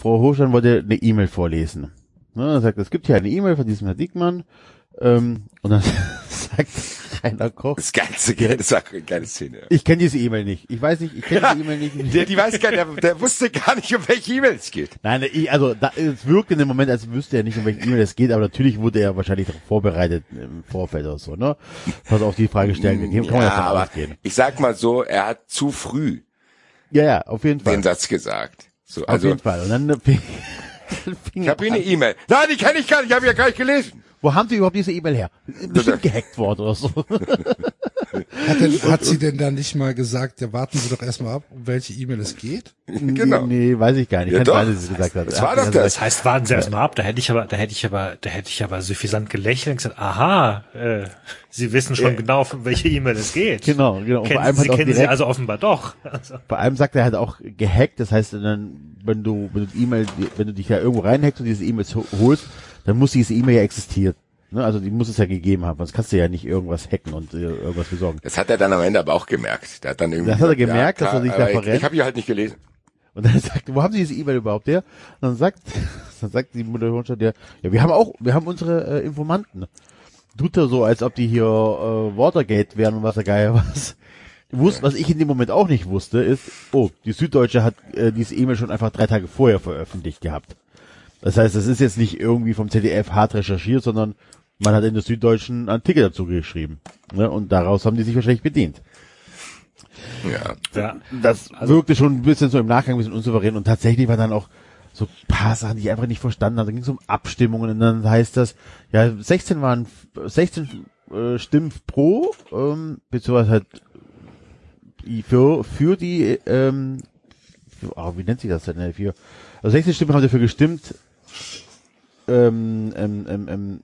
Frau Hochstein wollte eine E-Mail vorlesen. Ne? Er sagt, es gibt hier eine E-Mail von diesem Herr Diekmann. Ähm, und dann sagt Rainer Koch, Das geilste, geile Sache, geile Szene. ich kenne diese E-Mail nicht. Ich weiß nicht, ich kenne diese E-Mail nicht. Der, die weiß gar nicht, der, der wusste gar nicht, um welche E-Mail es geht. Nein, ich, also da, es wirkte in dem Moment, als wüsste er nicht, um welche E-Mail es geht, aber natürlich wurde er wahrscheinlich darauf vorbereitet im Vorfeld oder so, ne? Was auf die Frage stellen, kann man ja, Ja, davon aber ausgehen. ich sag mal so, er hat zu früh Ja, ja, auf jeden Fall. den Satz gesagt. So, auf also, jeden Fall. Und dann fing, dann fing ich habe hier er eine. E-Mail. Nein, die kenne ich gar nicht, ich habe ja gar nicht gelesen. Wo haben Sie überhaupt diese E-Mail her? Bestimmt gehackt worden oder so. Hat, denn, hat sie denn dann nicht mal gesagt, ja, warten Sie doch erstmal ab, um welche E-Mail es geht? Genau. Nee, weiß ich gar nicht. Ja, Kann doch. sein, sie gesagt hat. Das war doch also, das. Das heißt, warten Sie erst mal ab. Da hätte ich aber, da hätte ich aber, da hätte ich aber suffisant gelächelt und gesagt, aha, äh, Sie wissen schon genau, um welche E-Mail es geht. Genau, genau. Und Kennen, vor allem Sie kennen sie direkt, also offenbar doch. Also, vor allem sagt er halt auch gehackt. Das heißt, dann, wenn du, wenn du die E-Mail, wenn du dich ja irgendwo reinhackst und diese E-Mails ho- holst, dann muss diese E-Mail ja existieren. Ne? Also die muss es ja gegeben haben, sonst kannst du ja nicht irgendwas hacken und äh, irgendwas besorgen. Das hat er dann am Ende aber auch gemerkt. Der hat dann irgendwie Das hat er gemerkt, dass er sich da aber ich, verrennt? ich habe die halt nicht gelesen. Und dann sagt, wo haben Sie diese E-Mail überhaupt her? Und dann sagt, dann sagt die Moderatorin, ja, ja, wir haben auch, wir haben unsere äh, Informanten. Tut er so, als ob die hier äh, Watergate wären und was der Geier was. Wusst, was ich in dem Moment auch nicht wusste, ist, oh, die Süddeutsche hat äh, diese E-Mail schon einfach drei Tage vorher veröffentlicht gehabt. Das heißt, das ist jetzt nicht irgendwie vom ZDF hart recherchiert, sondern man hat in der Süddeutschen einen Artikel dazu geschrieben. Ne? Und daraus haben die sich wahrscheinlich bedient. Ja. ja. Das wirkte schon ein bisschen so im Nachgang ein bisschen unsouverän und tatsächlich war dann auch so ein paar Sachen, die ich einfach nicht verstanden habe. Da ging es um Abstimmungen und dann heißt das, ja, 16 waren 16 äh, Stimmen pro, ähm, beziehungsweise halt für, für die, ähm, für, oh, wie nennt sich das denn? Für, also 16 Stimmen haben dafür gestimmt, ähm, ähm, ähm,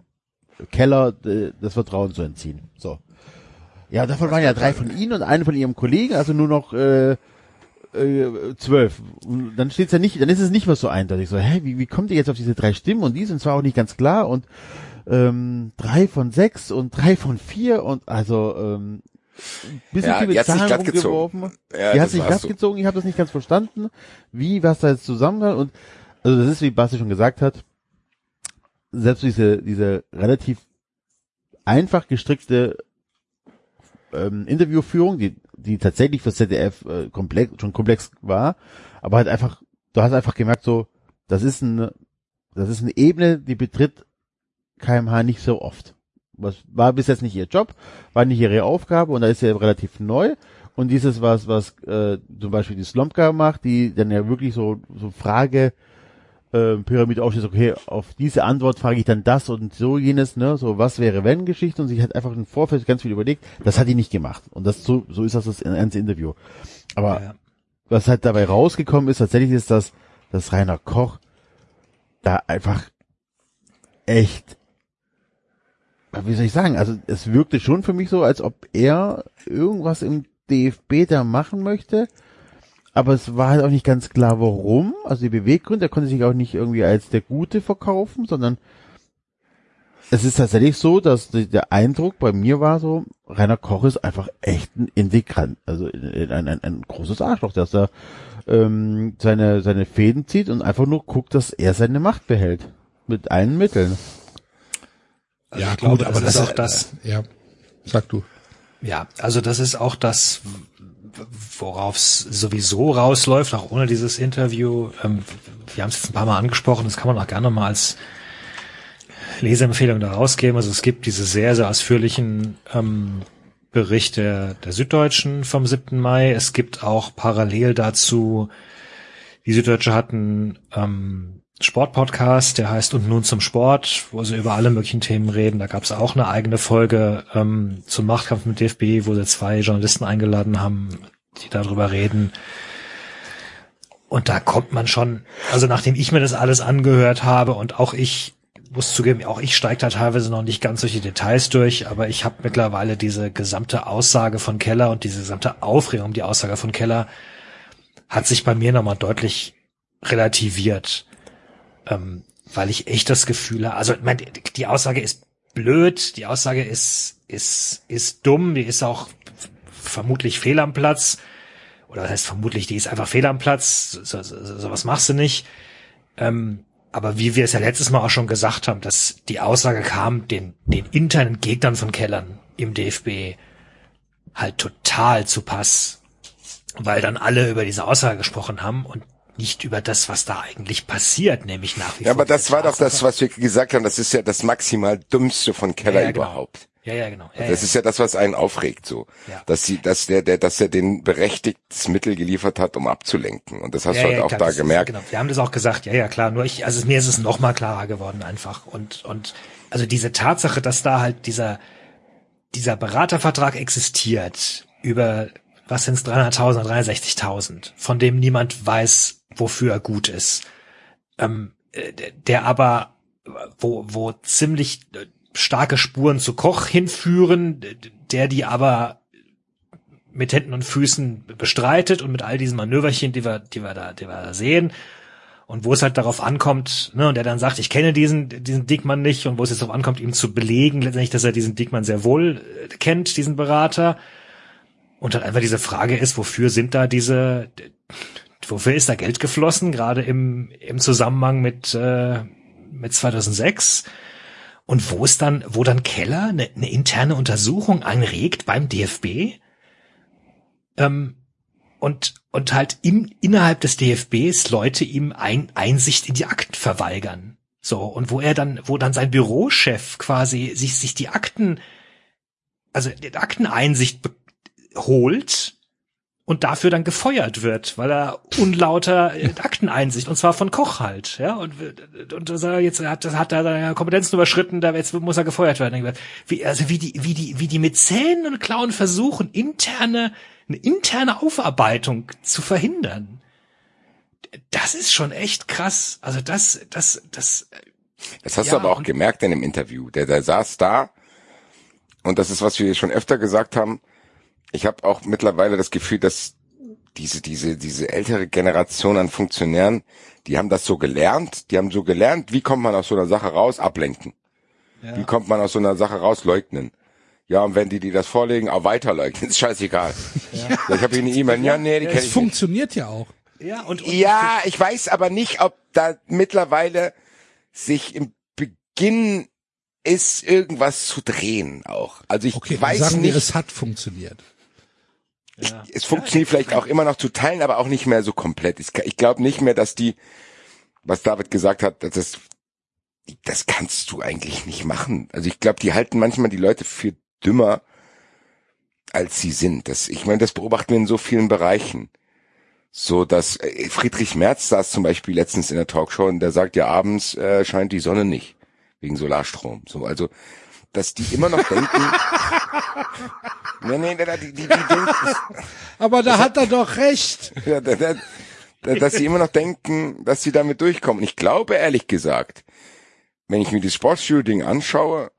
Keller äh, das Vertrauen zu entziehen. So. Ja, davon waren ja drei von Ihnen und eine von Ihrem Kollegen, also nur noch äh, äh, zwölf. Und dann steht's ja nicht, dann ist es nicht mehr so eindeutig. So, hä, wie, wie kommt ihr jetzt auf diese drei Stimmen? Und die sind zwar auch nicht ganz klar und ähm, drei von sechs und drei von vier und also ähm, bisschen Ja, viel mit hat sich Zahlen rumgeworfen. Ja, die hat sich glatt so. gezogen, ich habe das nicht ganz verstanden, wie, was da jetzt zusammenhängt und also das ist, wie Basti schon gesagt hat, selbst diese, diese relativ einfach gestrickte ähm, Interviewführung, die, die tatsächlich fürs ZDF äh, komplex, schon komplex war, aber halt einfach, du hast einfach gemerkt, so, das ist eine, das ist eine Ebene, die betritt KMH nicht so oft. Was war bis jetzt nicht ihr Job, war nicht ihre Aufgabe und da ist sie relativ neu. Und dieses, was, was äh, zum Beispiel die Slomka macht, die dann ja wirklich so, so Frage, äh, Pyramide aufsteht, okay, auf diese Antwort frage ich dann das und so jenes, ne, so was wäre wenn Geschichte? Und sich hat einfach im Vorfeld ganz viel überlegt, das hat die nicht gemacht. Und das so, so ist das das ganze Interview. Aber Ja. was halt dabei rausgekommen ist, tatsächlich ist, dass, dass Rainer Koch da einfach echt, wie soll ich sagen, also es wirkte schon für mich so, als ob er irgendwas im DFB da machen möchte, aber es war halt auch nicht ganz klar, warum. Also die Beweggründe, er konnte sich auch nicht irgendwie als der Gute verkaufen, sondern es ist tatsächlich so, dass die- der Eindruck bei mir war so, Rainer Koch ist einfach echt ein Integrant, also ein, ein, ein, ein großes Arschloch, dass er ähm, seine, seine Fäden zieht und einfach nur guckt, dass er seine Macht behält. Mit allen Mitteln. Also ich glaube, das ist auch das, äh, Ja, sag du. Ja, also das ist auch das, worauf es sowieso rausläuft, auch ohne dieses Interview. Ähm, wir haben es jetzt ein paar Mal angesprochen, das kann man auch gerne mal als Leseempfehlung da rausgeben. Also es gibt diese sehr, sehr ausführlichen ähm, Berichte der Süddeutschen vom 7. Mai. Es gibt auch parallel dazu, die Süddeutsche hatten ähm, Sportpodcast, der heißt Und nun zum Sport, wo sie über alle möglichen Themen reden. Da gab es auch eine eigene Folge ähm, zum Machtkampf mit DFB, wo sie zwei Journalisten eingeladen haben, die darüber reden. Und da kommt man schon, also nachdem ich mir das alles angehört habe und auch ich muss zugeben, auch ich steige da teilweise noch nicht ganz solche Details durch, aber ich habe mittlerweile diese gesamte Aussage von Keller und diese gesamte Aufregung die Aussage von Keller hat sich bei mir nochmal deutlich relativiert. Ähm, weil ich echt das Gefühl habe, also ich meine, die Aussage ist blöd, die Aussage ist, ist, ist dumm, die ist auch vermutlich fehl am Platz. Oder das heißt vermutlich, die ist einfach fehl am Platz, so, so, so, sowas machst du nicht. Ähm, aber wie wir es ja letztes Mal auch schon gesagt haben, dass die Aussage kam, den, den internen Gegnern von Kellern im DFB halt total zu Pass, weil dann alle über diese Aussage gesprochen haben und nicht über das, was da eigentlich passiert, nämlich nach wie Ja, vor. aber das war doch das, was wir gesagt haben. Das ist ja das maximal dümmste von Keller Ja, ja, genau. überhaupt. Ja, ja, genau. Ja, Das ja. ist ja das, was einen aufregt, so. Ja. Dass sie, dass der, der, dass er den berechtigtes Mittel geliefert hat, um abzulenken. Und das hast ja, du halt ja, auch klar, da das ist- gemerkt. Genau, wir haben das auch gesagt. Ja, ja, klar. Nur ich, also mir ist es noch mal klarer geworden einfach. Und und also diese Tatsache, dass da halt dieser dieser Beratervertrag existiert über was sind's 300.000 oder 360.000, von dem niemand weiß, wofür er gut ist, ähm, äh, der aber wo wo ziemlich äh, starke Spuren zu Koch hinführen, der die aber mit Händen und Füßen bestreitet und mit all diesen Manöverchen, die wir, die wir da, die wir da sehen. Und wo es halt darauf ankommt, ne, und der dann sagt, ich kenne diesen, diesen Dickmann nicht, und wo es jetzt darauf ankommt, ihm zu belegen, letztendlich, dass er diesen Dickmann sehr wohl äh, kennt, diesen Berater. Und dann einfach diese Frage ist, wofür sind da diese, wofür ist da Geld geflossen, gerade im, im Zusammenhang mit, äh, mit 2006? Und wo ist dann, wo dann Keller eine, eine interne Untersuchung anregt beim DFB? Ähm, und, und halt im, innerhalb des DFBs Leute ihm ein, Einsicht in die Akten verweigern. So, und wo er dann, wo dann sein Bürochef quasi sich, sich die Akten, also die Akteneinsicht be- holt und dafür dann gefeuert wird, weil er unlauter Akteneinsicht und zwar von Koch halt, ja und und jetzt hat das hat er seine Kompetenzen überschritten, da jetzt muss er gefeuert werden. Wie also wie die wie die wie die mit Zähnen und Klauen versuchen interne eine interne Aufarbeitung zu verhindern. Das ist schon echt krass. Also das das das Das hast Ja, du aber auch gemerkt in dem Interview. Der, der saß da und das ist, was wir schon öfter gesagt haben. Ich habe auch mittlerweile das Gefühl, dass diese, diese, diese ältere Generation an Funktionären, die haben das so gelernt, die haben so gelernt, wie kommt man aus so einer Sache raus, ablenken. Wie kommt man aus so einer Sache raus, leugnen. Ja, und wenn die, die das vorlegen, auch weiterleugnen, ist scheißegal. Ja. Ich habe hier eine E-Mail, ja, nee, die kenne ich nicht. funktioniert ja auch. ja und, und Ja, ich weiß aber nicht, ob da mittlerweile sich im Beginn ist, irgendwas zu drehen auch. Also ich Okay, weiß sagen nicht, wir, es hat funktioniert. Ja. es funktioniert vielleicht auch immer noch zu teilen, aber auch nicht mehr so komplett. Ich, ich glaube nicht mehr, dass die, was David gesagt hat, dass das, das kannst du eigentlich nicht machen. Also ich glaube, die halten manchmal die Leute für dümmer, als sie sind. Das, ich meine, das beobachten wir in so vielen Bereichen. So, dass äh, Friedrich Merz saß zum Beispiel letztens in der Talkshow und der sagt ja abends äh, scheint die Sonne nicht wegen Solarstrom. So, also dass die immer noch denken. nee, nee, die, die, die denken, Aber da hat er doch recht. dass sie immer noch denken, dass sie damit durchkommen. Ich glaube ehrlich gesagt, wenn ich mir das Sportstudio-Ding anschaue,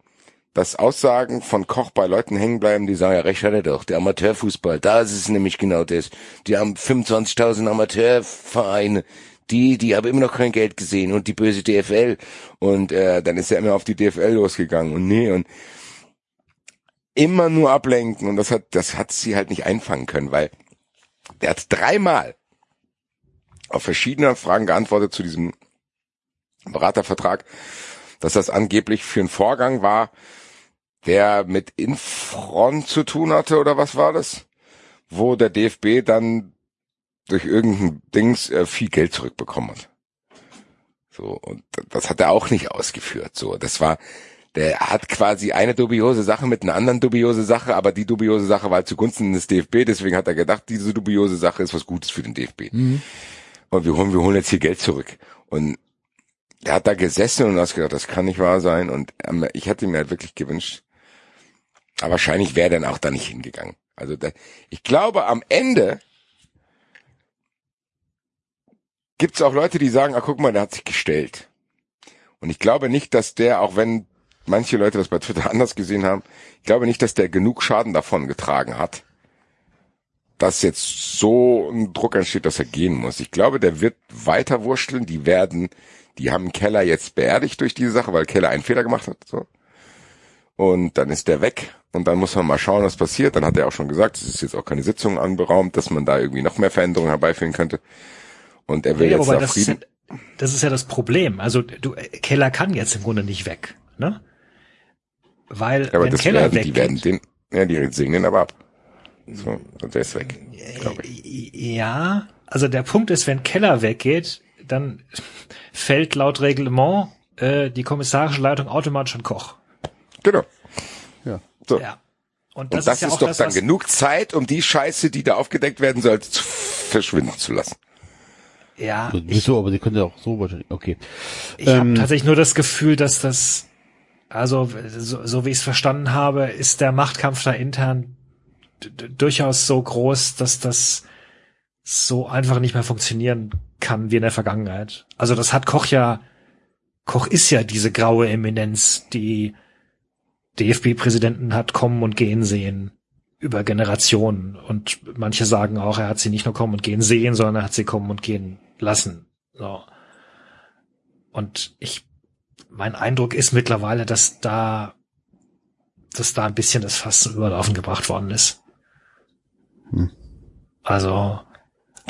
dass Aussagen von Koch bei Leuten hängen bleiben, die sagen, ja, recht hat er doch, der Amateurfußball, da ist es nämlich genau das. Die haben 25.000 Amateurvereine, die, die haben immer noch kein Geld gesehen und die böse DFL. Und äh, dann ist er immer auf die DFL losgegangen und nee und immer nur ablenken und das hat, das hat sie halt nicht einfangen können, weil der hat dreimal auf verschiedene Fragen geantwortet zu diesem Beratervertrag, dass das angeblich für einen Vorgang war, der mit Infront zu tun hatte oder was war das? Wo der DFB dann durch irgendein Dings äh, viel Geld zurückbekommen hat. So, und das hat er auch nicht ausgeführt. So, das war, der hat quasi eine dubiose Sache mit einer anderen dubiose Sache, aber die dubiose Sache war zugunsten des DFB, deswegen hat er gedacht, diese dubiose Sache ist was Gutes für den DFB. Und wir holen, wir holen jetzt hier Geld zurück. Und er hat da gesessen und hat gedacht, das kann nicht wahr sein. Und ähm, ich hätte mir halt wirklich gewünscht, aber wahrscheinlich wäre er dann auch da nicht hingegangen. Also da, ich glaube, am Ende gibt es auch Leute, die sagen, ah, guck mal, der hat sich gestellt. Und ich glaube nicht, dass der, auch wenn manche Leute das bei Twitter anders gesehen haben, ich glaube nicht, dass der genug Schaden davon getragen hat, dass jetzt so ein Druck entsteht, dass er gehen muss. Ich glaube, der wird weiter wurschteln, die werden Die haben Keller jetzt beerdigt durch diese Sache, weil Keller einen Fehler gemacht hat. So. Und dann ist der weg und dann muss man mal schauen, was passiert. Dann hat er auch schon gesagt, es ist jetzt auch keine Sitzung anberaumt, dass man da irgendwie noch mehr Veränderungen herbeiführen könnte. Und er will Ja, jetzt da das, ist ja, Frieden. das ist ja das Problem. Also du, Keller kann jetzt im Grunde nicht weg, ne? Weil Ja, aber wenn das Keller werden, weggeht, die werden den, ja, die singen den aber ab. So, und der ist weg, ich. ja, also der Punkt ist, wenn Keller weggeht, dann fällt laut Reglement äh, die kommissarische Leitung automatisch an Koch. Genau. Ja. So. Ja. Und Und das, das, ist ja ist auch doch das, dann genug Zeit, um die Scheiße, die da aufgedeckt werden sollte, zu verschwinden zu lassen. Ja, ich, Wieso, aber die können ja auch so wahrscheinlich, okay. ich habe Ähm, tatsächlich nur das Gefühl, dass das, also so, so wie ich es verstanden habe, ist der Machtkampf da intern durchaus so groß, dass das so einfach nicht mehr funktionieren kann wie in der Vergangenheit. Also das hat Koch ja, Koch ist ja diese graue Eminenz, die DFB-Präsidenten hat kommen und gehen sehen über Generationen. Und manche sagen auch, er hat sie nicht nur kommen und gehen sehen, sondern er hat sie kommen und gehen lassen. So. Und ich, mein Eindruck ist mittlerweile, dass da, dass da ein bisschen das Fass zum Überlaufen gebracht worden ist. Hm. Also,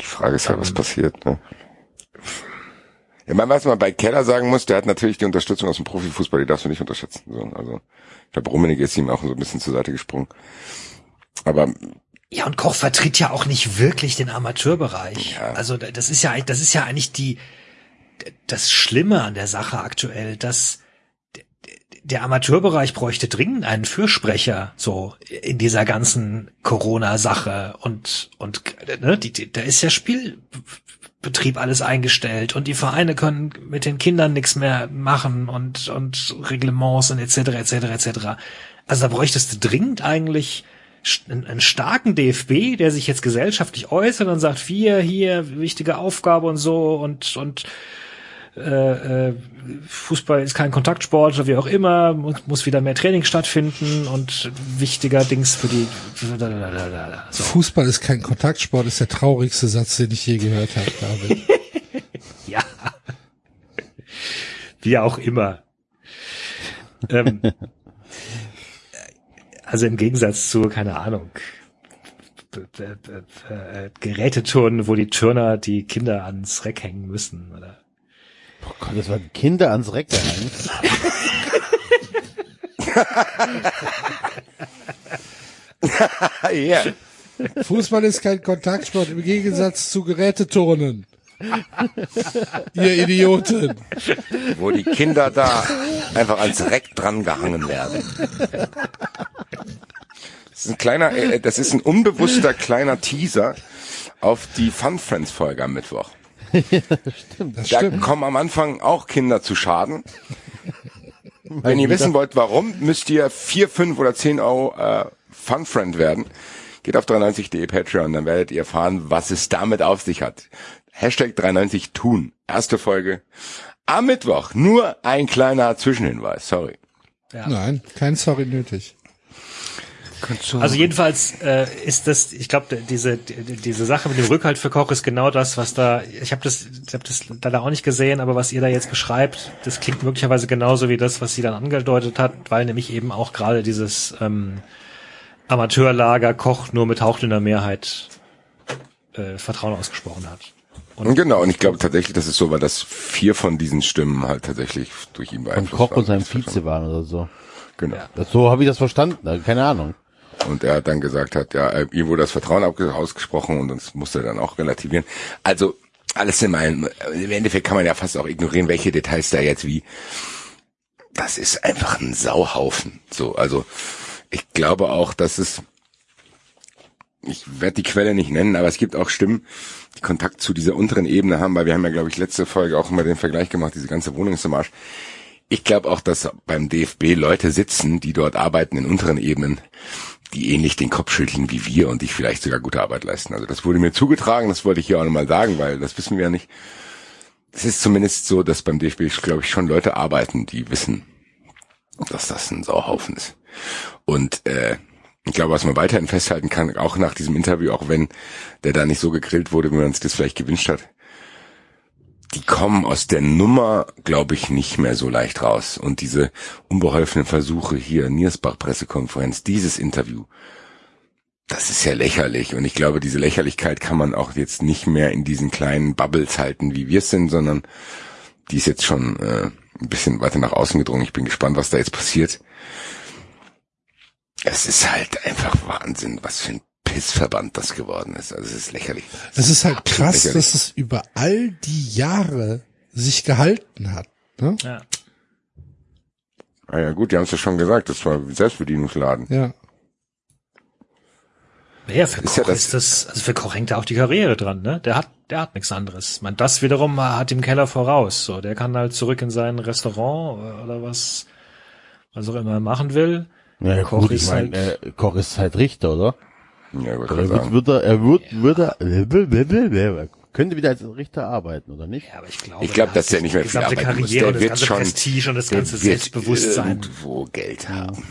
Die Frage ist ja, was Ähm. passiert, ne? Ja, man, was man bei Keller sagen muss, der hat natürlich die Unterstützung aus dem Profifußball, die darfst du nicht unterschätzen. So, also, ich glaube, Rummenigge ist ihm auch so ein bisschen zur Seite gesprungen. Aber Ja, und Koch vertritt ja auch nicht wirklich den Amateurbereich. Ja. Also da- das ist ja, das ist ja eigentlich die, das Schlimme an der Sache aktuell, dass der Amateurbereich bräuchte dringend einen Fürsprecher, so in dieser ganzen Corona-Sache und, und, ne, die, die, da ist ja Spielbetrieb alles eingestellt und die Vereine können mit den Kindern nichts mehr machen und, und Reglements und etc., etc., etc. Also da bräuchtest du dringend eigentlich einen, starken DFB, der sich jetzt gesellschaftlich äußert und sagt, wir hier wichtige Aufgabe und so und und äh, äh, Fußball ist kein Kontaktsport oder wie auch immer, muss, muss wieder mehr Training stattfinden und wichtiger Dings für die so. Fußball ist kein Kontaktsport, ist der traurigste Satz, den ich je gehört habe, David. Ja. Wie auch immer. ähm, also im Gegensatz zu, keine Ahnung, äh, Geräteturnen, wo die Turner die Kinder ans Reck hängen müssen, oder? Oh Gott, das waren Kinder ans Reck gehangen. ja, Fußball ist kein Kontaktsport im Gegensatz zu Geräteturnen. Ihr Idioten. wo die Kinder da einfach ans Reck dran gehangen werden. Das ist ein kleiner, äh, das ist ein unbewusster kleiner Teaser auf die Fun Friends Folge am Mittwoch. Das Da stimmt. kommen am Anfang auch Kinder zu Schaden. Wenn ihr wissen wollt, warum, müsst ihr vier, fünf oder zehn Euro äh, Fun Friend werden. Geht auf 93.de Patreon, dann werdet ihr erfahren, was es damit auf sich hat. Hashtag 93 tun. Erste Folge am Mittwoch. Nur ein kleiner Zwischenhinweis, sorry. Nein, kein Sorry nötig. Also jedenfalls äh, ist das, ich glaube, diese die- diese Sache mit dem Rückhalt für Koch ist genau das, was da. Ich habe das, ich habe das leider auch nicht gesehen, aber was ihr da jetzt beschreibt, das klingt möglicherweise genauso wie das, was sie dann angedeutet hat, weil nämlich eben auch gerade dieses ähm, Amateurlager Koch nur mit hauchdünner Mehrheit äh, Vertrauen ausgesprochen hat. Und genau, und ich glaube tatsächlich, dass es so war, dass vier von diesen Stimmen halt tatsächlich durch ihn Von beeinflusst Koch und waren. seinem Vize waren oder so. Genau. Das, so habe ich das verstanden, also keine Ahnung. Und er hat dann gesagt hat, ja, äh, ihm wurde das Vertrauen ausgesprochen und das musste dann auch relativieren. Also alles in meinem, im Endeffekt kann man ja fast auch ignorieren, welche Details da jetzt wie. Das ist einfach ein Sauhaufen. So, also ich glaube auch, dass es, ich werde die Quelle nicht nennen, aber es gibt auch Stimmen, die Kontakt zu dieser unteren Ebene haben, weil wir haben ja, glaube ich, letzte Folge auch immer den Vergleich gemacht, diese ganze Wohnung ist im Arsch. Ich glaube auch, dass beim DFB Leute sitzen, die dort arbeiten in unteren Ebenen, die ähnlich den Kopf schütteln wie wir und die vielleicht sogar gute Arbeit leisten. Also das wurde mir zugetragen, das wollte ich hier auch nochmal sagen, weil das wissen wir ja nicht. Es ist zumindest so, dass beim DFB, glaube ich, schon Leute arbeiten, die wissen, dass das ein Sauhaufen ist. Und äh, ich glaube, was man weiterhin festhalten kann, auch nach diesem Interview, auch wenn der da nicht so gegrillt wurde, wie man sich das vielleicht gewünscht hat, die kommen aus der Nummer, glaube ich, nicht mehr so leicht raus. Und diese unbeholfenen Versuche hier, Niersbach-Pressekonferenz, dieses Interview, das ist ja lächerlich. Und ich glaube, diese Lächerlichkeit kann man auch jetzt nicht mehr in diesen kleinen Bubbles halten, wie wir es sind, sondern die ist jetzt schon äh, ein bisschen weiter nach außen gedrungen. Ich bin gespannt, was da jetzt passiert. Es ist halt einfach Wahnsinn, was für ein Pissverband das geworden ist. Also es ist lächerlich. Es ist halt krass, lächerlich. dass es über all die Jahre sich gehalten hat. Ne? Ja. Ah ja gut, die haben es ja schon gesagt, das war Selbstbedienungsladen. Ja. Naja, für Ist Koch ja das- ist das, also für Koch hängt da auch die Karriere dran, ne? Der hat, der hat nichts anderes. Ich meine, das wiederum hat im Keller voraus. So, der kann halt zurück in sein Restaurant äh, oder was, was auch immer er machen will. Ja, Koch gut, ich ist meine, äh, Koch ist halt Richter, oder? Ja, wollte Er wird, er, er wird, wird er, er könnte wieder als Richter arbeiten, oder nicht? Ja, aber ich glaube, Ich glaube, dass der nicht mehr viel arbeiten muss. Karriere, Der das wird ganze schon, Prestige und das der ganze wird Selbstbewusstsein. irgendwo Geld haben.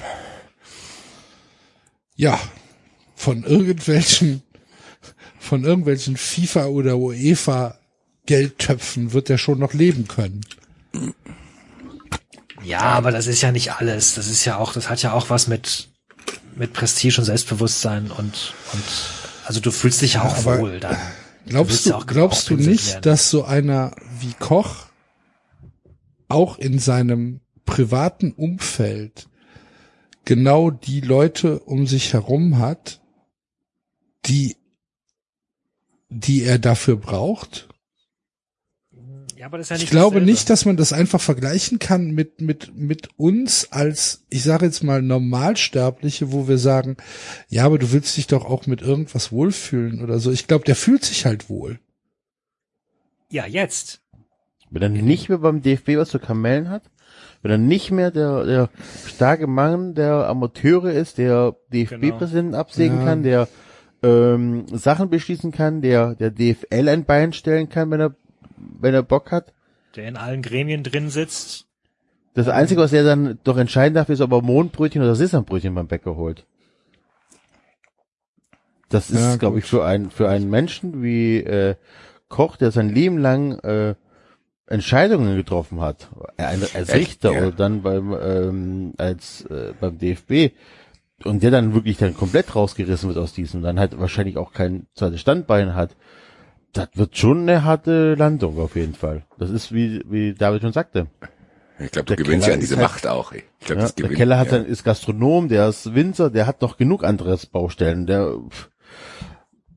Ja. Von irgendwelchen, von irgendwelchen FIFA oder UEFA Geldtöpfen wird er schon noch leben können. Ja, aber das ist ja nicht alles. Das ist ja auch, das hat ja auch was mit, mit Prestige und Selbstbewusstsein und, und, also du fühlst dich ja auch wohl dann. willst Glaubst du, auch glaubst du nicht, werden. dass so einer wie Koch auch in seinem privaten Umfeld genau die Leute um sich herum hat, die, die er dafür braucht? Ja, aber das ist ja nicht Ich glaube dasselbe. nicht, dass man das einfach vergleichen kann mit, mit, mit uns als, ich sage jetzt mal, Normalsterbliche, wo wir sagen, ja, aber du willst dich doch auch mit irgendwas wohlfühlen oder so. Ich glaube, der fühlt sich halt wohl. Ja, jetzt. Wenn er nicht mehr beim DFB was zu kamellen hat, wenn er nicht mehr der, der starke Mann der Amateure ist, der DFB-Präsidenten absägen Ja. kann, der ähm, Sachen beschließen kann, der der DFL ein Bein stellen kann, wenn er wenn er Bock hat. Der in allen Gremien drin sitzt. Das Einzige, was er dann doch entscheiden darf, ist, ob er Mondbrötchen oder Sesambrötchen beim Bäcker holt. Das ist, Ja, glaube ich, für einen für einen Menschen wie äh, Koch, der sein Leben lang äh, Entscheidungen getroffen hat, ein- als Echt? Richter Ja. oder dann beim ähm, als äh, beim DFB und der dann wirklich dann komplett rausgerissen wird aus diesem, dann halt wahrscheinlich auch kein zweites Standbein hat. Das wird schon eine harte Landung auf jeden Fall. Das ist wie wie David schon sagte. Ich glaube, du Der gewinnst Keller ja an diese halt- Macht auch. ey. Ich glaube, Ja, das der gewinnt. Keller hat ja. dann, ist Gastronom, der ist Winzer, der hat noch genug anderes Baustellen. Der,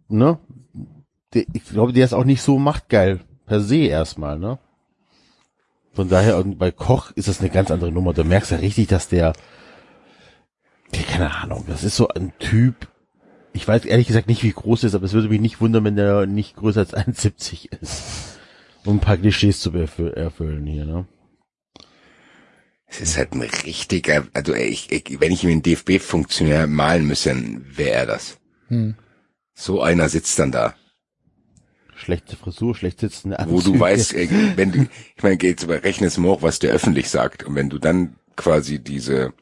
ne? Der, ich glaube, der ist auch nicht so machtgeil per se erstmal, ne? Von daher, und bei Koch ist das eine ganz andere Nummer. Du merkst ja richtig, dass der, ja, keine Ahnung, das ist so ein Typ. Ich weiß ehrlich gesagt nicht, wie groß er ist, aber es würde mich nicht wundern, wenn der nicht größer als 1,70 ist. Um ein paar Klischees zu erfü- erfüllen hier, ne? Es ist halt ein richtiger, also ich, ich, wenn ich ihm einen DFB-Funktionär malen müsste, dann wäre er das. Hm. So einer sitzt dann da, Schlechte Frisur, schlecht sitzende wo du Anzüge. weißt, wenn du, ich meine, jetzt rechne es mal hoch, was der öffentlich sagt. Und wenn du dann quasi diese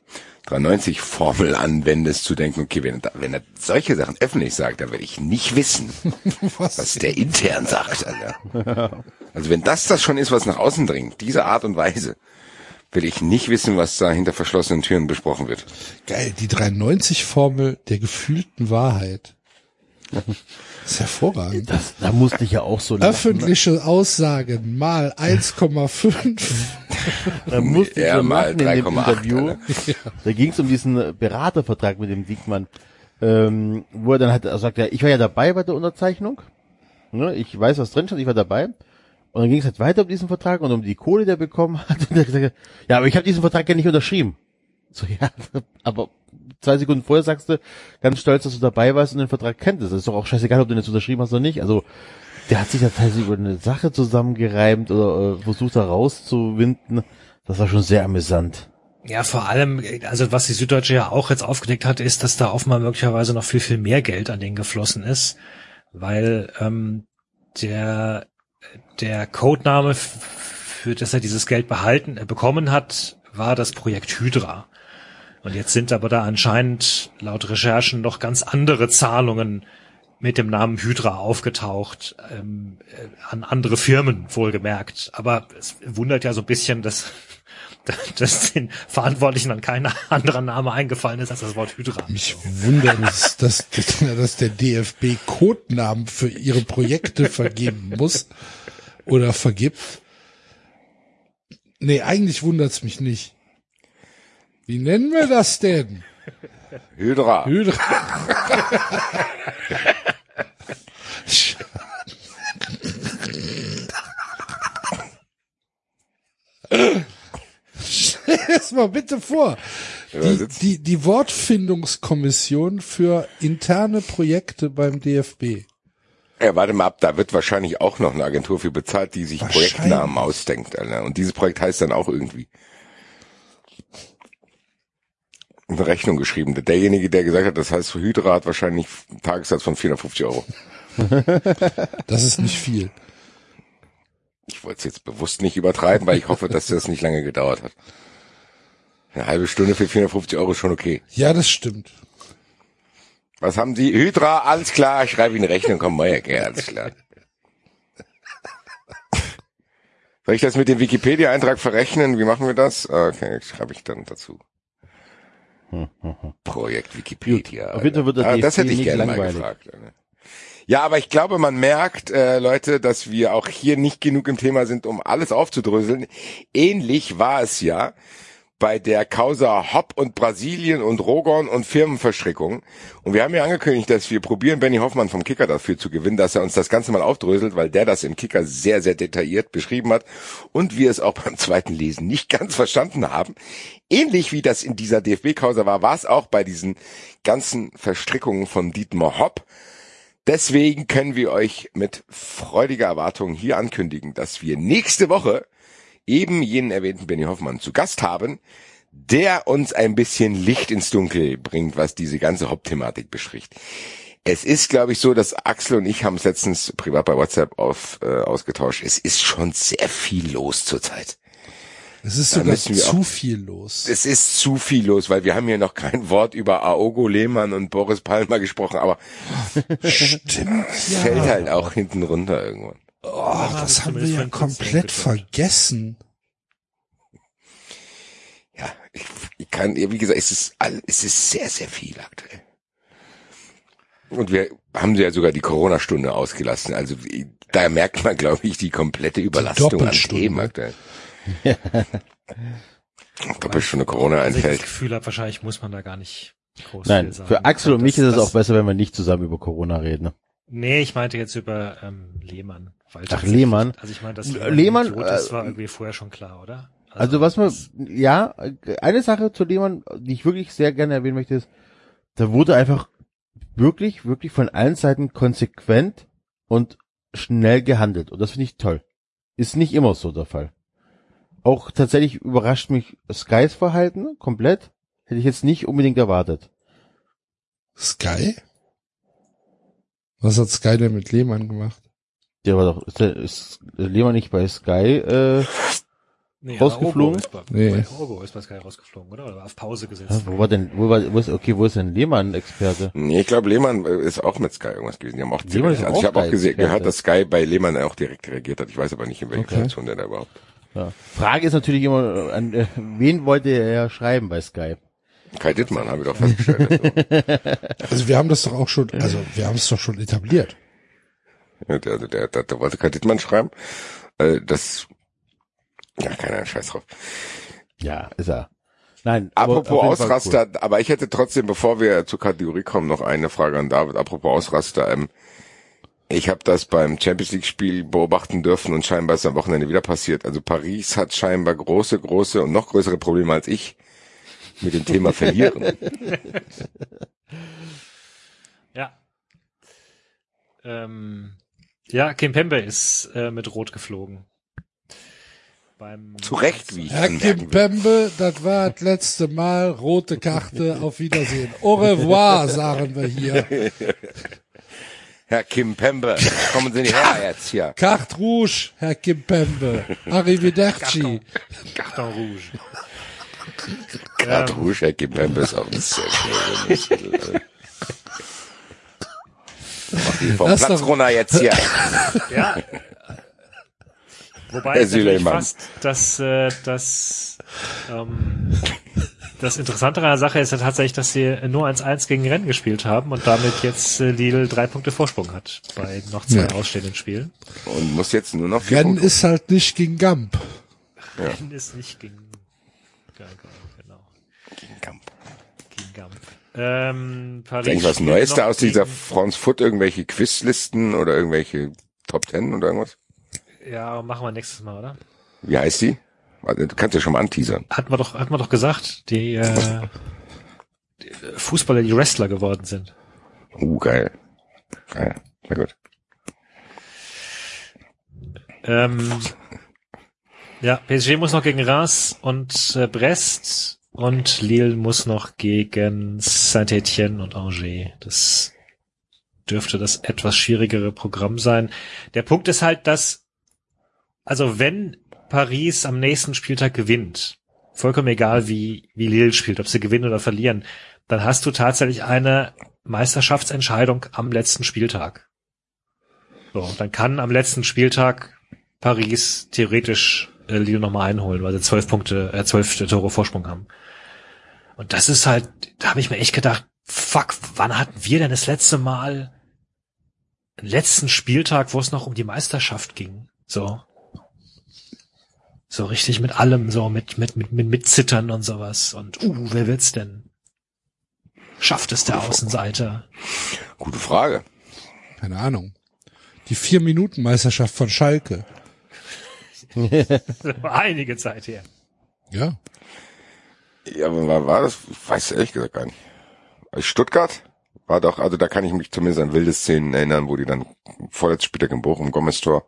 390-Formel anwendest, zu denken, okay, wenn er, wenn er solche Sachen öffentlich sagt, dann werde ich nicht wissen, was der intern sagt, Alter. Also wenn das das schon ist, was nach außen dringt, diese Art und Weise, will ich nicht wissen, was da hinter verschlossenen Türen besprochen wird. Geil, die 93-Formel der gefühlten Wahrheit. Das ist hervorragend. Das, da musste ich ja auch so lachen. Öffentliche Aussagen mal 1,5. Da musste ich Ja, so mal in dem 3,8, Interview. Alter. Da ging es um diesen Beratervertrag mit dem Diekmann, ähm, wo er dann halt er sagt, ja, ich war ja dabei bei der Unterzeichnung. Ne, ich weiß, was drin stand, ich war dabei. Und dann ging es halt weiter um diesen Vertrag und um die Kohle, die er bekommen hat. Und er hat gesagt, ja, aber ich habe diesen Vertrag ja nicht unterschrieben. So, ja, aber zwei Sekunden vorher sagst du ganz stolz, dass du dabei warst und den Vertrag kenntest. Das ist doch auch scheißegal, ob du den jetzt unterschrieben hast oder nicht. Also, der hat sich da teilweise über eine Sache zusammengereimt oder äh, versucht da rauszuwinden. Das war schon sehr amüsant. Ja, vor allem, also was die Süddeutsche ja auch jetzt aufgedeckt hat, ist, dass da offenbar möglicherweise noch viel, viel mehr Geld an den geflossen ist, weil ähm, der der Codename, für das er dieses Geld behalten, äh, bekommen hat, war das Projekt Hydra. Und jetzt sind aber da anscheinend laut Recherchen noch ganz andere Zahlungen mit dem Namen Hydra aufgetaucht, ähm, äh, an andere Firmen wohlgemerkt. Aber es wundert ja so ein bisschen, dass, dass den Verantwortlichen an kein anderer Name eingefallen ist als das Wort Hydra. Mich wundert es, dass, dass der DFB Codenamen für ihre Projekte vergeben muss oder vergibt. Nee, eigentlich wundert's mich nicht. Wie nennen wir das denn? Hydra. Hydra. Stell es mal bitte vor. Die, die, die Wortfindungskommission für interne Projekte beim DFB. Ja, warte mal ab, da wird wahrscheinlich auch noch eine Agentur für bezahlt, die sich. Projektnamen ausdenkt, Alter. Und dieses Projekt heißt dann auch irgendwie. Eine Rechnung geschrieben. Derjenige, der gesagt hat, das heißt Hydra, hat wahrscheinlich einen Tagessatz von 450 Euro. Das ist nicht viel. Ich wollte es jetzt bewusst nicht übertreiben, weil ich hoffe, dass das nicht lange gedauert hat. Eine halbe Stunde für 450 Euro ist schon okay. Ja, das stimmt. Was haben Sie? Hydra, alles klar, ich schreibe Ihnen eine Rechnung, komm mal her, alles klar. Soll ich das mit dem Wikipedia-Eintrag verrechnen? Wie machen wir das? Okay, schreibe ich dann dazu. Projekt Wikipedia. Gut, auf jeden Fall wird der Ah, das hätte ich gerne mal gefragt. Alter. Ja, aber ich glaube, man merkt, äh, Leute, dass wir auch hier nicht genug im Thema sind, um alles aufzudröseln. Ähnlich war es ja bei der Causa Hopp und Brasilien und Rogon und Firmenverstrickung. Und wir haben ja angekündigt, dass wir probieren, Benny Hoffmann vom Kicker dafür zu gewinnen, dass er uns das Ganze mal aufdröselt, weil der das im Kicker sehr, sehr detailliert beschrieben hat und wir es auch beim zweiten Lesen nicht ganz verstanden haben. Ähnlich wie das in dieser DFB-Causa war, war es auch bei diesen ganzen Verstrickungen von Dietmar Hopp. Deswegen können wir euch mit freudiger Erwartung hier ankündigen, dass wir nächste Woche eben jenen erwähnten Benny Hoffmann zu Gast haben, der uns ein bisschen Licht ins Dunkel bringt, was diese ganze Hauptthematik bespricht. Es ist, glaube ich, so, dass Axel und ich haben es letztens privat bei WhatsApp auf, äh, ausgetauscht. Es ist schon sehr viel los zurzeit. Es ist Da sogar zu auch- viel los. Es ist zu viel los, weil wir haben hier noch kein Wort über Aogo Lehmann und Boris Palmer gesprochen, aber Stimmt, es fällt halt auch hinten runter irgendwann. Oh, das haben wir ja komplett vergessen. Ja, ich, ich kann, wie gesagt, es ist, all, es ist sehr, sehr viel aktuell. Und wir haben ja sogar die Corona-Stunde ausgelassen. Also da merkt man, glaube ich, die komplette Überlastung an Doppelstunde. Themen aktuell. Doppelstunde Corona Also ich das einfällt. Gefühl habe, wahrscheinlich muss man da gar nicht groß Nein, viel sagen. für Axel und Das- mich ist es das- auch besser, wenn wir nicht zusammen über Corona reden. ne? Nee, ich meinte jetzt über ähm, Lehmann. Weil Ach, Lehmann. Also ich meine, dass Lehmann, Lehmann, Idiot ist, äh, war irgendwie vorher schon klar, oder? Also was man, ja, eine Sache zu Lehmann, die ich wirklich sehr gerne erwähnen möchte, ist, da wurde einfach wirklich, wirklich von allen Seiten konsequent und schnell gehandelt. Und das finde ich toll. Ist nicht immer so der Fall. Auch tatsächlich überrascht mich Skys Verhalten komplett. Hätte ich jetzt nicht unbedingt erwartet. Sky? Was hat Sky denn mit Lehmann gemacht? Der war doch, ist, der, ist Lehmann nicht bei Sky, äh, nee, rausgeflogen? Ist bei, Nee. bei Aogo ist bei Sky rausgeflogen, oder? Oder auf Pause gesetzt. hä, wo war denn, wo war, wo ist, okay, wo ist denn Lehmann Experte? Nee, ich glaube, Lehmann äh, ist auch mit Sky irgendwas gewesen. Die haben auch Lehmann ist direkt, also ich auch habe auch Sky gesehen, gehört, dass Sky bei Lehmann auch direkt reagiert hat. Ich weiß aber nicht, in welcher Okay. Funktion der da überhaupt. Ja. Frage ist natürlich immer, an äh, wen wollte er schreiben bei Sky? Kai Dittmann, habe ich doch festgestellt. Also, Also wir haben das doch auch schon, also wir haben es doch schon etabliert. Ja, der, der, der, wollte Kai Dittmann schreiben. Äh, das, ja, keiner Scheiß drauf. Ja, ist er. Nein. aber Apropos Ausraster, aber ich hätte trotzdem, bevor wir zur Kategorie kommen, noch eine Frage an David. Apropos Ausraster, ähm, ich habe das beim Champions League Spiel beobachten dürfen und scheinbar ist am Wochenende wieder passiert. Also Paris hat scheinbar große, große und noch größere Probleme als ich mit dem Thema verlieren. Ja. Ähm, ja, Kim Pembe ist äh, mit Rot geflogen. Beim Zu Recht, wie ich Herr will. Kimpembe, das war das letzte Mal rote Karte, auf Wiedersehen. Au revoir, sagen wir hier. Herr Kim Pembe, kommen Sie nicht her jetzt hier. Carte rouge, Herr Kimpembe. Arrivederci. Carton Rouge. Grad Rouge, Herr Kim Pembe ist auch ein sehr schönes. Vom Das Platz runter jetzt hier. Ja. Wobei es natürlich fast das, äh, das, ähm, das Interessantere an der Sache ist ja tatsächlich, dass sie nur 1-1 gegen Rennen gespielt haben und damit jetzt äh, Lille drei Punkte Vorsprung hat bei noch zwei Ja. ausstehenden Spielen. Und muss jetzt nur noch vier Rennen Punkte. ist halt nicht gegen Gamp. Rennen ist nicht gegen, ja, genau, gegen Kamp. gegen Gamp. Ähm, Paris Ist eigentlich was spielt Neues da aus dieser France Foot? Irgendwelche Quizlisten oder irgendwelche Top Ten oder irgendwas? Ja, machen wir nächstes Mal, oder? Wie heißt die? Du kannst ja schon mal anteasern. Hatten wir doch, hatten wir doch gesagt, die, äh, die Fußballer, die Wrestler geworden sind. Uh, geil. Geil. Sehr gut. Ähm, ja, PSG muss noch gegen Reims und äh, Brest und Lille muss noch gegen Saint-Etienne und Angers. Das dürfte das etwas schwierigere Programm sein. Der Punkt ist halt, dass, also wenn Paris am nächsten Spieltag gewinnt, vollkommen egal wie, wie Lille spielt, ob sie gewinnen oder verlieren, dann hast du tatsächlich eine Meisterschaftsentscheidung am letzten Spieltag. So, dann kann am letzten Spieltag Paris theoretisch äh, Lille nochmal einholen, weil sie zwölf Punkte, äh, zwölf Tore Vorsprung haben. Und das ist halt, da habe ich mir echt gedacht, fuck, wann hatten wir denn das letzte Mal einen letzten Spieltag, wo es noch um die Meisterschaft ging? So. So richtig mit allem, so mit, mit, mit, mit, mit Zittern und sowas. Und, uh, wer wird's denn? Schafft es der Außenseiter? Gute Frage. Keine Ahnung. Die Vier-Minuten-Meisterschaft von Schalke. Einige Zeit her. Ja. Ja, aber war, war das? Ich weiß ehrlich gesagt gar nicht. Stuttgart war doch, also da kann ich mich zumindest an wilde Szenen erinnern, wo die dann vorletztes Spieltag im Bochum Gomez Tor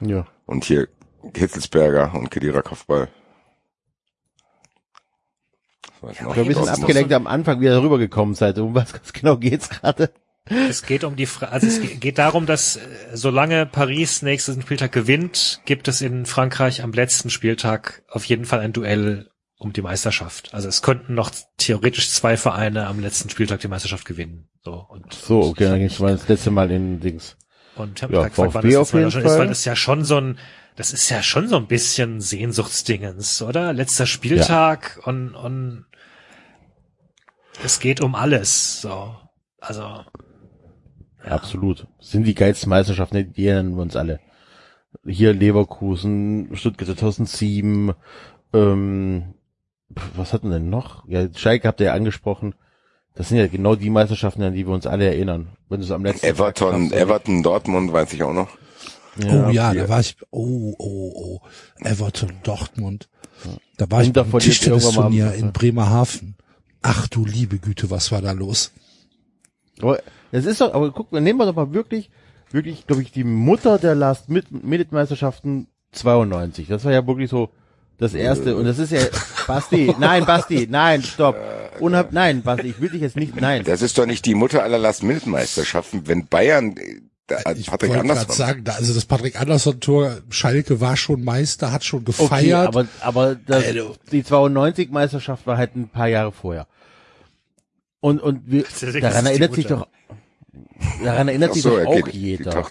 Ja. und hier Hitzelsberger und Kedira Kopfball. Ich bin ein bisschen das ist abgelenkt am Anfang, wie ihr darüber gekommen seid. Um was ganz genau geht's gerade? Es geht um die, Fra also es ge- geht darum, dass äh, solange Paris nächsten Spieltag gewinnt, gibt es in Frankreich am letzten Spieltag auf jeden Fall ein Duell um die Meisterschaft. Also es könnten noch theoretisch zwei Vereine am letzten Spieltag die Meisterschaft gewinnen. So und So, okay, dann ging's mal das letzte Mal in Dings. und ich hab Ja, mich gefragt, wann das auf jetzt mal jeden schon ist, weil das ja schon so ein, das ist ja schon so ein bisschen Sehnsuchtsdingens, oder? Letzter Spieltag und und es geht um alles. So, also ja. Absolut. Sind die geilsten Meisterschaften, die erinnern wir uns alle. Hier Leverkusen, Stuttgart 2007, ähm, was hatten denn noch? Ja, Schalke habt ihr ja angesprochen. Das sind ja genau die Meisterschaften, an die wir uns alle erinnern. Wenn du es am letzten Everton, schaffst, Everton, Dortmund weiß ich auch noch. oh ja, hier. da war ich, oh, oh, oh, Everton, Dortmund. Da war ich Inter beim Tischtennisturnier in Bremerhaven. Ach du liebe Güte, was war da los? Aber das ist doch, aber guck, nehmen wir doch mal wirklich, wirklich, glaube ich, die Mutter der Last Minute Meisterschaften 92. Das war ja wirklich so das erste und das ist ja Basti, nein, Basti, nein, stopp. Unhab, nein, Basti, ich will dich jetzt nicht, nein. Das ist doch nicht die Mutter aller Last-Minute-Meisterschaften. Wenn Bayern, äh, da Ich Patrick wollte gerade Andersson. sagen, da, also das Patrick Andersson Tor, Schalke war schon Meister, hat schon Okay, gefeiert. aber aber das, Alter. die 92 Meisterschaft war halt ein paar Jahre vorher. Und und wir, daran erinnert sich doch daran erinnert sich doch auch jeder.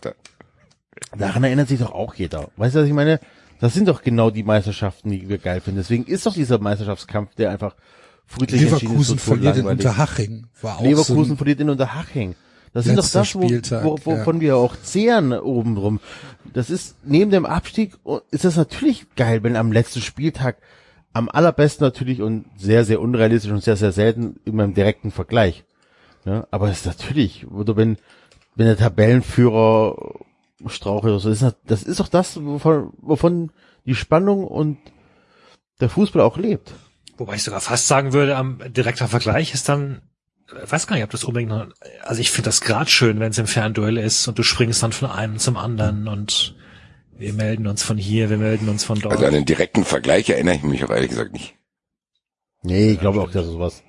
Daran erinnert sich doch auch jeder. Weißt du, was ich meine? Das sind doch genau die Meisterschaften, die wir geil finden. Deswegen ist doch dieser Meisterschaftskampf, der einfach friedlich ist, Leverkusen verliert in. Unterhaching. War auch Leverkusen so ein, verliert in Unterhaching. Das sind doch das, wo, wo, wovon wir auch zehren oben drum. Das ist neben dem Abstieg oh, ist das natürlich geil, wenn am letzten Spieltag am allerbesten natürlich und sehr, sehr unrealistisch und sehr, sehr selten immer im direkten Vergleich. Ja, aber es ist natürlich, oder wenn, wenn der Tabellenführer strauchelt oder so, das ist, das- das ist doch das, wovon, wovon die Spannung und der Fußball auch lebt. Wobei ich sogar fast sagen würde, am direkter Vergleich ist dann, ich weiß gar nicht, ob das unbedingt noch, also ich finde das gerade schön, wenn es im Fernduell ist und du springst dann von einem zum anderen und wir melden uns von hier, wir melden uns von dort. Also an den direkten Vergleich erinnere ich mich auch ehrlich gesagt nicht. Nee, ich glaube auch, dass es sowas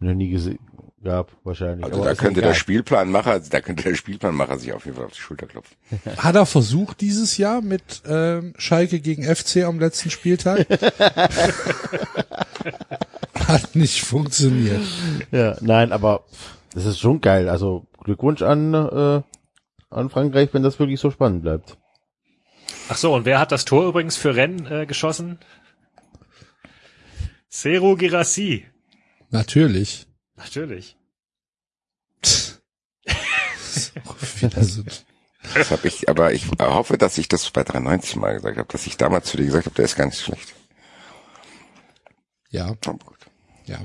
noch nie gesehen gab, wahrscheinlich. Also Aber da könnte der Spielplanmacher, da könnte der Spielplanmacher sich auf jeden Fall auf die Schulter klopfen. hat er versucht dieses Jahr mit ähm, Schalke gegen FC am letzten Spieltag? hat nicht funktioniert. Ja, nein, aber das ist schon geil. Also Glückwunsch an, äh, an Frankreich, wenn das wirklich so spannend bleibt. Ach so, und wer hat das Tor übrigens für Rennes äh, geschossen? Seru Girassi. Natürlich. Natürlich. Das habe ich, aber ich hoffe, dass ich das bei 93 mal gesagt habe, dass ich damals zu dir gesagt habe, der ist gar nicht schlecht. ja, Oh, gut. ja.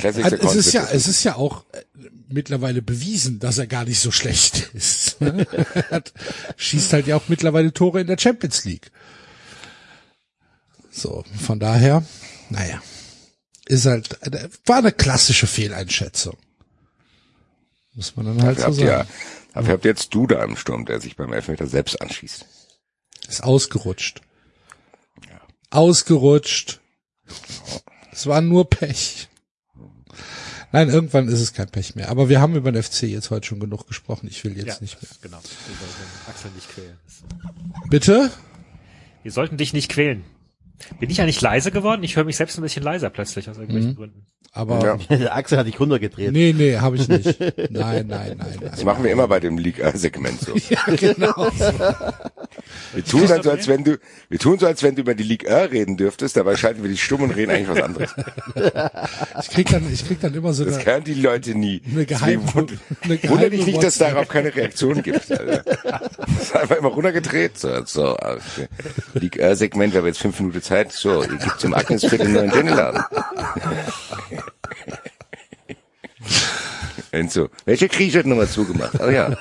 Also Also, es ist ja, es ist ja auch äh, mittlerweile bewiesen, dass er gar nicht so schlecht ist. ne? er hat, schießt halt ja auch mittlerweile Tore in der Champions League. So, von daher, naja, ist halt, äh, war eine klassische Fehleinschätzung. Muss man dann halt Dafür so habt ihr, sagen. dafür habt ihr jetzt Duda im Sturm, der sich beim Elfmeter selbst anschießt. Ist ausgerutscht. Ausgerutscht. Es war nur Pech. Nein, irgendwann ist es kein Pech mehr. Aber wir haben über den FC jetzt heute schon genug gesprochen. Ich will jetzt nicht mehr. Genau. Wir sollten Axel nicht quälen. Bitte? Wir sollten dich nicht quälen. Bin ich eigentlich leise geworden? Ich höre mich selbst ein bisschen leiser plötzlich aus irgendwelchen Gründen. Aber Ja. Axel hat dich runtergedreht. nee, nee, habe ich nicht. Nein, nein, nein, Das nein. machen wir immer bei dem League-Segment so. Ja, genau. Wir tun so, als wenn du, wir tun so, als wenn du über die Ligue 1 reden dürftest, dabei schalten wir die stumm und reden eigentlich was anderes. Ich krieg dann, ich krieg dann immer so Das hören die Leute nie. eine geheime, Deswegen eine geheime dich nicht, dass es darauf keine Reaktion gibt. Also, das ist einfach immer runtergedreht. So, so okay. Ligue 1 Segment, wir haben jetzt fünf Minuten Zeit. So, ihr gibt zum Agnesviertel einen neuen Dönerladen. Und so, welche Krise hat nochmal zugemacht? Oh ja.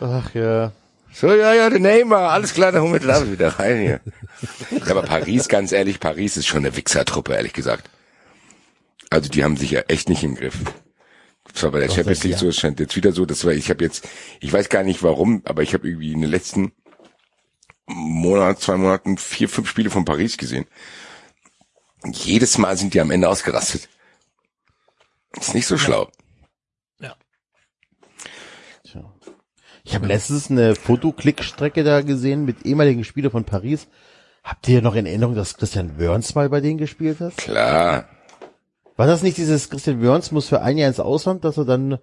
Ach ja. So, ja, ja, der Neymar, alles klar, dann holen wir den Abend wieder rein hier. Ja, aber Paris, ganz ehrlich, Paris ist schon eine Wichsertruppe, ehrlich gesagt. Also die haben sich ja echt nicht im Griff. Das war bei der Champions League so, es scheint jetzt wieder so, das war, ich habe jetzt, ich weiß gar nicht warum, aber ich habe irgendwie in den letzten Monat, zwei Monaten vier, fünf Spiele von Paris gesehen. Und jedes Mal sind die am Ende ausgerastet. Ist nicht so schlau. Tja. Ich habe letztens eine Fotoklickstrecke da gesehen mit ehemaligen Spielern von Paris. Habt ihr noch in Erinnerung, dass Christian Wörns mal bei denen gespielt hat? Klar. War das nicht dieses Christian Wörns muss für ein Jahr ins Ausland, dass er dann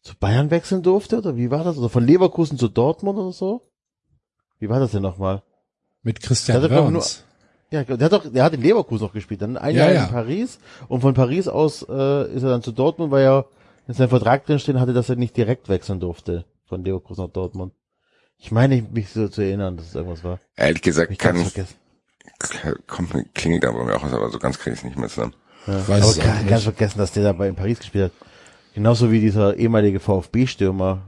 zu Bayern wechseln durfte? Oder wie war das? Oder von Leverkusen zu Dortmund oder so? Wie war das denn nochmal? Mit Christian Der hat doch Wörns. Ja, der hat doch, der hat in Leverkusen noch gespielt, dann ein Ja, Jahr ja. in Paris und von Paris aus äh, ist er dann zu Dortmund, weil er in seinem Vertrag drin stehen hatte, dass er nicht direkt wechseln durfte von Leverkusen nach Dortmund. Ich meine, mich so zu erinnern, dass es irgendwas war. Ehrlich gesagt, Ich kann, vergessen. kommt, klingelt aber mir auch was, aber so ganz kriege ich es nicht mehr zusammen. Weiß Aber es auch kann, nicht. ganz vergessen, dass der dabei in Paris gespielt hat. Genauso wie dieser ehemalige VfB-Stürmer,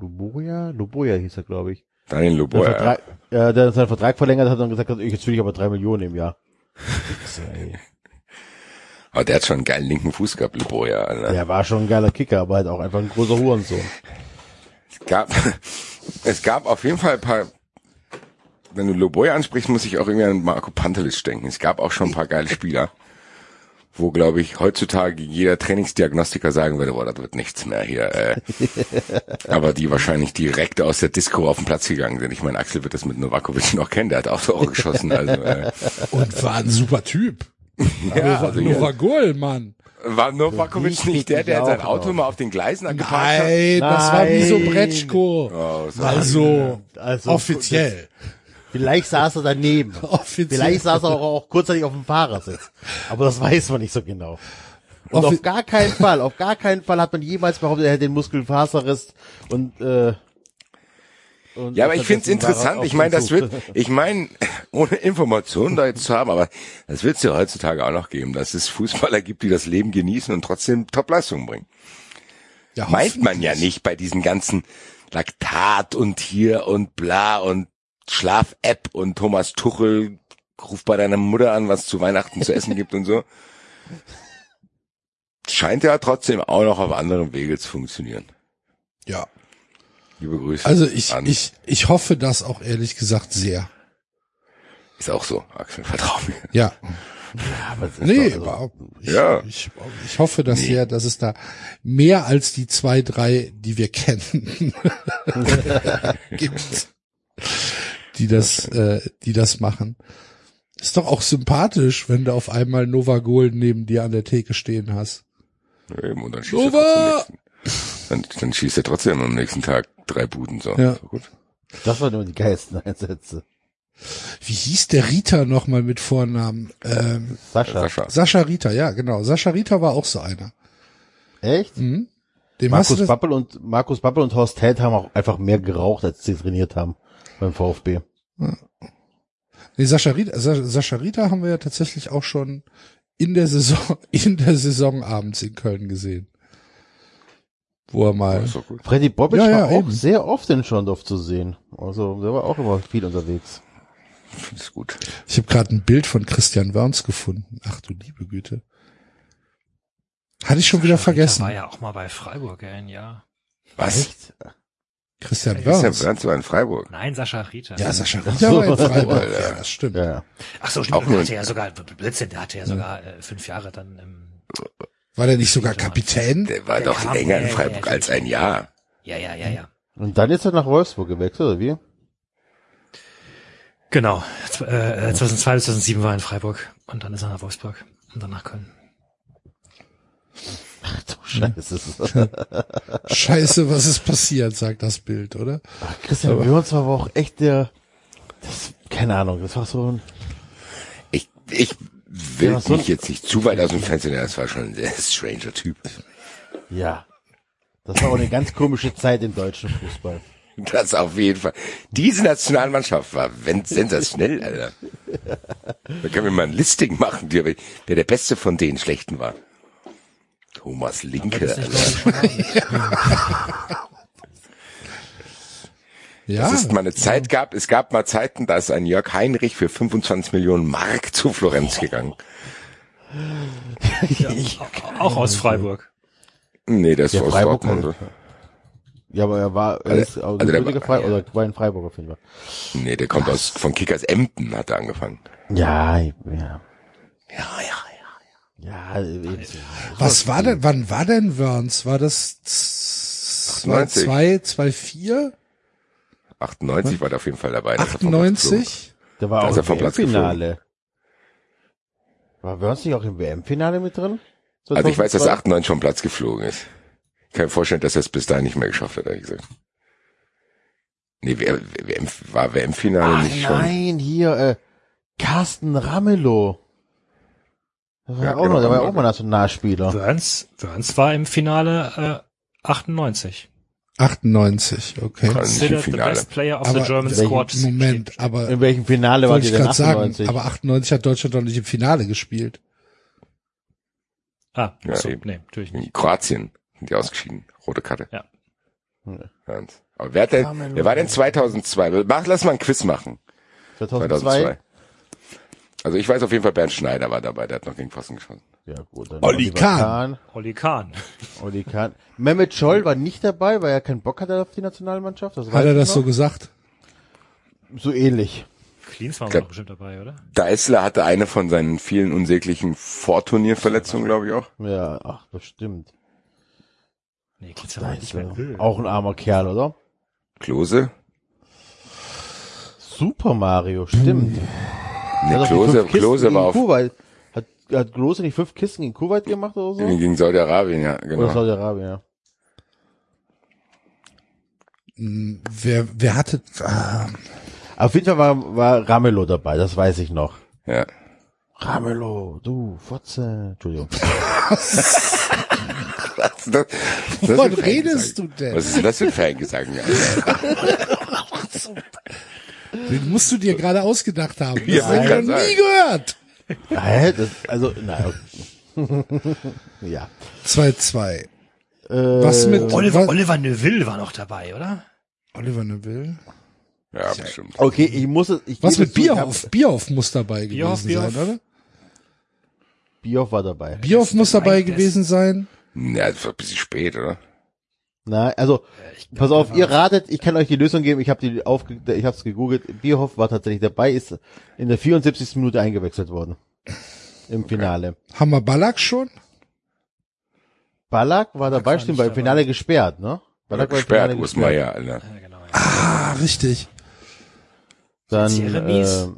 Luboja? Luboja hieß er, glaube ich. Daniel Der, Loboya. Vertrag, äh, der seinen Vertrag verlängert hat und gesagt hat, ich jetzt will ich aber drei Millionen im Jahr. Aber der hat schon einen geilen linken Fuß gehabt, Loboya. Alter. Der war schon ein geiler Kicker, aber halt auch einfach ein großer Hurensohn. Es gab, es gab auf jeden Fall ein paar, wenn du Loboya ansprichst, muss ich auch irgendwie an Marco Pantelis denken. Es gab auch schon ein paar geile Spieler, wo, glaube ich, heutzutage jeder Trainingsdiagnostiker sagen würde, boah, das wird nichts mehr hier. Äh. Aber die wahrscheinlich direkt aus der Disco auf den Platz gegangen sind. Ich meine, Axel wird das mit Novakovic noch kennen, der hat auch Tore geschossen. Also äh, Und war ein super Typ. ja, also war Goal, Mann. war Novakovic nicht der, der sein Auto noch. mal auf den Gleisen angeparkt hat? Nein, das war wie so Bretschko. Oh, so Also, Also, offiziell. Vielleicht saß er daneben. Offiziell. Vielleicht saß er auch, auch kurzzeitig auf dem Fahrersitz. Aber das weiß man nicht so genau. Und Offi- auf gar keinen Fall, auf gar keinen Fall hat man jemals behauptet, er hätte den Muskelfaserriss und, äh, und Ja, aber ich finde es er interessant. Ich meine, das wird, ich meine, ohne Informationen da jetzt zu haben, aber das wird es ja heutzutage auch noch geben, dass es Fußballer gibt, die das Leben genießen und trotzdem Top-Leistungen bringen. Ja, Meint man ja nicht bei diesen ganzen Laktat und hier und bla und Schlaf-App und Thomas Tuchel ruft bei deiner Mutter an, was zu Weihnachten zu essen gibt und so. Scheint ja trotzdem auch noch auf anderem Wege zu funktionieren. Ja. Liebe Grüße. Also ich, an- ich, ich hoffe das auch ehrlich gesagt sehr. Ist auch so, Axel, vertrau mir. Ja. Ist Nee, also, aber ich, Ja. ich, ich hoffe das sehr, dass es da mehr als die zwei, drei, die wir kennen, gibt, die das, äh, die das machen. Ist doch auch sympathisch, wenn du auf einmal Nova Gold neben dir an der Theke stehen hast. Eben, und dann schießt er Nova! trotzdem nächsten, dann, dann schießt er trotzdem am nächsten Tag drei Buden, so. Ja. so gut. Das waren nur die geilsten Einsätze. Wie hieß der Rita nochmal mit Vornamen? Ähm, Sascha. Sascha. Sascha Rita, ja, genau. Sascha Rita war auch so einer. Echt? Mhm. Dem hast Markus Babbel und Markus Babbel und Horst Held haben auch einfach mehr geraucht, als sie trainiert haben beim VfB. nee, Sascha Rita, Sa- Sascha Rita haben wir ja tatsächlich auch schon in der Saison, in der Saison abends in Köln gesehen. Wo er mal, gut. Freddy Bobic Ja, ja, war auch eben. sehr oft in Schondorf zu sehen. Also der war auch immer viel unterwegs. Ich finde es gut. ich habe gerade ein Bild von Christian Wörns gefunden. Ach du liebe Güte. Hatte ich schon wieder vergessen. War ja auch mal bei Freiburg, ein Jahr. Was? Echt? Christian Ist der Wörns. War in Freiburg? Nein, Sascha Rita. Ja, Sascha Ach Rita so. war in Freiburg. Ja, das stimmt. Ja, ja. Ach so, stimmt. Auch Der nur- hatte ja sogar, Blödsinn, der hatte ja sogar äh, fünf Jahre dann im, War der nicht sogar Kapitän? Der war Der doch kam- länger in ja, ja, Freiburg ja, als ein Jahr. ja, ja, ja, ja. Und dann ist er nach Wolfsburg gewechselt, oder wie? Genau. Z- Äh, 2002 bis 2007 war er in Freiburg und dann ist er nach Wolfsburg und dann nach Köln. Du Scheiße. Scheiße, was ist passiert, sagt das Bild, oder? Christian Wörns war aber auch echt der, das, keine Ahnung, das war so ein, Ich, ich will Ja, so- mich jetzt nicht zu weit aus dem Fenster nehmen, das war schon ein sehr stranger Typ. ja. Das war auch eine ganz komische Zeit im deutschen Fußball. Das auf jeden Fall. Diese Nationalmannschaft war wenn- sensationell, Alter. Da können wir mal ein Listing machen, wer wer der beste von den Schlechten war. Thomas Linke. Ja, Dass es mal eine Zeit gab, es gab mal Zeiten, da ist ein Jörg Heinrich für 25 Millionen Mark zu Florenz gegangen. Auch aus Freiburg. Nee, das Ja, war aus Freiburg Dortmund. und- Ja, aber er war, er Also- ist also also der war- Frei, oder war in Freiburg auf jeden Fall. Nee, der kommt aus, von Kickers Emden hat er angefangen. Ja, ja. Ja, ja, ja. Ja, eben. was war denn, wann war denn Wörns? War das 98. 2, 2, 4, 98 war der auf jeden Fall dabei. dass er vom Platz geflogen ist. 98? Der war Da auch ist er im vom Platz WM-Finale. War Wörns nicht auch im WM-Finale mit drin? Also ich weiß, dass 2002? 98 vom Platz geflogen ist. Ich kann mir vorstellen, dass er es bis dahin nicht mehr geschafft hat, ehrlich gesagt. Nee, WM, war WM-Finale nicht schon. nein, hier, äh, Carsten Ramelow. Der war Ja, ja, auch genau, noch, der war ja auch mal Nationalspieler. Wörns, Wörns war im Finale äh, 98. 98, okay. Considered the Finale. best player of Aber the German welchen- squad. Moment, aber In welchem Finale war die ich denn gerade sagen, 98? aber 98 hat Deutschland doch nicht im Finale gespielt. Ah, Ja, so, nee, natürlich nicht. In Kroatien sind die ausgeschieden. Rote Karte. Ja. Ernst. Aber wer, hat denn, wer war denn 2002? Mach, lass mal ein Quiz machen. 2002? 2002. Also ich weiß auf jeden Fall, Bernd Schneider war dabei, der hat noch gegen Pfosten geschossen. Ja, gut. Dann Olli Kahn. Olli Kahn. Olli Kahn. Mehmet Scholl war nicht dabei, weil er keinen Bock hatte auf die Nationalmannschaft. Das Hat er das so noch. gesagt? so ähnlich. Klinsmann war glaub- doch bestimmt dabei, oder? Deißler hatte eine von seinen vielen unsäglichen Vorturnierverletzungen, glaube ich auch. Ja, ach, das stimmt. Nee, Klinsmann war nicht mehr. Auch ein armer Kerl, oder? Klose? Super Mario, stimmt. Nee, Klose, Klose war auf Kuwait. Hat, hat Klose nicht fünf Kisten gegen Kuwait gemacht oder so? gegen Saudi-Arabien, ja, Oder genau. Saudi-Arabien, ja. Hm, Wer, wer hatte, ah, Auf jeden Fall war, war Ramelow dabei, das weiß ich noch. Ja. Ramelow, du, Fotze. Entschuldigung. Was, das, das ist wovon redest du denn? Was ist denn das für ein Fangesang? Den musst du dir gerade ausgedacht haben. Das Ja, habe ich noch sein. nie gehört. Hä? Das, also, na, ja. 2-2. Äh, Was mit Oliver, was, Oliver Neuville war noch dabei, oder? Oliver Neville? Ja, bestimmt. Okay, ich muss es, ich Was mit Bierhoff? Bierhoff muss dabei Bierhoff, gewesen sein, Bierhoff. oder? hab- Bierhoff war dabei. Bierhoff muss dabei gewesen sein. Ja, das war ein bisschen spät, oder? Na, also, pass auf, ihr ratet, ich kann euch die Lösung geben, ich habe die aufge, ich habe es gegoogelt. Bierhoff war tatsächlich dabei, ist in der 74. Minute eingewechselt worden. Im Finale. Haben wir Ballack schon? Ballack war dabei, war stimmt, nicht weil im Finale gesperrt, ne? Ballack war Gesperrt, Finale gesperrt. Meier, Alter. Ja, genau. Ja. Ah, richtig. Dann, Jeremies?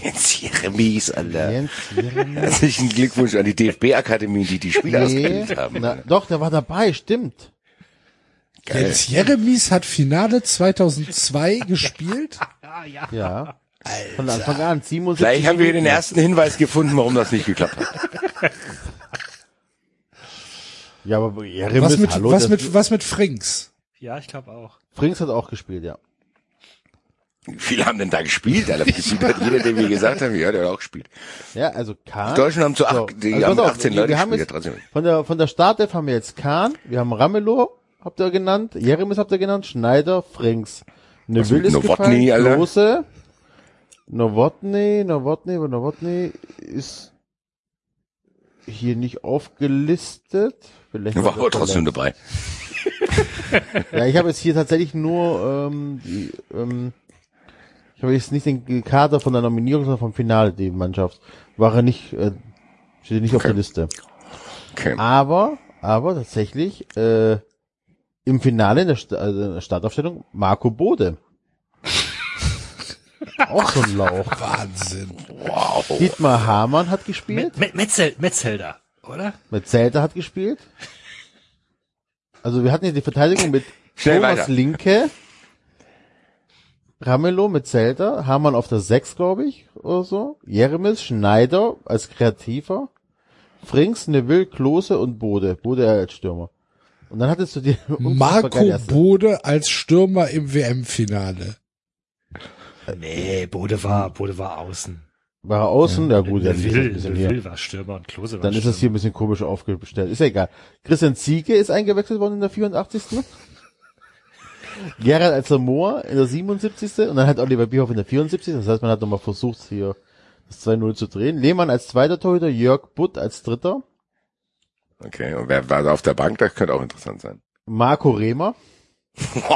äh, Jens Jeremies, Alter. Jens Jeremies. Herzlichen Glückwunsch an die DFB-Akademie, die die Spiele Nee, ausgebildet haben. na, doch, der war dabei, stimmt. Geil. Jens Jeremies hat Finale 2002 gespielt. Ja. Von Anfang an, 77. Vielleicht haben wir hier den ersten Hinweis gefunden, warum das nicht geklappt hat. Ja, aber Jeremies, Was mit, hallo, was mit, was mit Frings? Ja, ich glaube auch. Frings hat auch gespielt, ja. Wie viele haben denn da gespielt? Alter, hat jeder, den wir gesagt haben, ja, der hat auch gespielt. Ja, also Kahn. Die Deutschen haben zu acht, die also haben auf, 18 wir- Leute gespielt, jetzt, ja, trotzdem. Von der, von der Startelf haben wir jetzt Kahn, wir haben Ramelow, habt ihr genannt, Jeremis habt ihr genannt, Schneider, Frings. Neville ist Nowotny, gefallen, Alter? Klose, Novotny, Novotny, aber Novotny ist hier nicht aufgelistet. Vielleicht War aber er trotzdem dabei. Ja, ich habe jetzt hier tatsächlich nur ähm, die, ähm, ich habe jetzt nicht den Kader von der Nominierung, sondern vom Finale, die Mannschaft. War er nicht, äh, steht nicht auf Okay. der Liste. Okay. Aber, aber tatsächlich, äh, im Finale in der, Sta- also in der Startaufstellung Marco Bode. Auch so ein Lauch. Wahnsinn. Wow. Dietmar Hamann hat gespielt. Met, Metzel, Metzelder, oder? Mit Zelter hat gespielt. Also wir hatten hier die Verteidigung mit Schnell Thomas weiter. Linke, Ramelow mit Zelter, Hamann auf der 6, glaube ich, oder so. Jeremis, Schneider als Kreativer, Frings, Neville, Klose und Bode. Bode als Stürmer. Und dann hattest du die unfassbar Marco Bode als Stürmer im WM-Finale. Nee, Bode war, Bode war außen. War er außen? Ja, gut, dann ist das ein Will, hier. Will war Stürmer und Klose war Dann ist das hier ein bisschen komisch aufgestellt. Ist ja egal. Christian Ziege ist eingewechselt worden in der 84. Gerhard als Moor in der 77. Und dann hat Oliver Bierhoff in der 74. Das heißt, man hat nochmal versucht, hier das 2-0 zu drehen. Lehmann als zweiter Torhüter, Jörg Butt als dritter, Okay, und wer war da auf der Bank? Das könnte auch interessant sein. Marco Rehmer,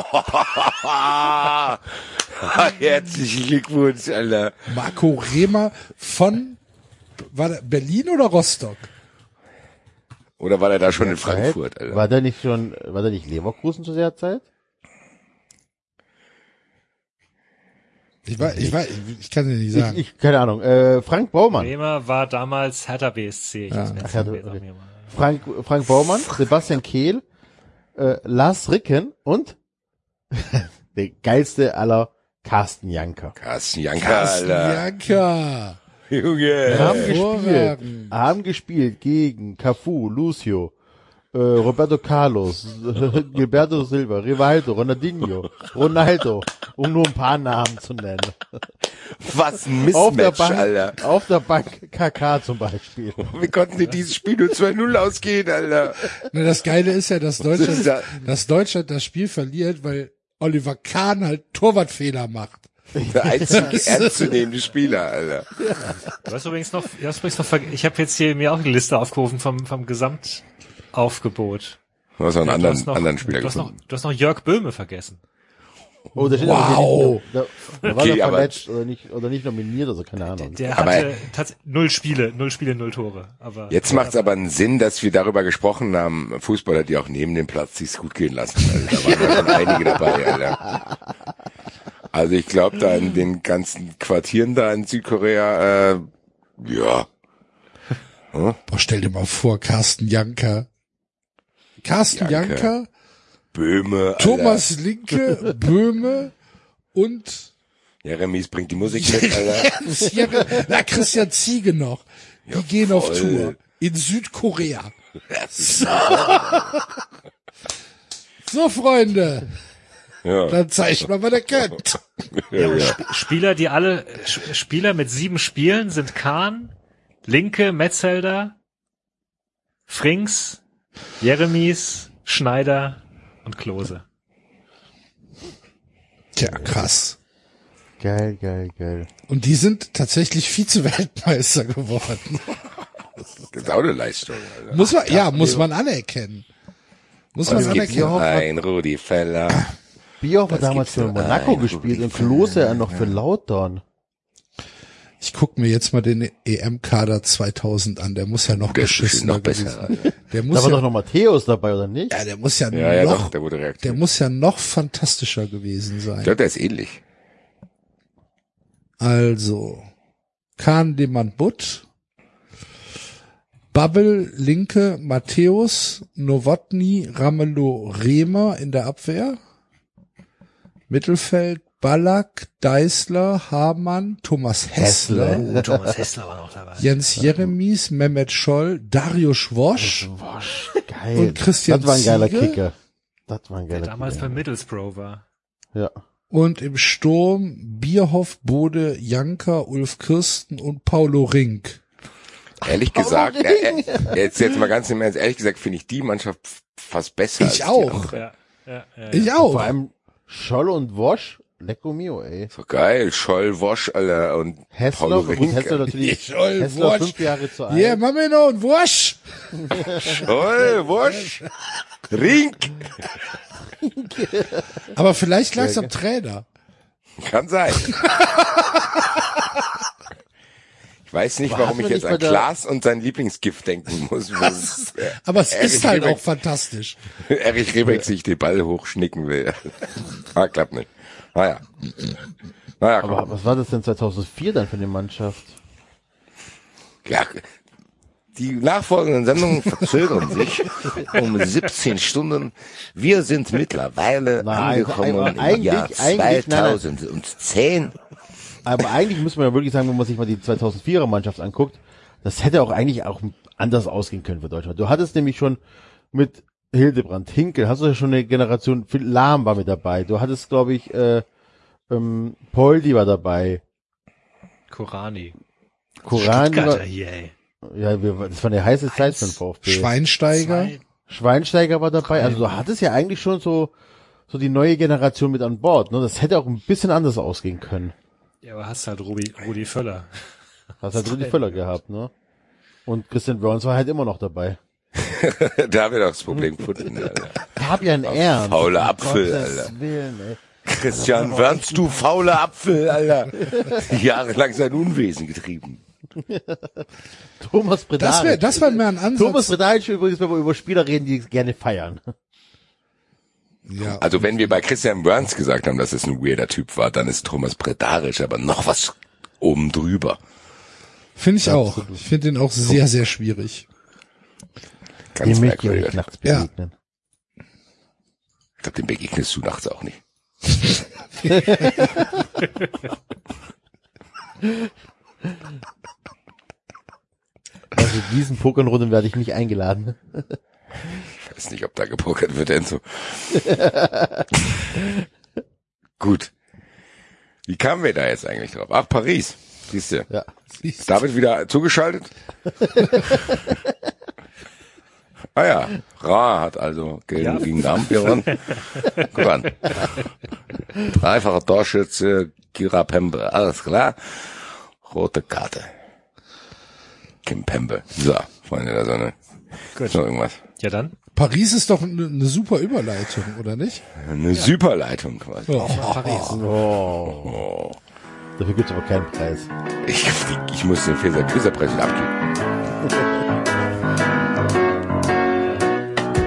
Herzlichen Glückwunsch, Alter. Marco Rehmer von war der Berlin oder Rostock? Oder war der da schon in. Frankfurt, Alter? War der nicht schon, war der nicht Leverkusen zu der Zeit? Ich weiß, ich weiß, ich kann dir nicht Ich, sagen. ich, keine Ahnung. Äh, Frank Baumann. Bremer war damals Hertha BSC. Ich Ja. Ach, Hertha, okay. Frank, Frank Baumann, Sebastian Kehl, äh, Lars Ricken und der geilste aller Carsten Janker. Carsten Janka, Carsten Alter. Janka. Junge. haben gespielt, haben gespielt gegen Cafu, Lucio, äh, Roberto Carlos, Gilberto Silva, Rivaldo, Ronaldinho, Ronaldo, um nur ein paar Namen zu nennen. Was ein Auf der Mismatch, Bank, Alter. auf der Bank KK zum Beispiel. Wie konnten die dieses Spiel nur 2-0 ausgehen, Alter? Na, das Geile ist ja, dass ist Deutschland, da- dass Deutschland das Spiel verliert, weil Oliver Kahn halt Torwartfehler macht. Der einzige ernstzunehmende Spieler, Alter. Du hast übrigens noch, du hast übrigens noch ich habe jetzt hier mir auch eine Liste aufgerufen vom, vom Gesamtaufgebot. Du hast noch einen Du anderen, noch, anderen Spieler du hast, noch, gefunden. du hast noch Jörg Böhme vergessen. Oh, der steht Wow. aber nicht, da, da war Okay, er aber- verletzt oder nicht, oder nicht nominiert, also keine Ahnung. Der Aber- hatte tats- null Spiele, null Spiele, null Tore. Aber Jetzt macht es aber einen Sinn, dass wir darüber gesprochen haben, Fußballer, die auch neben dem Platz sich's gut gehen lassen. Alter. Da waren ja schon einige dabei, Alter. Also ich glaube, da in den ganzen Quartieren da in Südkorea, äh, ja, Boah, stell dir mal vor, Carsten Janka. Carsten Janka. Janka, Böhme, Alter. Thomas Linke, Böhme und Jeremies bringt die Musik mit, Alter. Na, Christian Ziege noch. Die gehen auf voll. Tour in Südkorea. So, so Freunde, Ja, dann zeigt mal, was ihr könnt. ja, ja. Spieler, die alle, Spieler mit sieben Spielen sind Kahn, Linke, Metzelder, Frings, Jeremies, Schneider und Klose. Tja, krass. Geil, geil, geil. Und die sind tatsächlich Vize-Weltmeister geworden. Das ist auch eine Leistung, Alter. Muss man, ja, muss man anerkennen. Muss man anerkennen. noch ein Rudi Feller. Das damals für Monaco gespielt und Klose ja noch für Lautern. Ich guck mir jetzt mal den EM-Kader 2000 an. Der muss ja noch Der ist bestimmt beschissener noch besser. gewesen. Der Da muss war ja, doch noch Matthäus dabei, oder nicht? ja, der muss ja, Ja, ja, noch, doch, der wurde der muss ja noch fantastischer gewesen Ich sein. glaube, der ist ähnlich. Also, Kahn Demann Butt, Babbel, Linke, Matthäus, Nowotny, Ramelow, Rehmer in der Abwehr, Mittelfeld, Ballack, Deißler, Hamann, Thomas Hessler, Hessler. Thomas Hessler war noch dabei. Jens Jeremies, Mehmet Scholl, Dario Schwosch Geil. Und Christian Das war ein geiler Ziege? Kicker. Das war ein Der geiler damals Kicker. bei Middlesbrough war. Ja. und im Sturm Bierhoff, Bode, Janker, Ulf Kirsten und Paulo Rink. Ehrlich gesagt, äh, äh, jetzt, jetzt mal ganz im Ernst, ehrlich gesagt finde ich die Mannschaft fast besser. als Ich die auch. andere. Ja, ja, ja. Ich Vor auch. allem Scholl und Wosch. Lecco mio, ey. So geil, Scholl, Wosch, Alter, und Paulo Hessler, gut, Rink. Hessler natürlich, Scholl, Hessler Wosch. fünf Jahre zu alt. Yeah, Mamino und Wusch. Scholl, Wosch, Rink. Aber vielleicht lag es am Trainer. Kann sein. Ich weiß nicht, warum ich jetzt an Klaas und sein Lieblingsgift denken muss. wo Aber es Erich ist halt Ribbeck- auch fantastisch. Erich Rebeck sich den Ball hochschnicken will. ah, klappt nicht. Naja. Naja, komm. Aber was war das denn 2004 dann für eine Mannschaft? Ja, die nachfolgenden Sendungen verzögern sich um 17 Stunden. Wir sind mittlerweile Nein, angekommen im eigentlich- Jahr eigentlich- nein, nein. 2010. Aber eigentlich muss man ja wirklich sagen, wenn man sich mal die 2004er Mannschaft anguckt, das hätte auch eigentlich auch anders ausgehen können für Deutschland. Du hattest nämlich schon mit Hildebrand, Hinkel, hast du ja schon eine Generation, Phil Lahm war mit dabei. Du hattest, glaube ich, äh, ähm, Poldi war dabei. Korani. Korani Stuttgarter war, hier, ey. ja, wir, das war eine heiße Zeit für den VfB. Schweinsteiger. Zwei. Schweinsteiger war dabei. Also du hattest ja eigentlich schon so, so die neue Generation mit an Bord. Ne? Das hätte auch ein bisschen anders ausgehen können. Ja, aber hast halt Rudi, Rudi Völler. Hast halt Rudi Völler gehabt, ne? Und Christian Burns war halt immer noch dabei. da haben wir doch das Problem gefunden. Alter. Fabian Ernst. Faule um Apfel, Gottes Alter. Willen, ey. Christian, wärst du fauler Apfel, Alter. Jahrelang sein Unwesen getrieben. Thomas Das Bredaric. wäre, das war mir ein Thomas Ansatz. Bredaric übrigens, wenn wir über Spieler reden, die gerne feiern. Ja. Also wenn wir bei Christian Burns gesagt haben, dass es ein weirder Typ war, dann ist Thomas Bredaric aber noch was oben drüber. Finde ich auch. Ich finde den auch sehr, sehr schwierig. Ganz Dem möchte ich merkwürdig. euch nachts Ja. begegnen. Ich glaube, den begegnest du nachts auch nicht. Also diesen Pokernrunden werde ich nicht eingeladen. Ich weiß nicht, ob da gepokert wird, Enzo. Gut. Wie kamen wir da jetzt eigentlich drauf? Ach, Paris. Siehst du. Ja. Ist David wieder zugeschaltet? ah ja, Ra hat also gegen, Ja. gegen Damm gewonnen. Guck an. Dreifacher Torschütze, Gira Pembe, alles klar. Rote Karte. Kim Pembe. So, Freunde der Sonne. Gut. Noch irgendwas. Ja dann. Paris ist doch eine, eine super Überleitung, oder nicht? Eine Superleitung quasi. Oh. Paris. Oh. Dafür gibt's aber keinen Preis. Ich, ich muss den Feser Küsserpreis abgeben.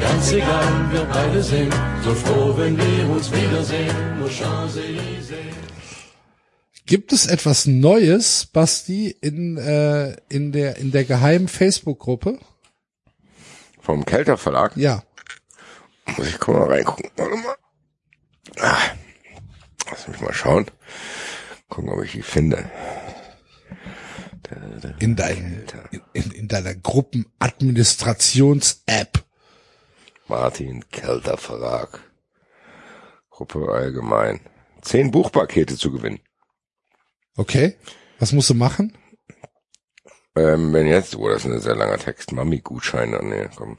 ganz egal, wir beide sind so froh, wenn wir uns wiedersehen. Nur Champs-Élysées. Gibt es etwas Neues, Basti, in, äh, in der, in der geheimen Facebook-Gruppe? Vom Kelter Verlag. Ja. Muss ich guck mal reingucken. Warte mal. Ah. Lass mich mal schauen. Gucken, ob ich die finde. In, dein, in, in, in deiner Gruppenadministrations-App. Martin Kelter Verlag. Gruppe allgemein. Zehn Buchpakete zu gewinnen. Okay. Was musst du machen? Ähm, wenn jetzt, oh, das ist ein sehr langer Text. Mami-Gutscheine, nee, komm.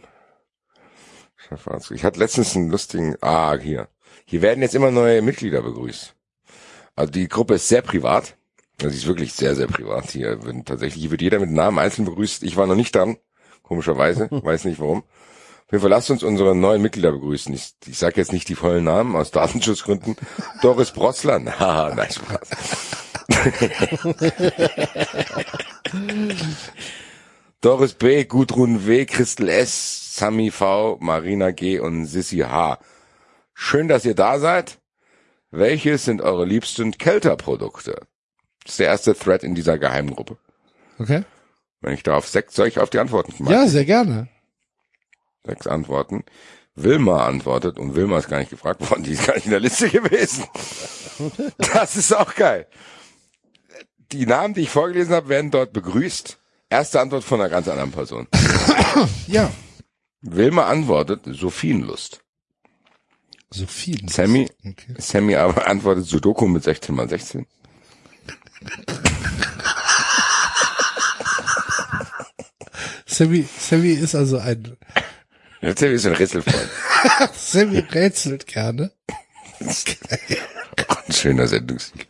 Ich hatte letztens einen lustigen, ah, hier. Hier werden jetzt immer neue Mitglieder begrüßt. Also die Gruppe ist sehr privat. Das ist wirklich sehr, sehr privat hier. Wenn tatsächlich hier wird jeder mit Namen einzeln begrüßt. Ich war noch nicht dran, komischerweise, weiß nicht warum. Auf jeden Fall lasst uns unsere neuen Mitglieder begrüßen. Ich, ich sage jetzt nicht die vollen Namen aus Datenschutzgründen. Doris Broslan. Haha, nein, Spaß. Doris B., Gudrun W., Christel S., Sami V., Marina G. und Sissy H. Schön, dass ihr da seid. Welches sind eure liebsten Kelterprodukte? Das ist der erste Thread in dieser geheimen Gruppe. Okay. Wenn ich darauf sechs, soll ich auf die Antworten machen? Ja, sehr gerne. Sechs Antworten. Wilma antwortet und Wilma ist gar nicht gefragt worden, die ist gar nicht in der Liste gewesen. Das ist auch geil. Die Namen, die ich vorgelesen habe, werden dort begrüßt. Erste Antwort von einer ganz anderen Person. Ja. Wilma antwortet Sophienlust. So viel. Sammy, Okay. Sammy aber antwortet Sudoku mit 16 mal 16. Sammy, Sammy ist also ein, Sammy ist ein Rätselfreund. Sammy rätselt gerne. Ein schöner Sendungssieg.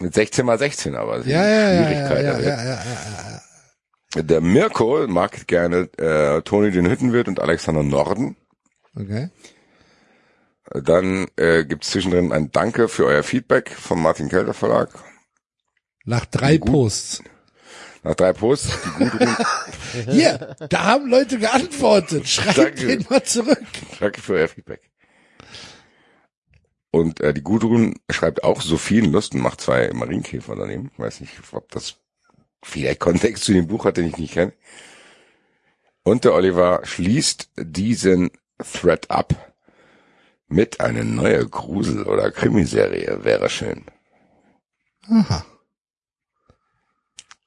Mit 16 mal 16 aber. Ja, ja, ja, ja, Schwierigkeit ja, erhöht. ja, ja, ja. Der Mirko mag gerne äh, Toni den Hüttenwirt und Alexander Norden. Okay. Dann äh, gibt's zwischendrin ein Danke für euer Feedback vom Martin Kelter Verlag. Nach drei. Posts. Nach drei Posts. Die Gudrun, Hier, da haben Leute geantwortet. Schreibt Danke. den mal zurück. danke für euer Feedback. Und äh, die Gudrun schreibt auch Sophienlust und macht zwei Marienkäfer daneben. Ich weiß nicht, ob das vielleicht Kontext zu dem Buch hat, den ich nicht kenne. Und der Oliver schließt diesen Thread ab mit einer neue Grusel- oder Krimiserie. Wäre schön. Aha.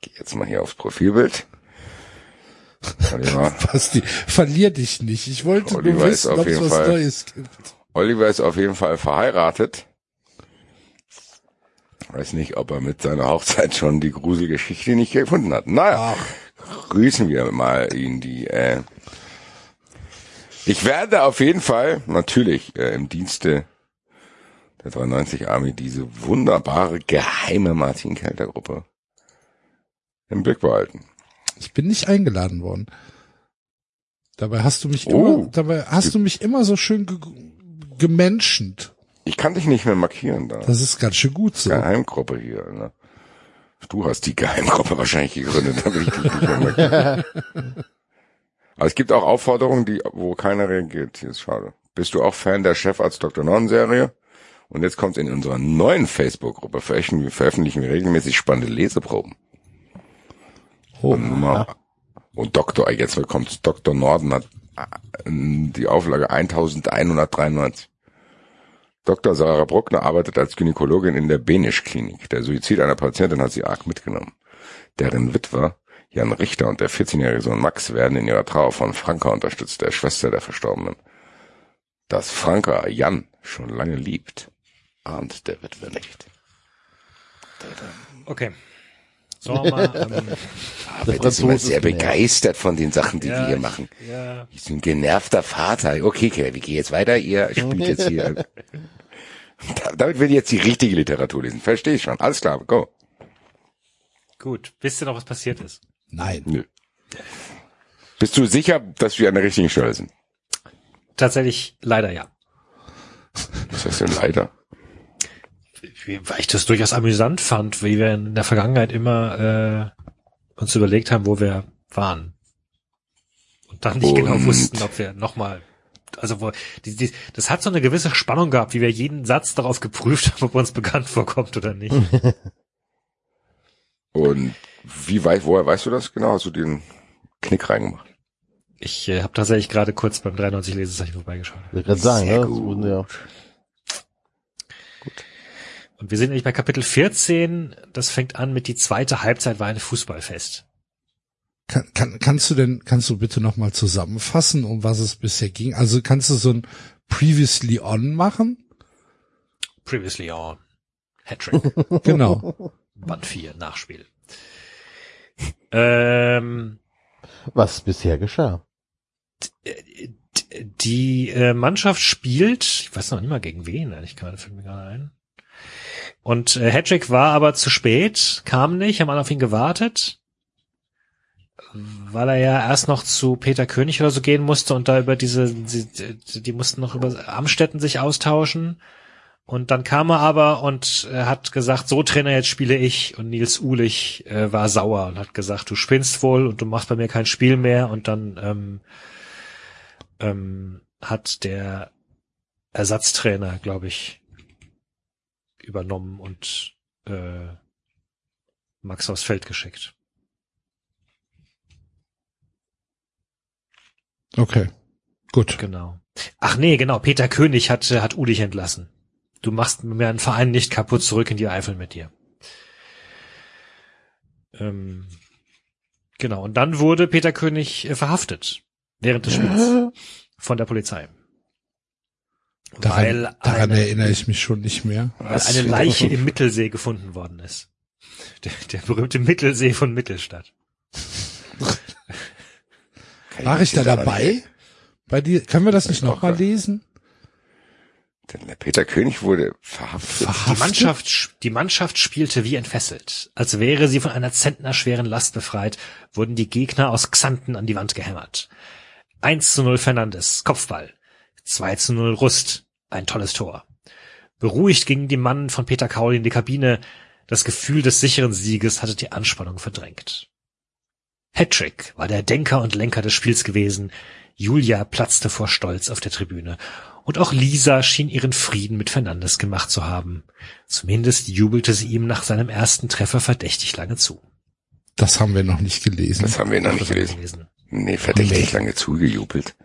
Geh jetzt mal hier aufs Profilbild. Oliver, Basti, verlier dich nicht. Ich wollte Oliver nur wissen, ob es was Fall- Neues gibt. Oliver ist auf jeden Fall verheiratet. Weiß nicht, ob er mit seiner Hochzeit schon die Gruselgeschichte nicht gefunden hat. Naja, grüßen wir mal ihn, die, äh, ich werde auf jeden Fall, natürlich, äh, im Dienste der 93 Army diese wunderbare, geheime Martin Kelter Gruppe im Blick behalten. Ich bin nicht eingeladen worden. Dabei hast du mich Oh. immer, dabei hast du mich immer so schön ge gemenschent. Ich kann dich nicht mehr markieren da. Das ist ganz schön gut so. Geheimgruppe hier, ne? Du hast die Geheimgruppe wahrscheinlich gegründet, damit ich dich nicht mehr markiere. Aber es gibt auch Aufforderungen, die, wo keiner reagiert. Hier ist schade. Bist du auch Fan der Chefarzt Dr. Non Serie? Und jetzt kommt in unserer neuen Facebook-Gruppe veröffentlichen wir, veröffentlichen wir regelmäßig spannende Leseproben. Oh, Und, Nummer, und Dr. jetzt kommt Dr. Norden hat äh, die Auflage 1193. Dr. Sarah Bruckner arbeitet als Gynäkologin in der Benisch-Klinik. Der Suizid einer Patientin hat sie arg mitgenommen. Deren Witwer Jan Richter und der 14-jährige Sohn Max werden in ihrer Trauer von Franka unterstützt, der Schwester der Verstorbenen. Dass Franka Jan schon lange liebt, ahnt der Witwe nicht. Okay. Mal, ähm, Aber immer Franzose sehr ist mehr. begeistert von den Sachen, die Ja, wir hier machen. ja, Ich bin ein genervter Vater. Okay, Kevin, wir gehen jetzt weiter. Ihr spielt jetzt hier. Da- Damit will ich jetzt die richtige Literatur lesen. Verstehe ich schon. Alles klar, go. gut. Wisst ihr noch, was passiert ist? Nein. Nö. Bist du sicher, dass wir an der richtigen Stelle sind? Tatsächlich leider ja. Was heißt denn leider? Weil ich das durchaus amüsant fand, wie wir in der Vergangenheit immer äh, uns überlegt haben, wo wir waren. Und dann nicht genau Und- wussten, ob wir nochmal also wo, die, die, das hat so eine gewisse Spannung gehabt, wie wir jeden Satz darauf geprüft haben, ob er uns bekannt vorkommt oder nicht. Und wie weit, woher weißt du das genau? Hast du den Knick reingemacht? Ich äh, habe tatsächlich gerade kurz beim 93 Lesezeichen vorbeigeschaut. Ich will gerade sagen, Sehr ne? Das gut. wurden ja. Und wir sind nämlich bei Kapitel 14, das fängt an mit die zweite Halbzeit war ein Fußballfest. Kann, kann, kannst du denn, kannst du bitte nochmal zusammenfassen, um was es bisher ging? Also kannst du so ein Previously On machen? Previously on. Hattrick. Genau. Band 4, Nachspiel. ähm, Was bisher geschah. die äh, Mannschaft spielt, ich weiß noch nicht mal gegen wen, ehrlich gerade, fällt mir gerade ein. Und äh, Hedrick war aber zu spät, kam nicht, haben alle auf ihn gewartet, weil er ja erst noch zu Peter König oder so gehen musste und da über diese, die, die mussten noch über Amstetten sich austauschen. Und dann kam er aber und äh, hat gesagt, so Trainer, jetzt spiele ich. Und Nils Uhlich äh, war sauer und hat gesagt, du spinnst wohl und du machst bei mir kein Spiel mehr. Und dann ähm, ähm, hat der Ersatztrainer, glaube ich, übernommen und äh, Max aufs Feld geschickt. Okay. Gut. Genau. Ach nee, genau. Peter König hat, hat Ulich entlassen. Du machst mir einen Verein nicht kaputt, zurück in die Eifel mit dir. Ähm, genau. Und dann wurde Peter König äh, verhaftet. Während des Spiels. Von der Polizei. Daran, weil daran eine, erinnere ich mich schon nicht mehr. weil eine Leiche im Mittelsee gefunden worden ist. Der, der berühmte Mittelsee von Mittelstadt. War ich da dabei? Bei dir, können wir das nicht nochmal lesen? Denn der Peter König wurde verhaftet. Die Mannschaft, die Mannschaft spielte wie entfesselt. Als wäre sie von einer zentnerschweren Last befreit, wurden die Gegner aus Xanten an die Wand gehämmert. 1 zu 0 Fernandes, Kopfball. 2 zu 0 Rust, ein tolles Tor. Beruhigt gingen die Mannen von Peter Kaul in die Kabine. Das Gefühl des sicheren Sieges hatte die Anspannung verdrängt. Hattrick war der Denker und Lenker des Spiels gewesen. Julia platzte vor Stolz auf der Tribüne. Und auch Lisa schien ihren Frieden mit Fernandes gemacht zu haben. Zumindest jubelte sie ihm nach seinem ersten Treffer verdächtig lange zu. Das haben wir noch nicht gelesen. Das haben wir noch nicht gelesen. gewesen. Nee, verdächtig Nee. lange zugejubelt.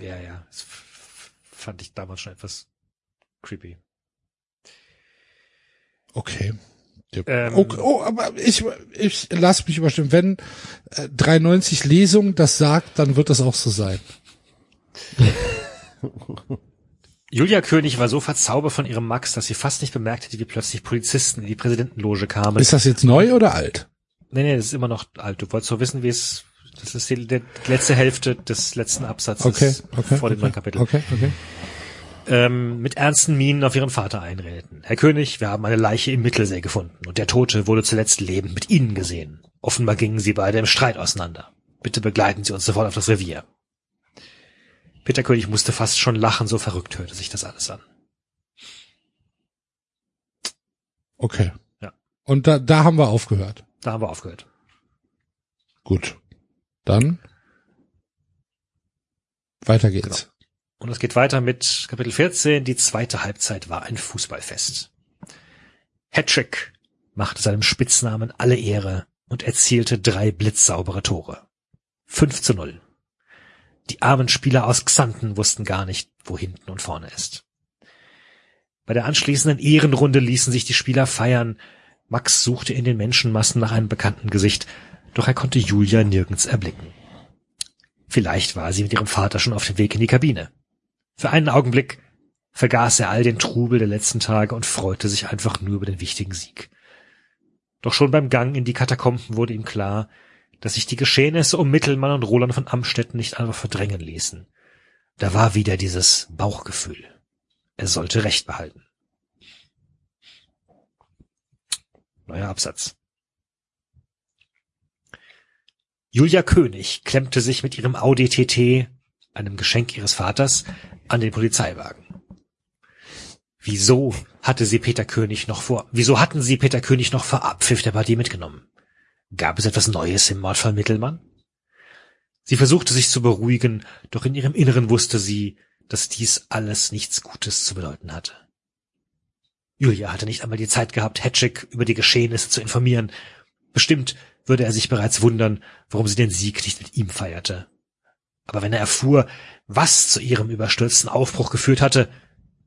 Ja, ja. Fand ich damals schon etwas creepy. Okay. Ähm, oh, oh, aber ich, ich lasse mich überstimmen. Wenn äh, 93 Lesung das sagt, dann wird das auch so sein. Julia König war so verzaubert von ihrem Max, dass sie fast nicht bemerkt hätte, wie plötzlich Polizisten in die Präsidentenloge kamen. Ist das jetzt neu oder alt? nee, nee, das ist immer noch alt. Du wolltest doch wissen, wie es, das ist die, die letzte Hälfte des letzten Absatzes Okay, okay. vor dem okay, neuen Kapitel. Okay, okay. Ähm, mit ernsten Mienen auf ihren Vater einredeten. Herr König, wir haben eine Leiche im Mittelsee gefunden und der Tote wurde zuletzt lebend mit Ihnen gesehen. Offenbar gingen sie beide im Streit auseinander. Bitte begleiten Sie uns sofort auf das Revier. Peter König musste fast schon lachen, so verrückt hörte sich das alles an. Okay. Ja. Und da, da haben wir aufgehört. Da haben wir aufgehört. Gut. Dann weiter geht's. Und es geht weiter mit Kapitel 14. Die zweite Halbzeit war ein Fußballfest. Hattrick machte seinem Spitznamen alle Ehre und erzielte drei blitzsaubere Tore. 5 zu 0. Die armen Spieler aus Xanten wussten gar nicht, wo hinten und vorne ist. Bei der anschließenden Ehrenrunde ließen sich die Spieler feiern. Max suchte in den Menschenmassen nach einem bekannten Gesicht, doch er konnte Julia nirgends erblicken. Vielleicht war sie mit ihrem Vater schon auf dem Weg in die Kabine. Für einen Augenblick vergaß er all den Trubel der letzten Tage und freute sich einfach nur über den wichtigen Sieg. Doch schon beim Gang in die Katakomben wurde ihm klar, dass sich die Geschehnisse um Mittelmann und Roland von Amstetten nicht einfach verdrängen ließen. Da war wieder dieses Bauchgefühl. Er sollte Recht behalten. Neuer Absatz. Julia König klemmte sich mit ihrem Audi TT, einem Geschenk ihres Vaters, an den Polizeiwagen. Wieso hatte sie Peter König noch vor, wieso hatten sie Peter König noch vor Abpfiff der Partie mitgenommen? Gab es etwas Neues im Mordfall Mittelmann? Sie versuchte sich zu beruhigen, doch in ihrem Inneren wusste sie, dass dies alles nichts Gutes zu bedeuten hatte. Julia hatte nicht einmal die Zeit gehabt, Hatchick über die Geschehnisse zu informieren. Bestimmt würde er sich bereits wundern, warum sie den Sieg nicht mit ihm feierte. Aber wenn er erfuhr, was zu ihrem überstürzten Aufbruch geführt hatte,